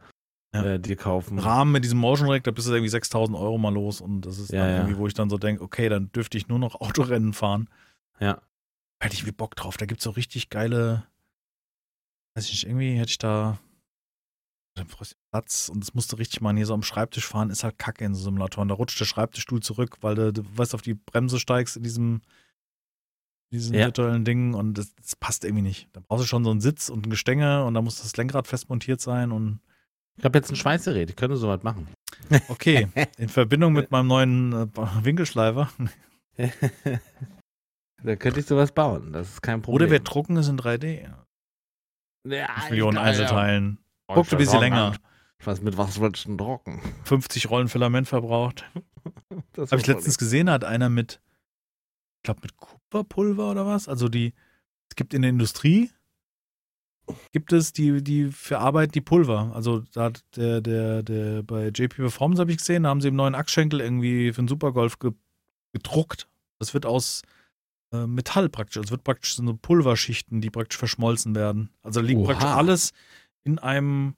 Ja.
äh, dir kaufen.
Rahmen mit diesem Motion Rack, da bist du irgendwie 6000 Euro mal los und das ist
Ja,
irgendwie, wo ich dann so denke, okay, dann dürfte ich nur noch Autorennen fahren.
Ja.
Hätte ich wie Bock drauf. Da gibt es so richtig geile, weiß ich nicht, irgendwie hätte ich da dann Platz und das musst du richtig machen. Hier so am Schreibtisch fahren ist halt kacke in so Simulatoren. Da rutscht der Schreibtischstuhl zurück, weil du, du weißt, auf die Bremse steigst in diesem, diesen
Ja.
virtuellen Ding und das, das passt irgendwie nicht. Da brauchst du schon so einen Sitz und ein Gestänge und da muss das Lenkrad fest montiert sein und
Ich habe jetzt ein Schweißgerät, ich könnte sowas machen.
okay. In Verbindung mit meinem neuen äh, Winkelschleifer.
da könnte ich sowas bauen, das ist kein Problem.
Oder wir drucken es in 3D.
ja,
Millionen Einzelteilen.
ja.
Guckt ein bisschen länger.
Was mit was willst du denn drucken?
50 Rollen Filament verbraucht.
Das
Habe ich letztens gesehen, hat einer mit, ich glaube mit Kupferpulver oder was? Also die, es gibt in der Industrie, gibt es die, die verarbeiten die Pulver. Also da hat der, der, der, bei JP Performance habe ich gesehen, da haben sie im neuen Achsschenkel irgendwie für den Supergolf ge, gedruckt. Das wird aus äh, Metall praktisch. Es wird praktisch so eine Pulverschichten, die praktisch verschmolzen werden. Also da liegt
Oha.
praktisch alles in einem,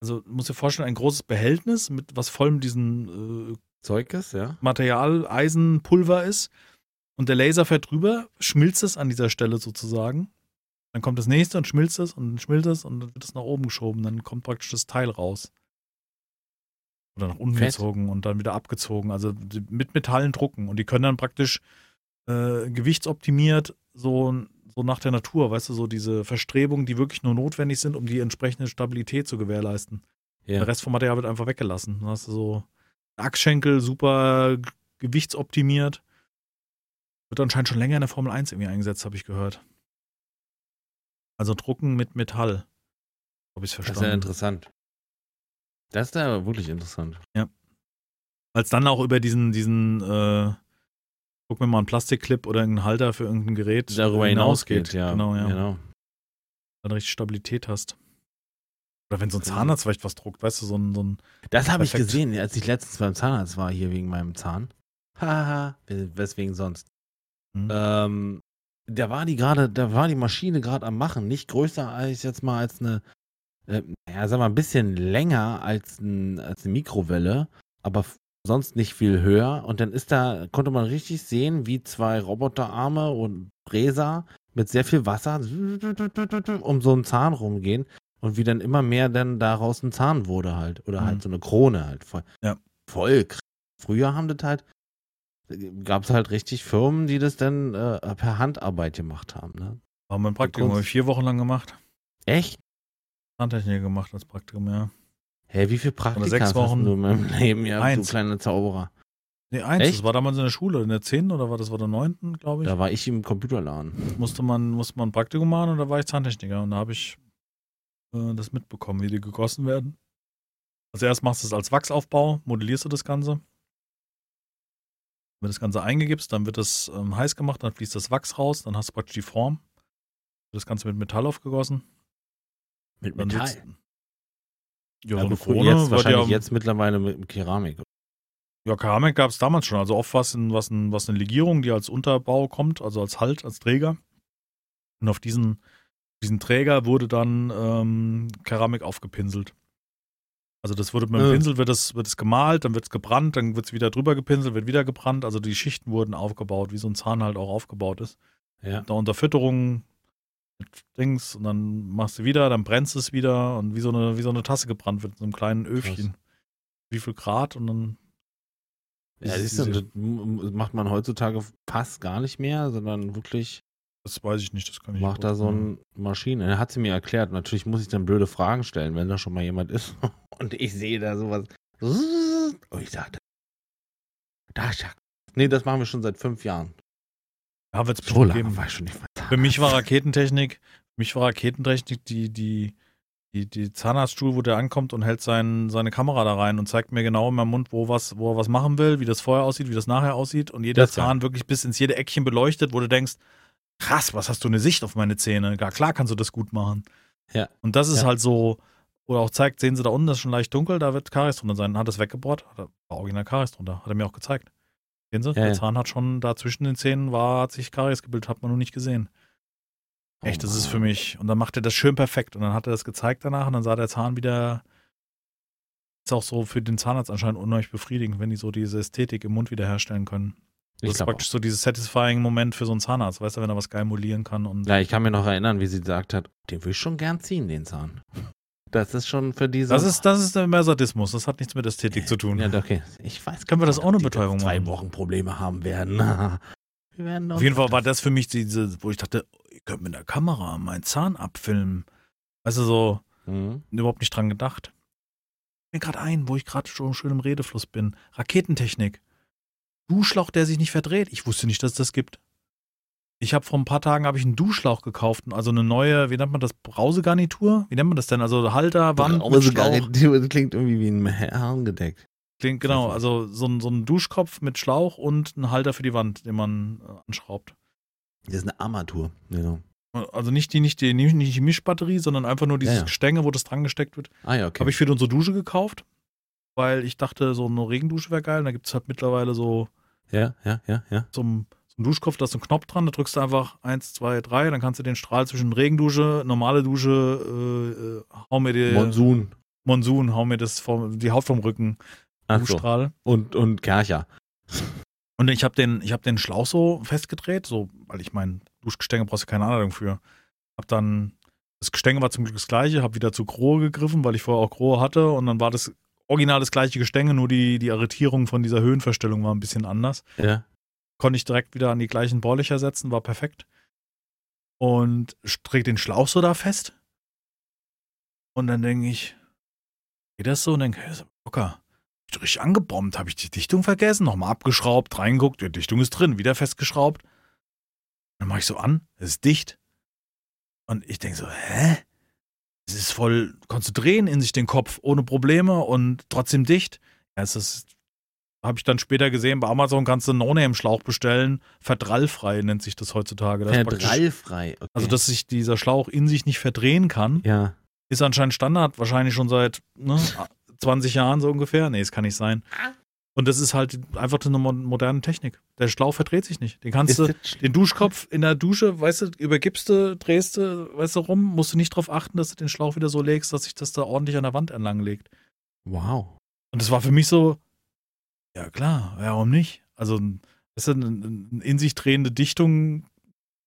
also du musst dir vorstellen, ein großes Behältnis mit was vollem diesen äh,
Zeug ist, ja.
Material Eisenpulver ist und der Laser fährt drüber, schmilzt es an dieser Stelle sozusagen. Dann kommt das nächste und schmilzt es und dann schmilzt es und dann wird es nach oben geschoben. Dann kommt praktisch das Teil raus. Oder nach unten
Fett.
gezogen und dann wieder abgezogen. Also mit Metallen drucken. Und die können dann praktisch äh, gewichtsoptimiert so, so nach der Natur, weißt du, so diese Verstrebungen, die wirklich nur notwendig sind, um die entsprechende Stabilität zu gewährleisten.
Ja.
Der Rest vom Material wird einfach weggelassen. Dann hast du so Achsschenkel, super gewichtsoptimiert. Wird anscheinend schon länger in der Formel 1 irgendwie eingesetzt, habe ich gehört. Also Drucken mit Metall. Habe ich
Das ist ja
verstanden.
interessant. Das ist ja wirklich interessant.
Als dann auch über diesen, diesen, äh, guck mir mal einen Plastikclip oder irgendeinen Halter für irgendein Gerät
Darüber hinausgeht, ja.
Genau, ja.
Genau.
Dann richtig Stabilität hast. Oder wenn so ein. Zahnarzt vielleicht was druckt, weißt du, so ein, so ein
Das habe ich gesehen, als ich letztens beim Zahnarzt war, hier wegen meinem Zahn. Haha, weswegen sonst?
Hm.
Ähm, da war die gerade, da war die Maschine gerade am Machen, nicht größer als jetzt mal als eine, äh, ja, sag mal, ein bisschen länger als, ein, als eine Mikrowelle, aber sonst nicht viel höher. Und dann ist da, konnte man richtig sehen, wie zwei Roboterarme und Bräser mit sehr viel Wasser um so einen Zahn rumgehen und wie dann immer mehr dann daraus ein Zahn wurde halt. Oder
Mhm.
halt so eine Krone halt. Voll,
Ja.
voll krass. Früher haben das halt, gab es halt richtig Firmen, die das dann äh, per Handarbeit gemacht haben. Ne?
war mein Praktikum, habe ich vier Wochen lang gemacht.
Echt?
Zahntechnik gemacht als Praktikum, ja.
Hä, wie viel Praktika
sechs
hast
Wochen.
du in meinem Leben, ja,
Eins.
du kleiner Zauberer?
Nee, eins,
Echt?
das war damals in der Schule, in der 10. oder war das war der 9., glaube ich.
Da war ich im Computerladen.
musste man, musste man ein Praktikum machen und da war ich Zahntechniker und da habe ich äh, das mitbekommen, wie die gegossen werden. Also erst machst du es als Wachsaufbau, modellierst du das Ganze. Wenn du das Ganze eingegibst, dann wird das ähm, heiß gemacht, dann fließt das Wachs raus, dann hast du praktisch die Form. Das Ganze mit Metall aufgegossen.
Mit
Dann
Metall.
wird's- Ja,
Ja,
so eine Krone
jetzt wahrscheinlich
ja,
jetzt mittlerweile mit Keramik.
Ja, Keramik gab es damals schon. Also oft was, in, was, in, was eine Legierung, die als Unterbau kommt, also als Halt, als Träger. Und auf diesen, diesen Träger wurde dann ähm, Keramik aufgepinselt. Also das wurde mit dem
Äh.
Pinsel wird es, wird es gemalt, dann wird es gebrannt, dann wird es wieder drüber gepinselt, wird wieder gebrannt. Also die Schichten wurden aufgebaut, wie so ein Zahn halt auch aufgebaut ist.
Ja.
Da unter Fütterung mit Dings und dann machst du wieder, dann brennst du es wieder und wie so eine, wie so eine Tasse gebrannt wird in so einem kleinen Öfchen. Wie viel Grad und dann
Ja, siehst du, das macht man heutzutage fast gar nicht mehr, sondern wirklich
Das weiß ich nicht, das kann ich
macht
nicht
da so eine Maschine. Er hat sie mir erklärt. Natürlich muss ich dann blöde Fragen stellen, wenn da schon mal jemand ist. Und ich sehe da sowas. Und ich dachte, da ist ja. Nee, das machen wir schon seit fünf Jahren.
Ja, wird es
So
bestimmt
lange
geben.
war ich schon nicht mehr
Für mich war Raketentechnik, für mich war Raketentechnik die, die, die, die Zahnarztstuhl, wo der ankommt und hält sein, seine Kamera da rein und zeigt mir genau in meinem Mund, wo, was, wo er was machen will, wie das vorher aussieht, wie das nachher aussieht und jeder. Zahn wirklich bis ins jede Eckchen beleuchtet, wo du denkst, krass, was hast du eine Sicht auf meine Zähne? Gar klar kannst du das gut machen.
Ja.
Und das ist
Ja.
halt so, oder auch zeigt, sehen Sie da unten, das ist schon leicht dunkel, da wird Karies drunter sein. Hat das weggebohrt, war original Karies drunter, hat er mir auch gezeigt. Sehen Sie,
Ja,
der
ja.
Zahn hat schon da zwischen den Zähnen war, hat sich Karies gebildet, hat man nur nicht gesehen.
Oh
Echt, das ist für mich. Und dann macht er das schön perfekt. Und dann hat er das gezeigt danach und dann sah der Zahn wieder. Ist auch so für den Zahnarzt anscheinend unheimlich befriedigend, wenn die so diese Ästhetik im Mund wiederherstellen können.
Ich
das ist praktisch so dieses satisfying Moment für so einen Zahnarzt, weißt du, wenn er was geil modellieren kann. Und
Ja, ich kann mir noch erinnern, wie sie gesagt hat, den will ich schon gern ziehen, den Zahn. Das ist schon für diese.
das ist, das ist mehr Sadismus. Das hat nichts mit Ästhetik zu tun.
Ja, okay. Ich weiß
Können wir das auch
die
Betäubung
zwei
machen?
Wochen Probleme haben werden. wir werden
Auf jeden Fall war das für mich diese, wo ich dachte, ihr könnt mit der Kamera meinen Zahn abfilmen. Weißt du, so
Mhm.
überhaupt nicht dran gedacht. Mir gerade ein, wo ich gerade schon schön im Redefluss bin. Raketentechnik. Duschlauch, der sich nicht verdreht. Ich wusste nicht, dass es das gibt. Ich habe vor ein paar Tagen habe ich einen Duschlauch gekauft, also eine neue, wie nennt man das, Brausegarnitur? Wie nennt man das denn? Also Halter, Wand, mit
Brause
Schlauch.
Garnitur, das klingt irgendwie wie ein Herrengedeck.
Klingt genau, also so ein, so ein Duschkopf mit Schlauch und ein Halter für die Wand, den man äh, anschraubt.
Das ist eine Armatur. Genau.
Also nicht die, nicht die, nicht die Mischbatterie, sondern einfach nur dieses
Ja, ja.
Gestänge, wo das dran gesteckt wird.
Ah ja, okay.
Habe ich für unsere Dusche gekauft, weil ich dachte, so eine Regendusche wäre geil. Und da gibt es halt mittlerweile so
ja, ja, ja, ja.
zum, zum Duschkopf, da ist so ein Knopf dran, da drückst du einfach eins, zwei, drei, dann kannst du den Strahl zwischen Regendusche, normale Dusche, äh, äh, hau mir die
Monsun.
Monsun, hau mir das vom, die Haut vom Rücken,
Ach so.
Duschstrahl.
Und, und Kercher.
Und ich habe den, ich hab den Schlauch so festgedreht, so, weil ich mein Duschgestänge brauchst du keine Anleitung für. Hab dann, das Gestänge war zum Glück das gleiche, hab wieder zu Grohe gegriffen, weil ich vorher auch Grohe hatte und dann war das original das gleiche Gestänge, nur die, die Arretierung von dieser Höhenverstellung war ein bisschen anders.
Ja.
Konnte ich direkt wieder an die gleichen Bohrlöcher setzen, war perfekt. und trägt den Schlauch so da fest. Und dann denke ich, geht das so? Und denke, hey, locker. Ich richtig angebombt, habe ich die Dichtung vergessen, nochmal abgeschraubt, reingeguckt, die Dichtung ist drin, wieder festgeschraubt. Dann mache ich so an, es ist dicht. Und ich denke so, hä? Es ist voll, konntest du drehen in sich den Kopf ohne Probleme und trotzdem dicht. Ja, es ist, habe ich dann später gesehen, bei Amazon kannst du einen No-Name-Schlauch bestellen. Verdrallfrei nennt sich das heutzutage. Das
Verdrallfrei. Okay.
Also, dass sich dieser Schlauch in sich nicht verdrehen kann,
ja.
ist anscheinend Standard, wahrscheinlich schon seit ne, 20 Jahren so ungefähr. Nee, es kann nicht sein. Und das ist halt einfach eine mo- moderne Technik. Der Schlauch verdreht sich nicht. Den kannst
Ist
du,
das
den Duschkopf in der Dusche, weißt du, übergibst du, drehst du, weißt du, rum, musst du nicht drauf achten, dass du den Schlauch wieder so legst, dass sich das da ordentlich an der Wand entlang legt.
Wow.
Und das war für mich so, ja klar, warum nicht? Also, weißt du, eine in sich drehende Dichtung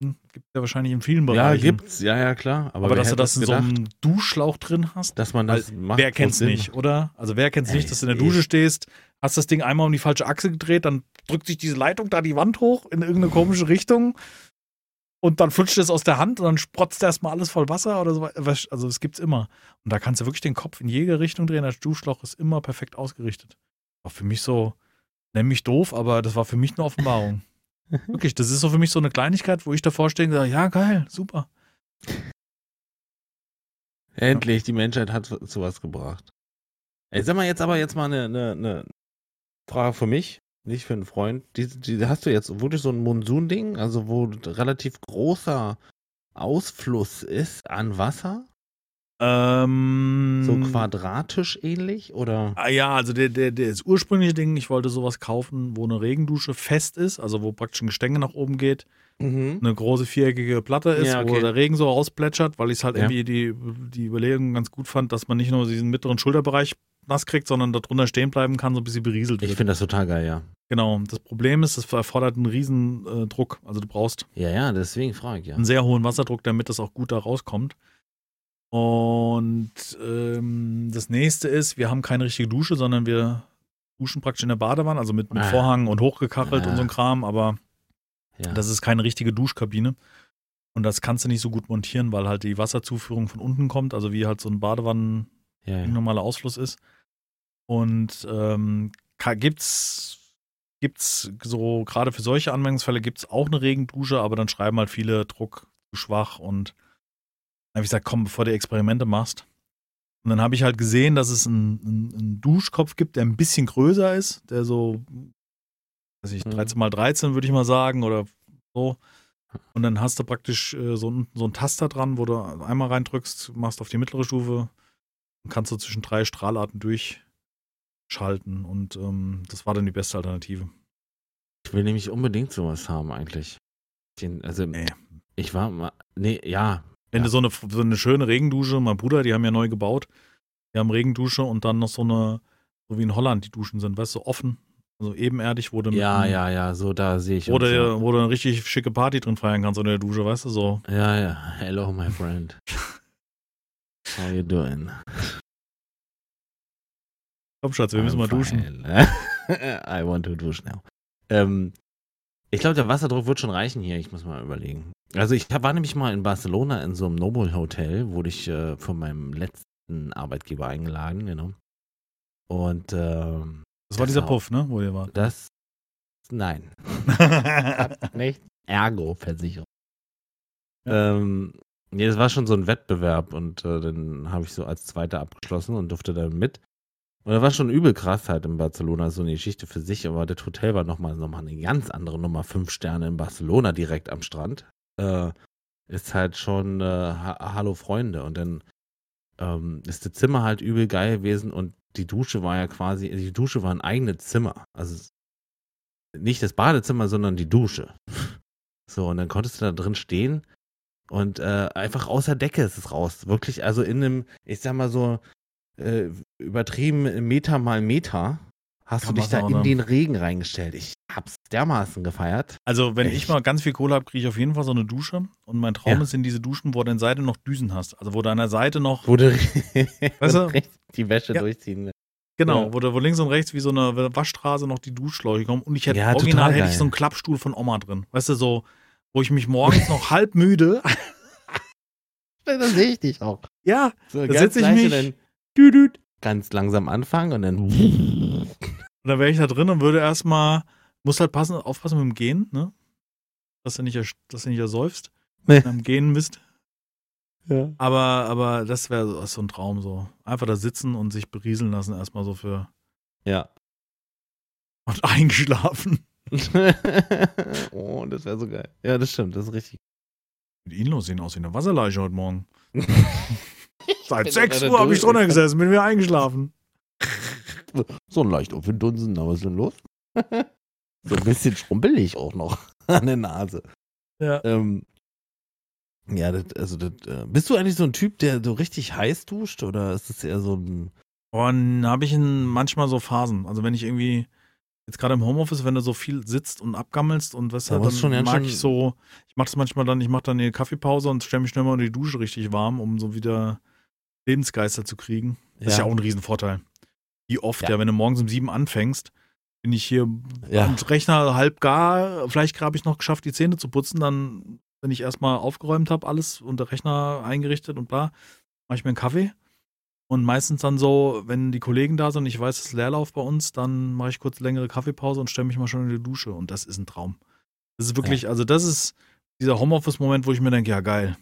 hm, gibt ja wahrscheinlich in vielen
Ja,
Bereichen.
gibt's, ja, ja, klar. Aber,
Aber, dass du das in so
gedacht,
einem Duschschlauch drin hast,
dass man das macht.
wer kennt's
Sinn
nicht, oder? Also wer kennt's
Ey,
nicht, dass du in der
ich-
Dusche stehst, hast das Ding einmal um die falsche Achse gedreht, dann drückt sich diese Leitung da die Wand hoch in irgendeine komische Richtung und dann flutscht es aus der Hand und dann sprotzt erstmal alles voll Wasser oder so. Also es gibt's immer. Und da kannst du wirklich den Kopf in jede Richtung drehen. Der Duschschlauch ist immer perfekt ausgerichtet. War für mich so, nenn mich doof, aber das war für mich eine Offenbarung. Wirklich, das ist so für mich so eine Kleinigkeit, wo ich davor stehe und sage, ja, geil, super.
Endlich, die Menschheit hat zu was gebracht. Ey, sag mal jetzt aber jetzt mal eine, eine, eine Frage für mich, nicht für einen Freund. Die, die hast du jetzt wirklich so ein Monsun-Ding, also wo relativ großer Ausfluss ist an Wasser?
Ähm,
So quadratisch ähnlich? Oder?
Ah, ja, also der, der, der das ursprüngliche Ding, ich wollte sowas kaufen, wo eine Regendusche fest ist, also wo praktisch ein Gestänge nach oben geht,
Mhm.
eine große viereckige Platte ist,
Ja,
wo
okay.
der Regen so rausplätschert, weil ich es halt
Ja.
irgendwie die, die Überlegung ganz gut fand, dass man nicht nur diesen mittleren Schulterbereich nass kriegt, sondern darunter stehen bleiben kann, so ein bisschen berieselt
Ich
wird.
finde das total geil, ja.
Genau. Das Problem ist, es erfordert einen riesen äh, Druck. Also du brauchst
Ja, ja, deswegen frage ich ja.
einen sehr hohen Wasserdruck, damit das auch gut da rauskommt. Und ähm, das nächste ist, wir haben keine richtige Dusche, sondern wir duschen praktisch in der Badewanne, also mit, mit
Ah.
Vorhang und hochgekachelt
Ah.
und so ein Kram, aber
Ja.
das ist keine richtige Duschkabine. Und das kannst du nicht so gut montieren, weil halt die Wasserzuführung von unten kommt, also wie halt so ein Badewannen
ja, ja.
normaler Ausfluss ist. Und ähm, gibt's gibt's so gerade für solche Anwendungsfälle gibt's auch eine Regendusche, aber dann schreiben halt viele Druck zu schwach und dann habe ich gesagt, komm, bevor du Experimente machst. Und dann habe ich halt gesehen, dass es einen, einen, einen Duschkopf gibt, der ein bisschen größer ist, der so, weiß ich,
Mhm.
13 mal 13 würde ich mal sagen oder so. Und dann hast du praktisch äh, so, ein, so einen Taster dran, wo du einmal reindrückst, machst auf die mittlere Stufe und kannst du zwischen drei Strahlarten durchschalten. Und ähm, das war dann die beste Alternative.
Ich will nämlich unbedingt sowas haben eigentlich. Den, also,
Nee.
ich war mal, nee, ja.
Wenn
Ja.
du so eine, so eine schöne Regendusche, mein Bruder, die haben ja neu gebaut, die haben Regendusche und dann noch so eine, so wie in Holland die Duschen sind, weißt du, offen, also ebenerdig, mit
Ja,
einem-
ja, ja, so da sehe ich ja.
wo du eine richtig schicke Party drin feiern kannst unter der Dusche, weißt du, so.
Ja, ja. Hello, my friend. How you doing?
Komm, Schatz, wir müssen mal
I'm
duschen.
fine. I want to duschen now. Ähm, ich glaube, der Wasserdruck wird schon reichen hier. Ich muss mal überlegen. Also ich war nämlich mal in Barcelona in so einem Noble Hotel, wurde ich äh, von meinem letzten Arbeitgeber eingeladen, genau. Und ähm,
Das war
Das
dieser. Puff, ne, wo ihr wart.
das, nein, nicht Ergo-Versicherung. Ähm, nee, das war schon so ein Wettbewerb und äh, dann habe ich so als Zweiter abgeschlossen und durfte dann mit. Und das war schon übel krass halt in Barcelona, so eine Geschichte für sich, aber das Hotel war nochmal noch mal eine ganz andere Nummer, fünf Sterne in Barcelona direkt am Strand. Äh, ist halt schon äh, ha Hallo Freunde und dann ähm, ist das Zimmer halt übel geil gewesen und die Dusche war ja quasi, die Dusche war ein eigenes Zimmer. Also nicht das Badezimmer, sondern die Dusche. So, und dann konntest du da drin stehen und äh, einfach außer Decke ist es raus. Wirklich, also in einem, ich sag mal so, äh, übertrieben Meter mal Meter hast
Kann
du dich da in
ne?
den Regen reingestellt. Ich hab's dermaßen gefeiert.
Also, wenn ich
Echt?
mal ganz viel Kohle habe, kriege ich auf jeden Fall so eine Dusche. Und mein Traum
Ja.
ist in diese Duschen, wo du an der Seite noch Düsen hast. Also, wo du an der Seite noch,
Wo du
Weißt du?
die Wäsche
Ja.
durchziehen.
genau,
Ja.
wo, du, wo links und rechts wie so eine Waschstraße noch die Duschschläuche kommen. Und ich hätte
Ja,
original hätte ich so einen Klappstuhl von Oma drin. Weißt du, so, wo ich mich morgens noch halb müde
Da sehe ich dich auch.
Ja,
So,
Da setz ich mich-
und Dann, düdüt, ganz langsam anfangen und dann.
und dann wäre ich da drin und würde erstmal, muss halt passen, aufpassen mit dem Gehen, ne? Dass du nicht, dass du nicht ersäufst.
Nee.
Am Gehen bist.
Ja.
Aber, aber das wäre so- so ein Traum so. Einfach da sitzen und sich berieseln lassen, erstmal so für.
Ja.
Und eingeschlafen.
oh, das wäre so geil. Ja, das stimmt, das ist richtig.
Mit Ihnen los sehen aus wie eine Wasserleiche heute Morgen. Seit
bin
6
gerade
Uhr habe ich drunter gesessen, bin wieder eingeschlafen.
So ein leicht Dunsen, aber was ist denn los? so ein bisschen schrumpelig auch noch an der Nase.
Ja.
Ähm, ja, das, also das, äh, bist du eigentlich so ein Typ, der so richtig heiß duscht oder ist es eher so ein.
Und da habe ich in manchmal so Phasen. Also wenn ich irgendwie, jetzt gerade im Homeoffice, wenn du so viel sitzt und abgammelst und was halt,
musst
dann
schon
mag ich so, ich mache das manchmal dann, ich mache dann eine Kaffeepause und stelle mich schnell mal unter die Dusche richtig warm, um so wieder Lebensgeister zu kriegen. Das ist ja auch ein Riesenvorteil. Wie oft,
Ja.
ja, wenn du morgens um sieben anfängst, bin ich hier
Ja.
am Rechner halb gar, vielleicht habe ich noch geschafft, die Zähne zu putzen, dann, wenn ich erstmal aufgeräumt habe, alles und der Rechner eingerichtet und bla, mache ich mir einen Kaffee. Und meistens dann so, wenn die Kollegen da sind ich weiß, es ist Leerlauf bei uns, dann mache ich kurz längere Kaffeepause und stelle mich mal schon in die Dusche. Und das ist ein Traum. Das ist wirklich, also das ist dieser Homeoffice-Moment, wo ich mir denke, ja geil.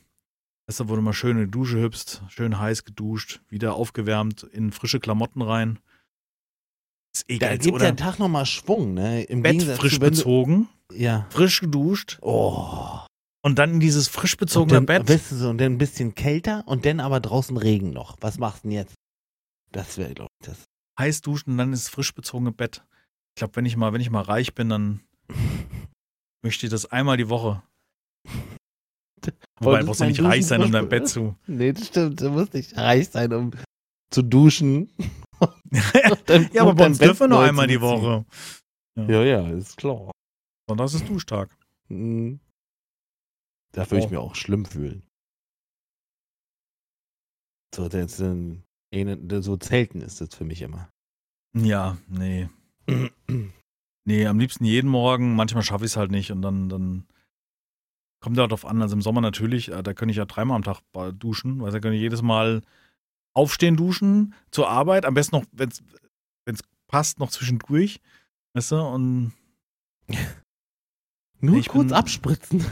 Weißt du, wo du mal schön in die Dusche hüpfst, schön heiß geduscht, wieder aufgewärmt, in frische Klamotten rein. Ist eh
Da gibt der Tag nochmal Schwung, ne? Im
Bett
Gegensatz
frisch
zu,
bezogen,
Ja.
frisch geduscht
Oh.
Und dann in dieses frisch
Und
bezogene
dann,
Bett.
Weißt du, so, und dann ein bisschen kälter und dann aber draußen Regen noch. Was machst du denn jetzt? Das wäre, glaube ich, das.
heiß duschen und dann ins frisch bezogene Bett. Ich glaube, wenn ich mal, wenn ich mal reich bin, dann möchte ich das einmal die Woche. Wobei,
das
musst du
mein
nicht reich sein, um dein Bett zu.
Nee, das stimmt. Du musst nicht reich sein, um zu duschen.
ja, aber bei uns dürfen wir nur einmal die Woche.
Ja, ja, ist klar.
Und das ist Duschtag.
Mhm. Da würde ich
Oh.
mir auch schlimm fühlen. So, das, eine- so Zelten ist das für mich immer.
Ja, nee. Nee, am liebsten jeden Morgen. Manchmal schaffe ich es halt nicht und dann, dann kommt ja darauf an. Also im Sommer natürlich, äh, da kann ich ja dreimal am Tag duschen, weil da kann ich jedes Mal aufstehen, duschen, zur Arbeit. Am besten noch, wenn es passt, noch zwischendurch. Weißt du, und
Nur
Ich
kurz
bin-
abspritzen.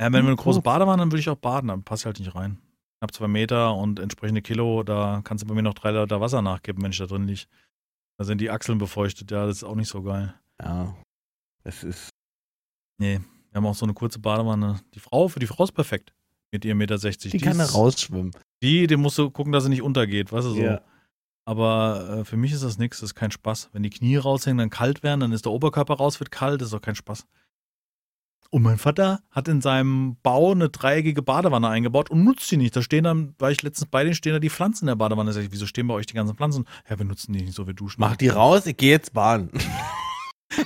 Ja, wenn wir eine
Nur
große. Badewanne, dann würde ich auch baden, dann passt halt nicht rein. Knapp zwei Meter und entsprechende Kilo, da kannst du bei mir noch drei Liter Wasser nachgeben, wenn ich da drin liege. Da sind die Achseln befeuchtet, ja, das ist auch nicht so geil.
Ja. Es ist.
Nee, wir haben auch so eine kurze Badewanne. Die Frau, für die Frau ist perfekt. Mit ihrem Meter 60.
Die kann da rausschwimmen.
Die, dem musst du gucken, dass sie nicht untergeht, weißt du so.
Ja.
Aber äh, für mich ist das nichts, das ist kein Spaß. Wenn die Knie raushängen, dann kalt werden, dann ist der Oberkörper raus, wird kalt, das ist doch kein Spaß. Und mein Vater hat in seinem Bau eine dreieckige Badewanne eingebaut und nutzt sie nicht. Da stehen dann, war ich letztens bei denen, stehen da die Pflanzen in der Badewanne. Sag ich, wieso stehen bei euch die ganzen Pflanzen? Ja, wir nutzen die nicht so, wir duschen.
Mach die raus, ich gehe jetzt baden.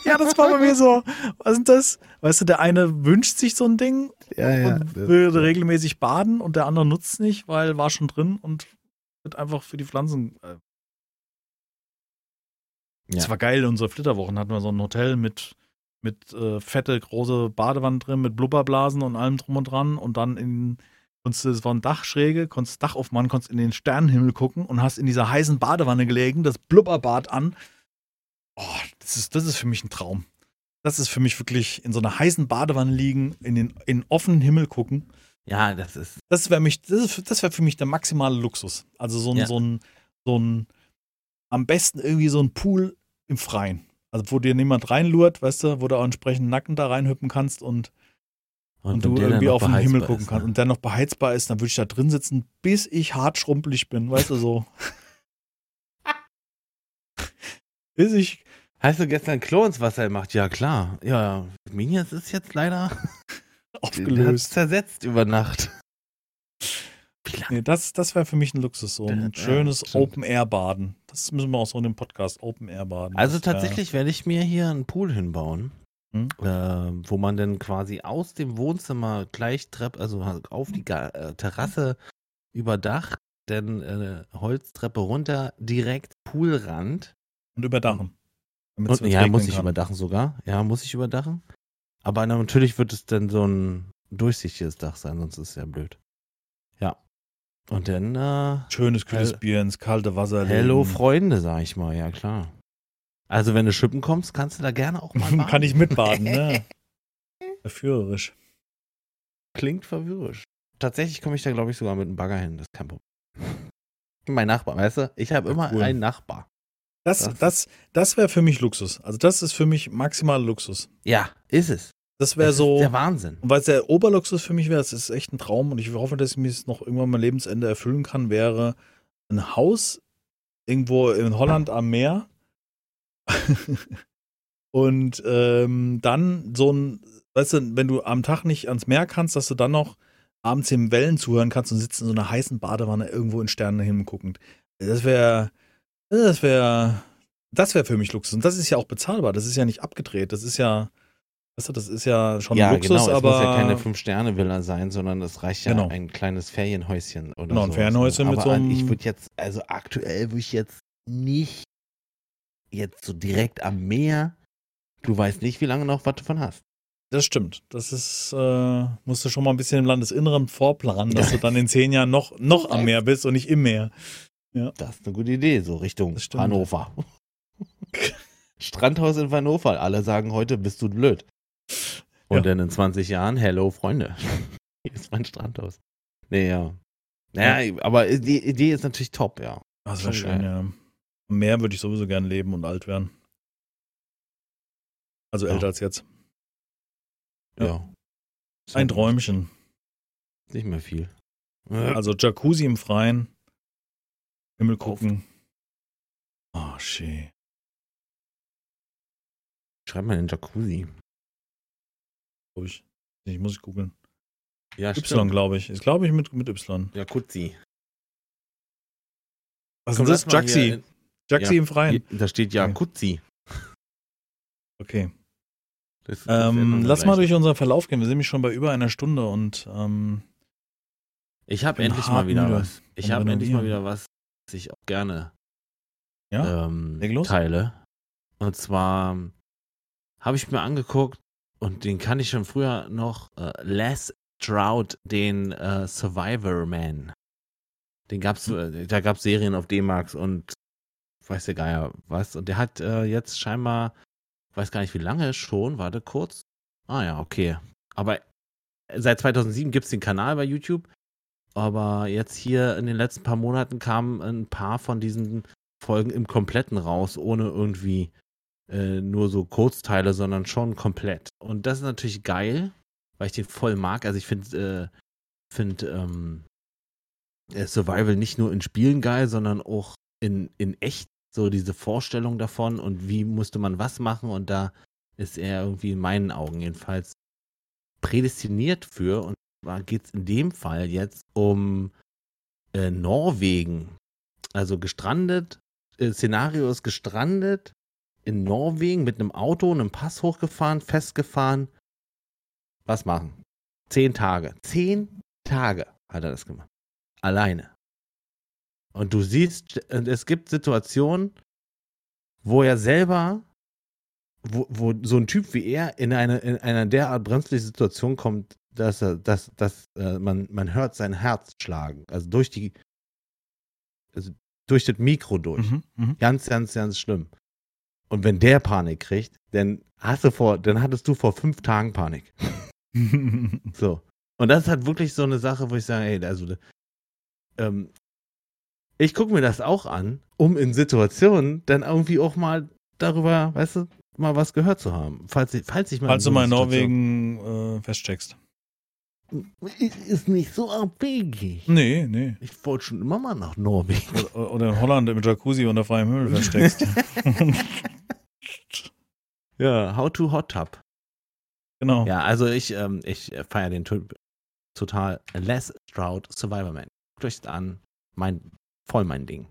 Ja, das war bei mir so. Was ist das? Weißt du, der eine wünscht sich so ein Ding
ja,
und will regelmäßig baden und der andere nutzt nicht, weil war schon drin und wird einfach für die Pflanzen. Äh. Das
Ja.
war geil, unsere Flitterwochen hatten wir so ein Hotel mit, mit äh, fette, große Badewanne drin, mit Blubberblasen und allem drum und dran und dann in, konntest du, es war ein Dachschräge, konntest Dach aufmachen, konntest in den Sternenhimmel gucken und hast in dieser heißen Badewanne gelegen, das Blubberbad an. Oh, das ist, das ist für mich ein Traum. Das ist für mich wirklich in so einer heißen Badewanne liegen, in den in offenen Himmel gucken.
ja, das ist.
Das wäre mich, das, ist- das wäre für mich der maximale Luxus. Also so ein,
Ja.
so ein, so ein, am besten irgendwie so ein Pool im Freien. Also wo dir niemand reinlurt, weißt du, wo du auch entsprechend Nacken da reinhüppen kannst und, und, du
wenn der
irgendwie auf den Himmel gucken
ist,
kannst
ne?
und der noch beheizbar ist, dann würde ich da drin sitzen, bis ich hart schrumpelig bin, weißt du so. bis ich,
Hast du gestern Klo ins Wasser gemacht? Ja, klar. Ja, Minias ist jetzt leider
aufgelöst.
zersetzt über Nacht.
Nee, das, das wäre für mich ein Luxus, so ein
Ja,
schönes. Open-Air-Baden. Das müssen wir auch so in dem Podcast, Open-Air-Baden.
Also
Das
tatsächlich werde ich mir hier einen Pool hinbauen,
Hm?
äh, wo man dann quasi aus dem Wohnzimmer gleich Treppe, also auf die Ga äh, Terrasse über Dach, dann äh, Holztreppe runter, direkt Poolrand.
Und überdachen.
Und, ja, muss ich
kann.
überdachen sogar. Ja, muss ich überdachen. Aber natürlich wird es dann so ein durchsichtiges Dach sein, sonst ist es ja blöd. Und dann, äh,
Schönes kühles Bier ins kalte Wasser
hello. Freunde, sag ich mal, ja klar. Also wenn du schippen kommst, kannst du da gerne auch mal baden.
Kann ich mitbaden, ne? Verführerisch.
Klingt verwirrisch. Tatsächlich komme ich da, glaube ich, sogar mit einem Bagger hin. Das ist kein Problem. Mein Nachbar, weißt du? Ich habe immer
cool.
einen Nachbar.
Das,
Das-
das, das wäre für mich Luxus. Also das ist für mich maximaler Luxus.
Ja, ist es.
Das wäre so,
der Wahnsinn.
und weil es der Oberluxus für mich wäre, das ist echt ein Traum und ich hoffe, dass ich mir noch irgendwann mein Lebensende erfüllen kann, wäre ein Haus irgendwo in Holland am Meer und ähm, dann so ein, weißt du, wenn du am Tag nicht ans Meer kannst, dass du dann noch abends den Wellen zuhören kannst und sitzt in so einer heißen Badewanne irgendwo in Sternenhimmel guckend. Das wäre, das wäre, das wäre für mich Luxus. Und das ist ja auch bezahlbar. Das ist ja nicht abgedreht. Das ist ja, weißt du, das ist ja schon
ja,
Luxus,
genau. Es
aber
muss ja keine Fünf-Sterne-Villa sein, sondern es reicht ja
Genau.
ein kleines Ferienhäuschen oder
Genau, ein. Ferienhäuschen mit so einem-
Ich würde jetzt, also aktuell würde ich jetzt nicht jetzt so direkt am Meer. Du weißt nicht, wie lange noch was du von hast.
das stimmt. Das ist, äh, musst du schon mal ein bisschen im Landesinneren vorplanen, dass du dann in zehn Jahren noch, noch am Meer bist und nicht im Meer.
Das ist eine gute Idee, so Richtung. Hannover. Strandhaus in Hannover. Alle sagen heute, bist du blöd. Und
Ja.
dann in 20 Jahren, hello Freunde. Hier ist mein Strandhaus. Nee, ja. Naja, aber die Idee ist natürlich top, ja.
Das wäre schön,
geil.
ja. Am Meer würde ich sowieso gern leben und alt werden. Also
Ja.
älter als jetzt. Ja.
Ja.
Ein
ja
Träumchen.
Nicht mehr viel.
Also Jacuzzi im Freien. Himmel gucken. Oh, schön.
Schreib mal in Jacuzzi.
Glaub ich. Ich muss ich googeln.
Ja,
Y, glaube ich. Ist, glaube ich, mit, mit Y.
Jacuzzi.
Was
Komm,
ist das? Jaxi. Jaxi
Ja.
im Freien.
Da steht Jacuzzi.
Okay.
Das, das ändern
Ähm,
wir
lass mal durch unseren Verlauf gehen. Wir sind nämlich schon bei über einer Stunde und ähm,
Ich habe endlich mal wieder
müde
was. Ich habe endlich mal wieder was, was ich auch gerne
ja.
ähm, teile. Und zwar habe ich mir angeguckt und den kann ich schon früher noch äh, Les Stroud, den äh, Survivor Man. Den gab's, äh, da gab's Serien auf D-Max und weiß der Geier was. Und der hat äh, jetzt scheinbar, weiß gar nicht wie lange schon, warte kurz. Ah ja, okay. Aber seit 2007 gibt's den Kanal bei YouTube. Aber jetzt hier in den letzten paar Monaten kamen ein paar von diesen Folgen im Kompletten raus, ohne irgendwie äh, nur so Kurzteile, sondern schon komplett. Und das ist natürlich geil, weil ich den voll mag. Also ich finde äh, find, ähm, äh, Survival nicht nur in Spielen geil, sondern auch in, in echt so diese Vorstellung davon und wie musste man was machen und da ist er irgendwie in meinen Augen jedenfalls prädestiniert für und zwar geht es in dem Fall jetzt um äh, Norwegen. Also gestrandet, äh, Szenario ist gestrandet in Norwegen mit einem Auto, einem Pass hochgefahren, festgefahren. Was machen? Zehn Tage. Zehn Tage hat er das gemacht. Alleine. Und du siehst, und es gibt Situationen, wo er selber, wo, wo so ein Typ wie er in eine, in einer derart brenzliche Situation kommt, dass er, dass, dass äh, man, man hört sein Herz schlagen. Also durch die, also durch das Mikro durch.
Mhm, mhm.
Ganz, ganz, ganz schlimm. Und wenn der Panik kriegt, dann hast du vor, dann hattest du vor fünf Tagen Panik. So. Und das ist halt wirklich so eine Sache, wo ich sage, ey, also ähm, ich gucke mir das auch an, um in Situationen dann irgendwie auch mal darüber, weißt du, mal was gehört zu haben. Falls falls ich mal.
Falls
in
du
so
mal in Norwegen äh, festcheckst.
Ist nicht so abwegig.
Nee, nee.
Ich wollte schon immer mal nach Norwegen.
Oder, oder in Holland im Jacuzzi unter freiem Himmel feststeckst.
Ja, How to Hot Tub.
genau.
Ja, also ich, ähm, ich feiere den Typ total. Les Stroud Survivor Man. Guckt euch das an. Mein, voll mein Ding.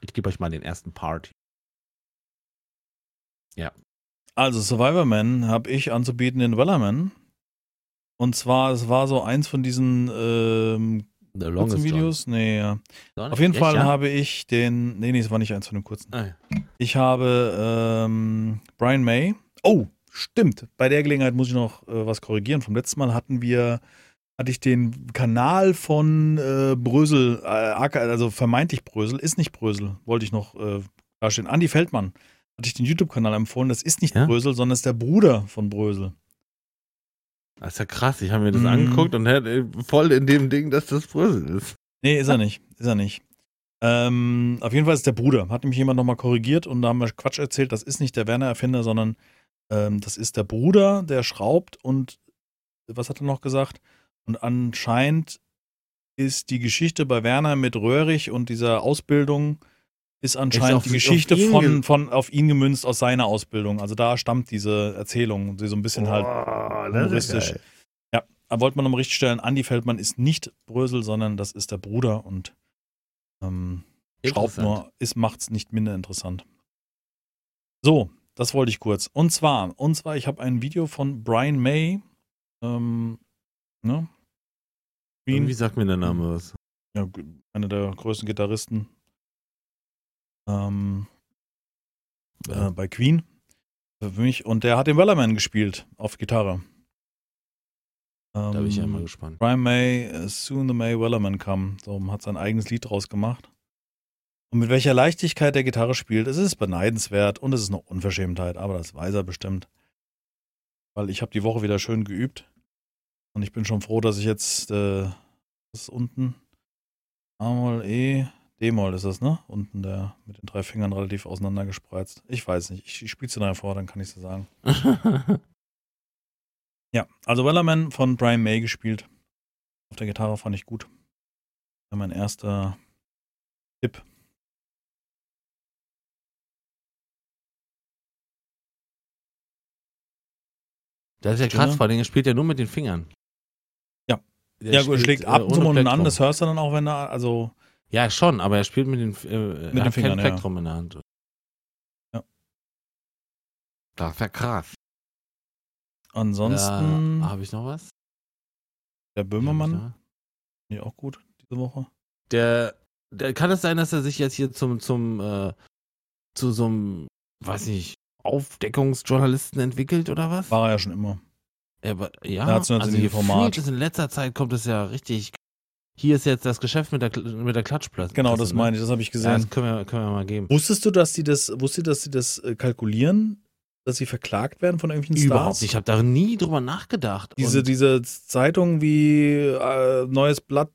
Ich gebe euch mal den ersten Part.
Also Survivor Man habe ich anzubieten in Wellerman. Und zwar, es war so eins von diesen ähm, kurzen Videos. Nee, ja.
John.
Auf jeden
Echt,
Fall
ja?
habe ich den. Nee, nee, es war nicht eins von den kurzen.
Ah, ja.
Ich habe ähm, Brian May. Oh, stimmt. Bei der Gelegenheit muss ich noch äh, was korrigieren. Vom letzten Mal hatten wir hatte ich den Kanal von äh, Brösel, äh, also vermeintlich Brösel, ist nicht Brösel, wollte ich noch äh, darstellen. Andi Feldmann hatte ich den YouTube-Kanal empfohlen. Das ist nicht
Ja?
Brösel, sondern ist der Bruder von Brösel.
Das ist ja krass. Ich habe mir das
Mhm.
angeguckt und hätte voll in dem Ding, dass das Brüssel ist.
Nee, ist er nicht. Ist er nicht. Ähm, auf jeden Fall ist der Bruder. Hat nämlich jemand nochmal korrigiert und da haben wir Quatsch erzählt. Das ist nicht der Werner-Erfinder, sondern ähm, das ist der Bruder, der schraubt und was hat er noch gesagt? Und anscheinend ist die Geschichte bei Werner mit Röhrig und dieser Ausbildung ist anscheinend die Geschichte von, von auf ihn gemünzt aus seiner Ausbildung. Also da stammt diese Erzählung, die so ein bisschen halt
Boah,
humoristisch.
geil.
da wollte man nochmal richtig stellen, Andi Feldmann ist nicht Brösel, sondern das ist der Bruder und ähm, schraubt nur, ist, macht's nicht minder interessant. So, das wollte ich kurz. Und zwar, und zwar, ich habe ein Video von Brian May, ähm, ne?
Irgendwie sagt mir der Name was.
ja, einer der größten Gitarristen ähm, äh, bei Queen. Für mich. Und der hat den Wellerman gespielt auf Gitarre.
Da bin ich ja
Ähm,
mal gespannt.
Brian May, uh, Soon the May Wellerman Come. So, hat sein eigenes Lied draus gemacht. Und mit welcher Leichtigkeit der Gitarre spielt, es ist beneidenswert und es ist noch Unverschämtheit, aber das weiß er bestimmt. Weil ich habe die Woche wieder schön geübt. Und ich bin schon froh, dass ich jetzt, äh, das ist unten, A-Moll, E, D-Moll ist das, ne? Unten der mit den drei Fingern relativ auseinandergespreizt. Ich weiß nicht, ich, ich spiele es dir nachher vor, dann kann ich es dir sagen. Ja, also Wellerman von Brian May gespielt. Auf der Gitarre fand ich gut. Ja, mein erster Tipp.
das ist ja krass, vor allem er spielt ja nur mit den Fingern.
Ja.
Der
ja, gut, schlägt
äh,
ab und an, das hörst du dann auch, wenn er, also,
Ja, schon, aber er spielt mit den, äh,
den
er hat
Fingern,
kein
ja.
Plektrum in der Hand.
Ja.
Das ja krass.
ansonsten,
Ja, Habe ich noch was?
der Böhmermann, nee, auch gut diese Woche.
Der, der, kann es sein, dass er sich jetzt hier zum, zum, äh, zu so einem, weiß nicht, Aufdeckungsjournalisten entwickelt oder was?
War er ja schon immer.
Er, ja,
Er hat so ein
also
Format.
ist in letzter Zeit kommt es ja richtig. Hier ist jetzt das Geschäft mit der, mit der Klatschplatte.
Genau, das meine ich, das habe ich
ne? Ja,
gesehen.
das können wir, können wir mal geben.
Wusstest du, dass die das, wusstet dass sie das äh, kalkulieren, dass sie verklagt werden von irgendwelchen
Überhaupt
Stars?
nicht. Ich habe da nie drüber nachgedacht.
Diese,
Und
diese Zeitungen wie äh, Neues Blatt,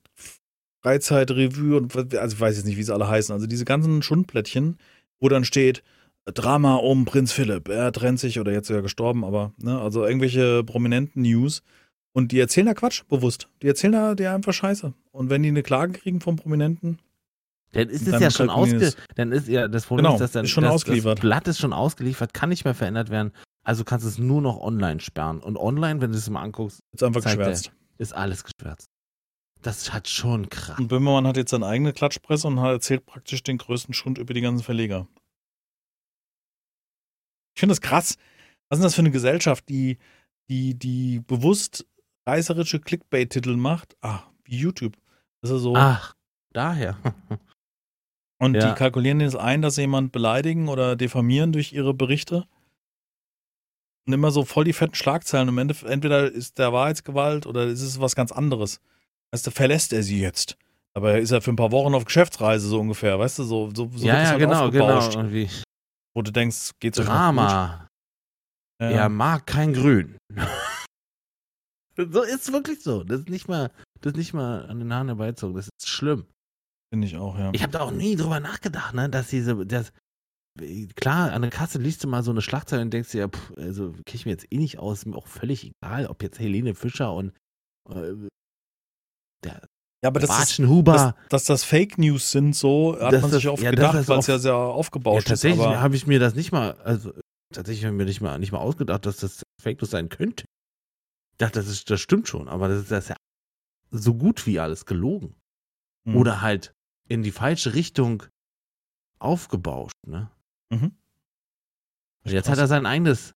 Freizeitrevue und also ich weiß jetzt nicht, wie sie alle heißen. Also diese ganzen Schundblättchen, wo dann steht, Drama um Prinz Philipp, er trennt sich oder jetzt sogar gestorben, aber ne, also irgendwelche prominenten News. Und die erzählen da Quatsch, bewusst. Die erzählen da dir einfach Scheiße. Und wenn die eine Klage kriegen vom Prominenten,
dann ist es ja schon ausge. Dann ist ja das Problem
Genau,
ist, dass dann
ist schon
das,
ausgeliefert.
Das Blatt ist schon ausgeliefert, kann nicht mehr verändert werden. Also kannst du es nur noch online sperren. Und online, wenn du es mal anguckst,
ist einfach geschwärzt.
ist alles geschwärzt. Das hat schon krass.
Und Böhmermann hat jetzt seine eigene Klatschpresse und hat erzählt praktisch den größten Schund über die ganzen Verleger. Ich finde das krass. Was ist denn das für eine Gesellschaft, die, die, die bewusst reißerische Clickbait-Titel macht? Ah, wie YouTube. Das ist so.
Ach, daher.
und
ja.
die kalkulieren jetzt ein, dass sie jemand beleidigen oder diffamieren durch ihre Berichte. Und immer so voll die fetten Schlagzeilen. Im Endeffekt, entweder ist der Wahrheitsgewalt oder ist es was ganz anderes. Weißt du, verlässt er sie jetzt. Aber ist er für ein paar Wochen auf Geschäftsreise, so ungefähr, weißt du, so, so, so
ja,
wird
ja,
halt
genau, genau.
aufgebauscht,
Irgendwie.
Wo du denkst, geht's euch
Drama.
gut?
Er mag kein Grün. So ist wirklich so. Das ist nicht mal, das ist nicht mal an den Haaren herbeizogen. Das ist schlimm.
Finde ich auch, ja.
Ich habe da auch nie drüber nachgedacht, ne, dass diese, das, klar, an der Kasse liest du mal so eine Schlagzeile und denkst dir, ja, pff, also kenne ich mir jetzt eh nicht aus, ist mir auch völlig egal, ob jetzt Helene Fischer und äh, der
Ja, aber das ist,
Batschenhuber.
dass, dass das Fake News sind, so hat man sich
das-
oft
ja,
gedacht, weil es ja sehr
ja,
aufgebauscht ist.
tatsächlich habe ich mir das nicht mal, also tatsächlich habe ich mir nicht mal, nicht mal ausgedacht, dass das Fake News sein könnte. Ich dachte, das, ist, das stimmt schon, aber das ist, das ist ja so gut wie alles gelogen.
Hm.
Oder halt in die falsche Richtung aufgebauscht, ne?
Mhm.
Und jetzt hat er sein eigenes,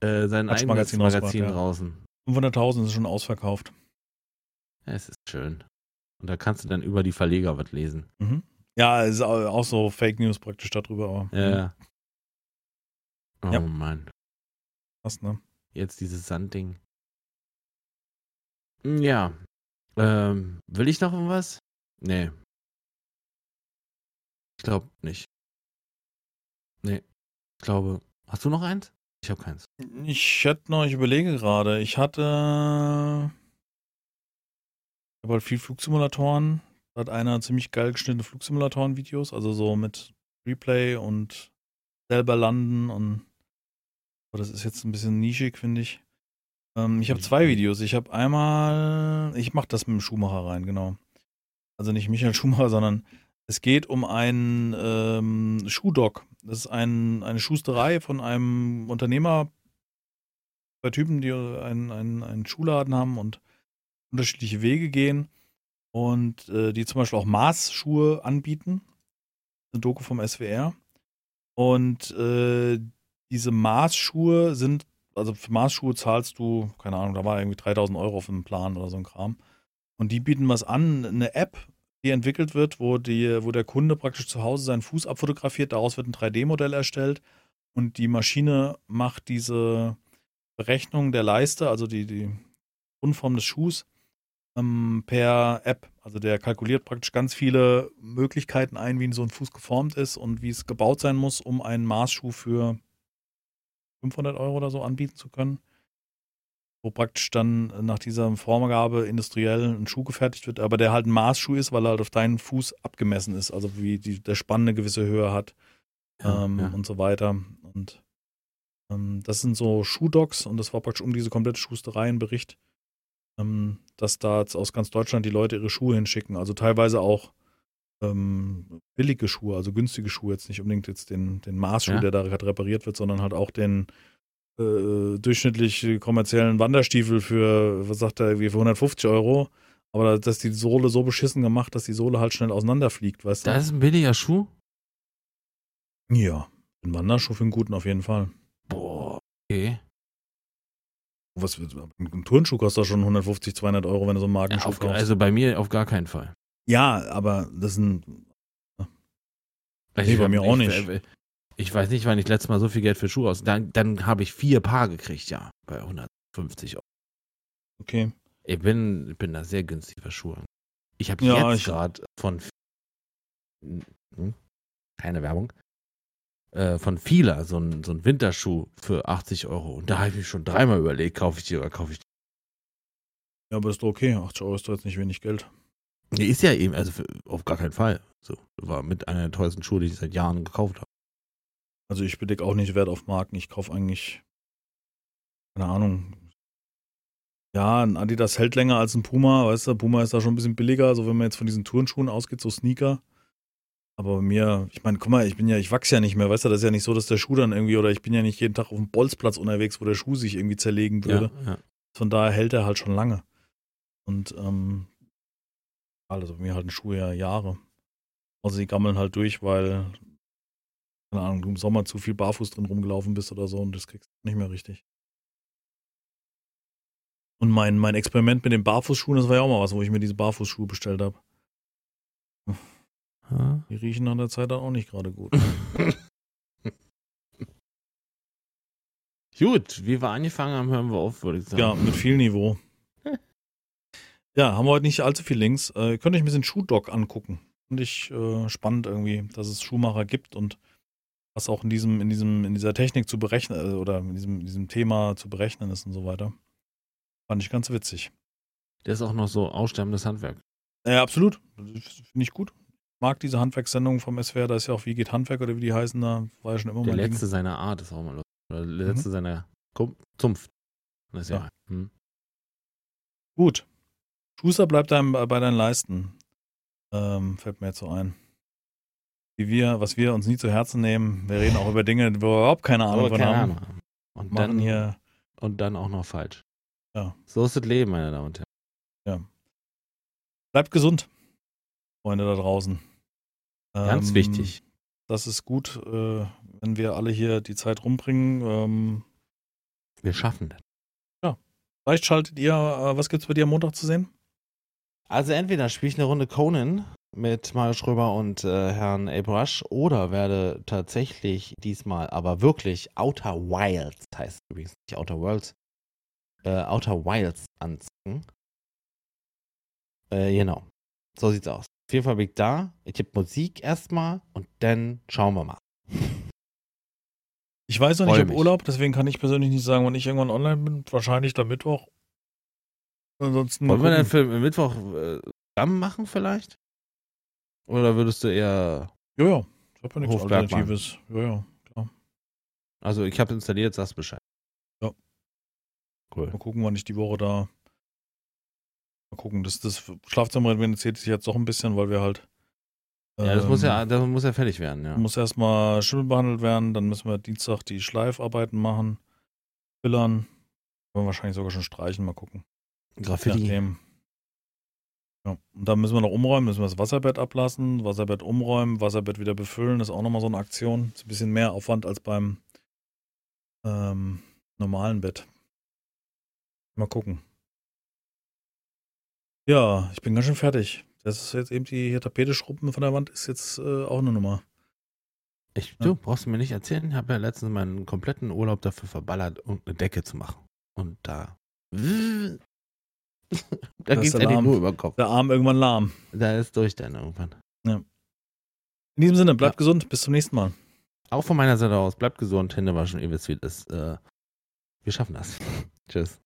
äh, sein eigenes Magazin
rausgebracht, ja.
draußen.
500.000 ist schon ausverkauft.
Ja, es ist schön. Und da kannst du dann über die Verleger was lesen.
Mhm. Ja, ist au- auch so Fake News praktisch darüber. Aber,
Ja. ja. Oh
Ja.
Mann.
Krass, ne?
Jetzt dieses Sandding. Ja. Ähm, will ich noch was? Nee. Ich glaube nicht. Nee. Ich glaube. Hast du noch eins? Ich habe keins.
Ich hätte noch, ich überlege gerade, ich hatte. Ich habe halt viel Flugsimulatoren. Da hat einer ziemlich geil geschnittene Flugsimulatoren-Videos, also so mit Replay und selber landen und. Aber das ist jetzt ein bisschen nischig, finde ich. Ähm, ich habe zwei Videos. Ich habe einmal. Ich mache das mit dem Schuhmacher rein, genau. Also nicht Michael Schumacher, sondern es geht um einen ähm, Schuhdock. Das ist ein, eine Schusterei von einem Unternehmer, zwei Typen, die einen, einen, einen Schuhladen haben und unterschiedliche Wege gehen und äh, die zum Beispiel auch Maßschuhe anbieten. Eine Doku vom SWR. Und äh, diese Maßschuhe sind, also für Maßschuhe zahlst du, keine Ahnung, da war irgendwie 3000 Euro auf dem Plan oder so ein Kram. Und die bieten was an, eine App, die entwickelt wird, wo, die, wo der Kunde praktisch zu Hause seinen Fuß abfotografiert, daraus wird ein 3D-Modell erstellt und die Maschine macht diese Berechnung der Leiste, also die, die Grundform des Schuhs, ähm, per App. Also der kalkuliert praktisch ganz viele Möglichkeiten ein, wie so ein Fuß geformt ist und wie es gebaut sein muss, um einen Maßschuh für 500 Euro oder so anbieten zu können wo praktisch dann nach dieser Vorgabe industriell ein Schuh gefertigt wird, aber der halt ein Maßschuh ist, weil er halt auf deinen Fuß abgemessen ist, also wie die, der Spann eine gewisse Höhe hat ja, ähm, ja. und so weiter. Und ähm, das sind so Schuhdocs und das war praktisch um diese komplette Schusterei ein Bericht, ähm, dass da aus ganz Deutschland die Leute ihre Schuhe hinschicken, also teilweise auch ähm, billige Schuhe, also günstige Schuhe, jetzt nicht unbedingt jetzt den, den Maßschuh, ja. der da repariert wird, sondern halt auch den äh, durchschnittlich kommerziellen Wanderstiefel für, was sagt er, irgendwie für 150 Euro. Aber dass die Sohle so beschissen gemacht, dass die Sohle halt schnell auseinanderfliegt, weißt
du? Das ist ein billiger Schuh?
Ja, ein Wanderschuh für einen guten auf jeden Fall.
Boah, okay.
Was, ein Turnschuh kostet schon 150, 200 Euro, wenn du so einen Markenschuh ja,
kaufst. Also bei mir auf gar keinen Fall.
Ja, aber das sind.
Nee, bei mir auch nicht. Ich weiß nicht, wann ich letztes Mal so viel Geld für Schuhe aus. Dann, dann habe ich vier Paar gekriegt, ja, bei 150 Euro.
Okay.
Ich bin, bin da sehr günstig für Schuhe. Ich habe ja, jetzt gerade von hm, keine Werbung äh, von Fila so ein, so ein Winterschuh für 80 Euro. Und da habe ich mich schon dreimal überlegt, kaufe ich die oder kaufe ich die.
Ja, aber ist doch okay. 80 Euro ist doch jetzt nicht wenig Geld.
Nee, ist ja eben, also für, auf gar keinen Fall. So, war mit einer der teuersten Schuhe, die ich seit Jahren gekauft habe.
Also ich bedecke auch nicht Wert auf Marken. Ich kaufe eigentlich, keine Ahnung. Ja, ein Adidas hält länger als ein Puma, weißt du, Puma ist da schon ein bisschen billiger, also wenn man jetzt von diesen Turnschuhen ausgeht, so Sneaker. Aber bei mir, ich meine, guck mal, ich bin ja, ich wachse ja nicht mehr, weißt du, das ist ja nicht so, dass der Schuh dann irgendwie, oder ich bin ja nicht jeden Tag auf dem Bolzplatz unterwegs, wo der Schuh sich irgendwie zerlegen würde. Ja, ja. Von daher hält er halt schon lange. Und, ähm, also bei mir halten Schuhe ja Jahre. Also die gammeln halt durch, weil keine Ahnung, du im Sommer zu viel barfuß drin rumgelaufen bist oder so und das kriegst du nicht mehr richtig. Und mein, mein Experiment mit den Barfußschuhen, das war ja auch mal was, wo ich mir diese Barfußschuhe bestellt habe. Die riechen nach der Zeit dann auch nicht gerade gut.
gut, wie wir angefangen haben, hören wir auf, würde ich sagen.
Ja, mit viel Niveau. Ja, haben wir heute nicht allzu viel Links. Äh, könnt euch ein bisschen Schuhdoc angucken. Finde ich äh, spannend irgendwie, dass es Schuhmacher gibt und was auch in diesem, in diesem, in dieser Technik zu berechnen äh, oder in diesem, in diesem Thema zu berechnen ist und so weiter. Fand ich ganz witzig.
Der ist auch noch so aussterbendes Handwerk.
Ja, absolut. Finde ich gut. Mag diese Handwerkssendung vom SWR, da ist ja auch Wie geht Handwerk oder wie die heißen, da war ja schon immer
Der mal. Der letzte Ding. seiner Art ist auch mal. Oder der letzte mhm. seiner Zunft. Das ist ja. ja. Hm.
Gut. Schuster bleibt dein, bei deinen Leisten. Ähm, fällt mir jetzt so ein wie wir, was wir uns nie zu Herzen nehmen. Wir reden auch über Dinge, wo wir überhaupt keine Ahnung von haben. Ahnung.
Und dann hier. Und dann auch noch falsch.
Ja.
So ist das Leben, meine Damen und Herren.
Ja. Bleibt gesund, Freunde da draußen.
Ganz ähm, wichtig.
Das ist gut, äh, wenn wir alle hier die Zeit rumbringen. Ähm,
wir schaffen das.
Ja. Vielleicht schaltet ihr, äh, was gibt's bei dir am Montag zu sehen?
Also entweder spiele ich eine Runde Conan mit Mario Schröber und äh, Herrn Abrash oder werde tatsächlich diesmal aber wirklich Outer Wilds, heißt übrigens nicht Outer Worlds, äh, Outer Wilds anziehen. Äh, genau. So sieht's aus. Auf jeden Fall bin ich da. Ich tippe Musik erstmal und dann schauen wir mal.
Ich weiß noch nicht, ich habe. Urlaub, deswegen kann ich persönlich nicht sagen, wann ich irgendwann online bin. Wahrscheinlich dann Mittwoch. Ansonsten
Wollen wir
gucken.
für Mittwoch äh, zusammen machen vielleicht? Oder würdest du eher.
Ja, ja. Ich habe ja nichts
Hofbergmann.
Alternatives. Ja, ja. Klar.
Also ich habe installiert, sagst Bescheid.
Ja.
Cool.
Mal gucken, wann ich die Woche da. Mal gucken. Das, das Schlafzimmer reduziert sich jetzt doch ein bisschen, weil wir halt.
Ja, das muss ja,
ähm,
das muss ja fertig werden, ja.
Muss erstmal Schimmel behandelt werden, dann müssen wir Dienstag die Schleifarbeiten machen, wir wahrscheinlich sogar schon streichen, mal gucken.
Graffiti.
nachdem. Ja. Und dann müssen wir noch umräumen, müssen wir das Wasserbett ablassen, Wasserbett umräumen, Wasserbett wieder befüllen. Das ist auch nochmal so eine Aktion. Ist ein bisschen mehr Aufwand als beim ähm, normalen Bett. Mal gucken. Ja, ich bin ganz schön fertig. Das ist jetzt eben die hier Tapete schrubben von der Wand ist jetzt äh, auch eine Nummer.
Ich,
Ja.
du brauchst mir nicht erzählen, ich habe ja letztens meinen kompletten Urlaub dafür verballert, um eine Decke zu machen. Und da. da
der
endlich
Alarm.
nur über den Kopf.
Der Arm irgendwann lahm.
Da ist durch dann irgendwann.
In diesem Sinne, bleibt gesund. Bis zum nächsten Mal.
Auch von meiner Seite aus, bleibt gesund, Hände waschen, ihr wisst, wie das. Äh, wir schaffen das. Tschüss.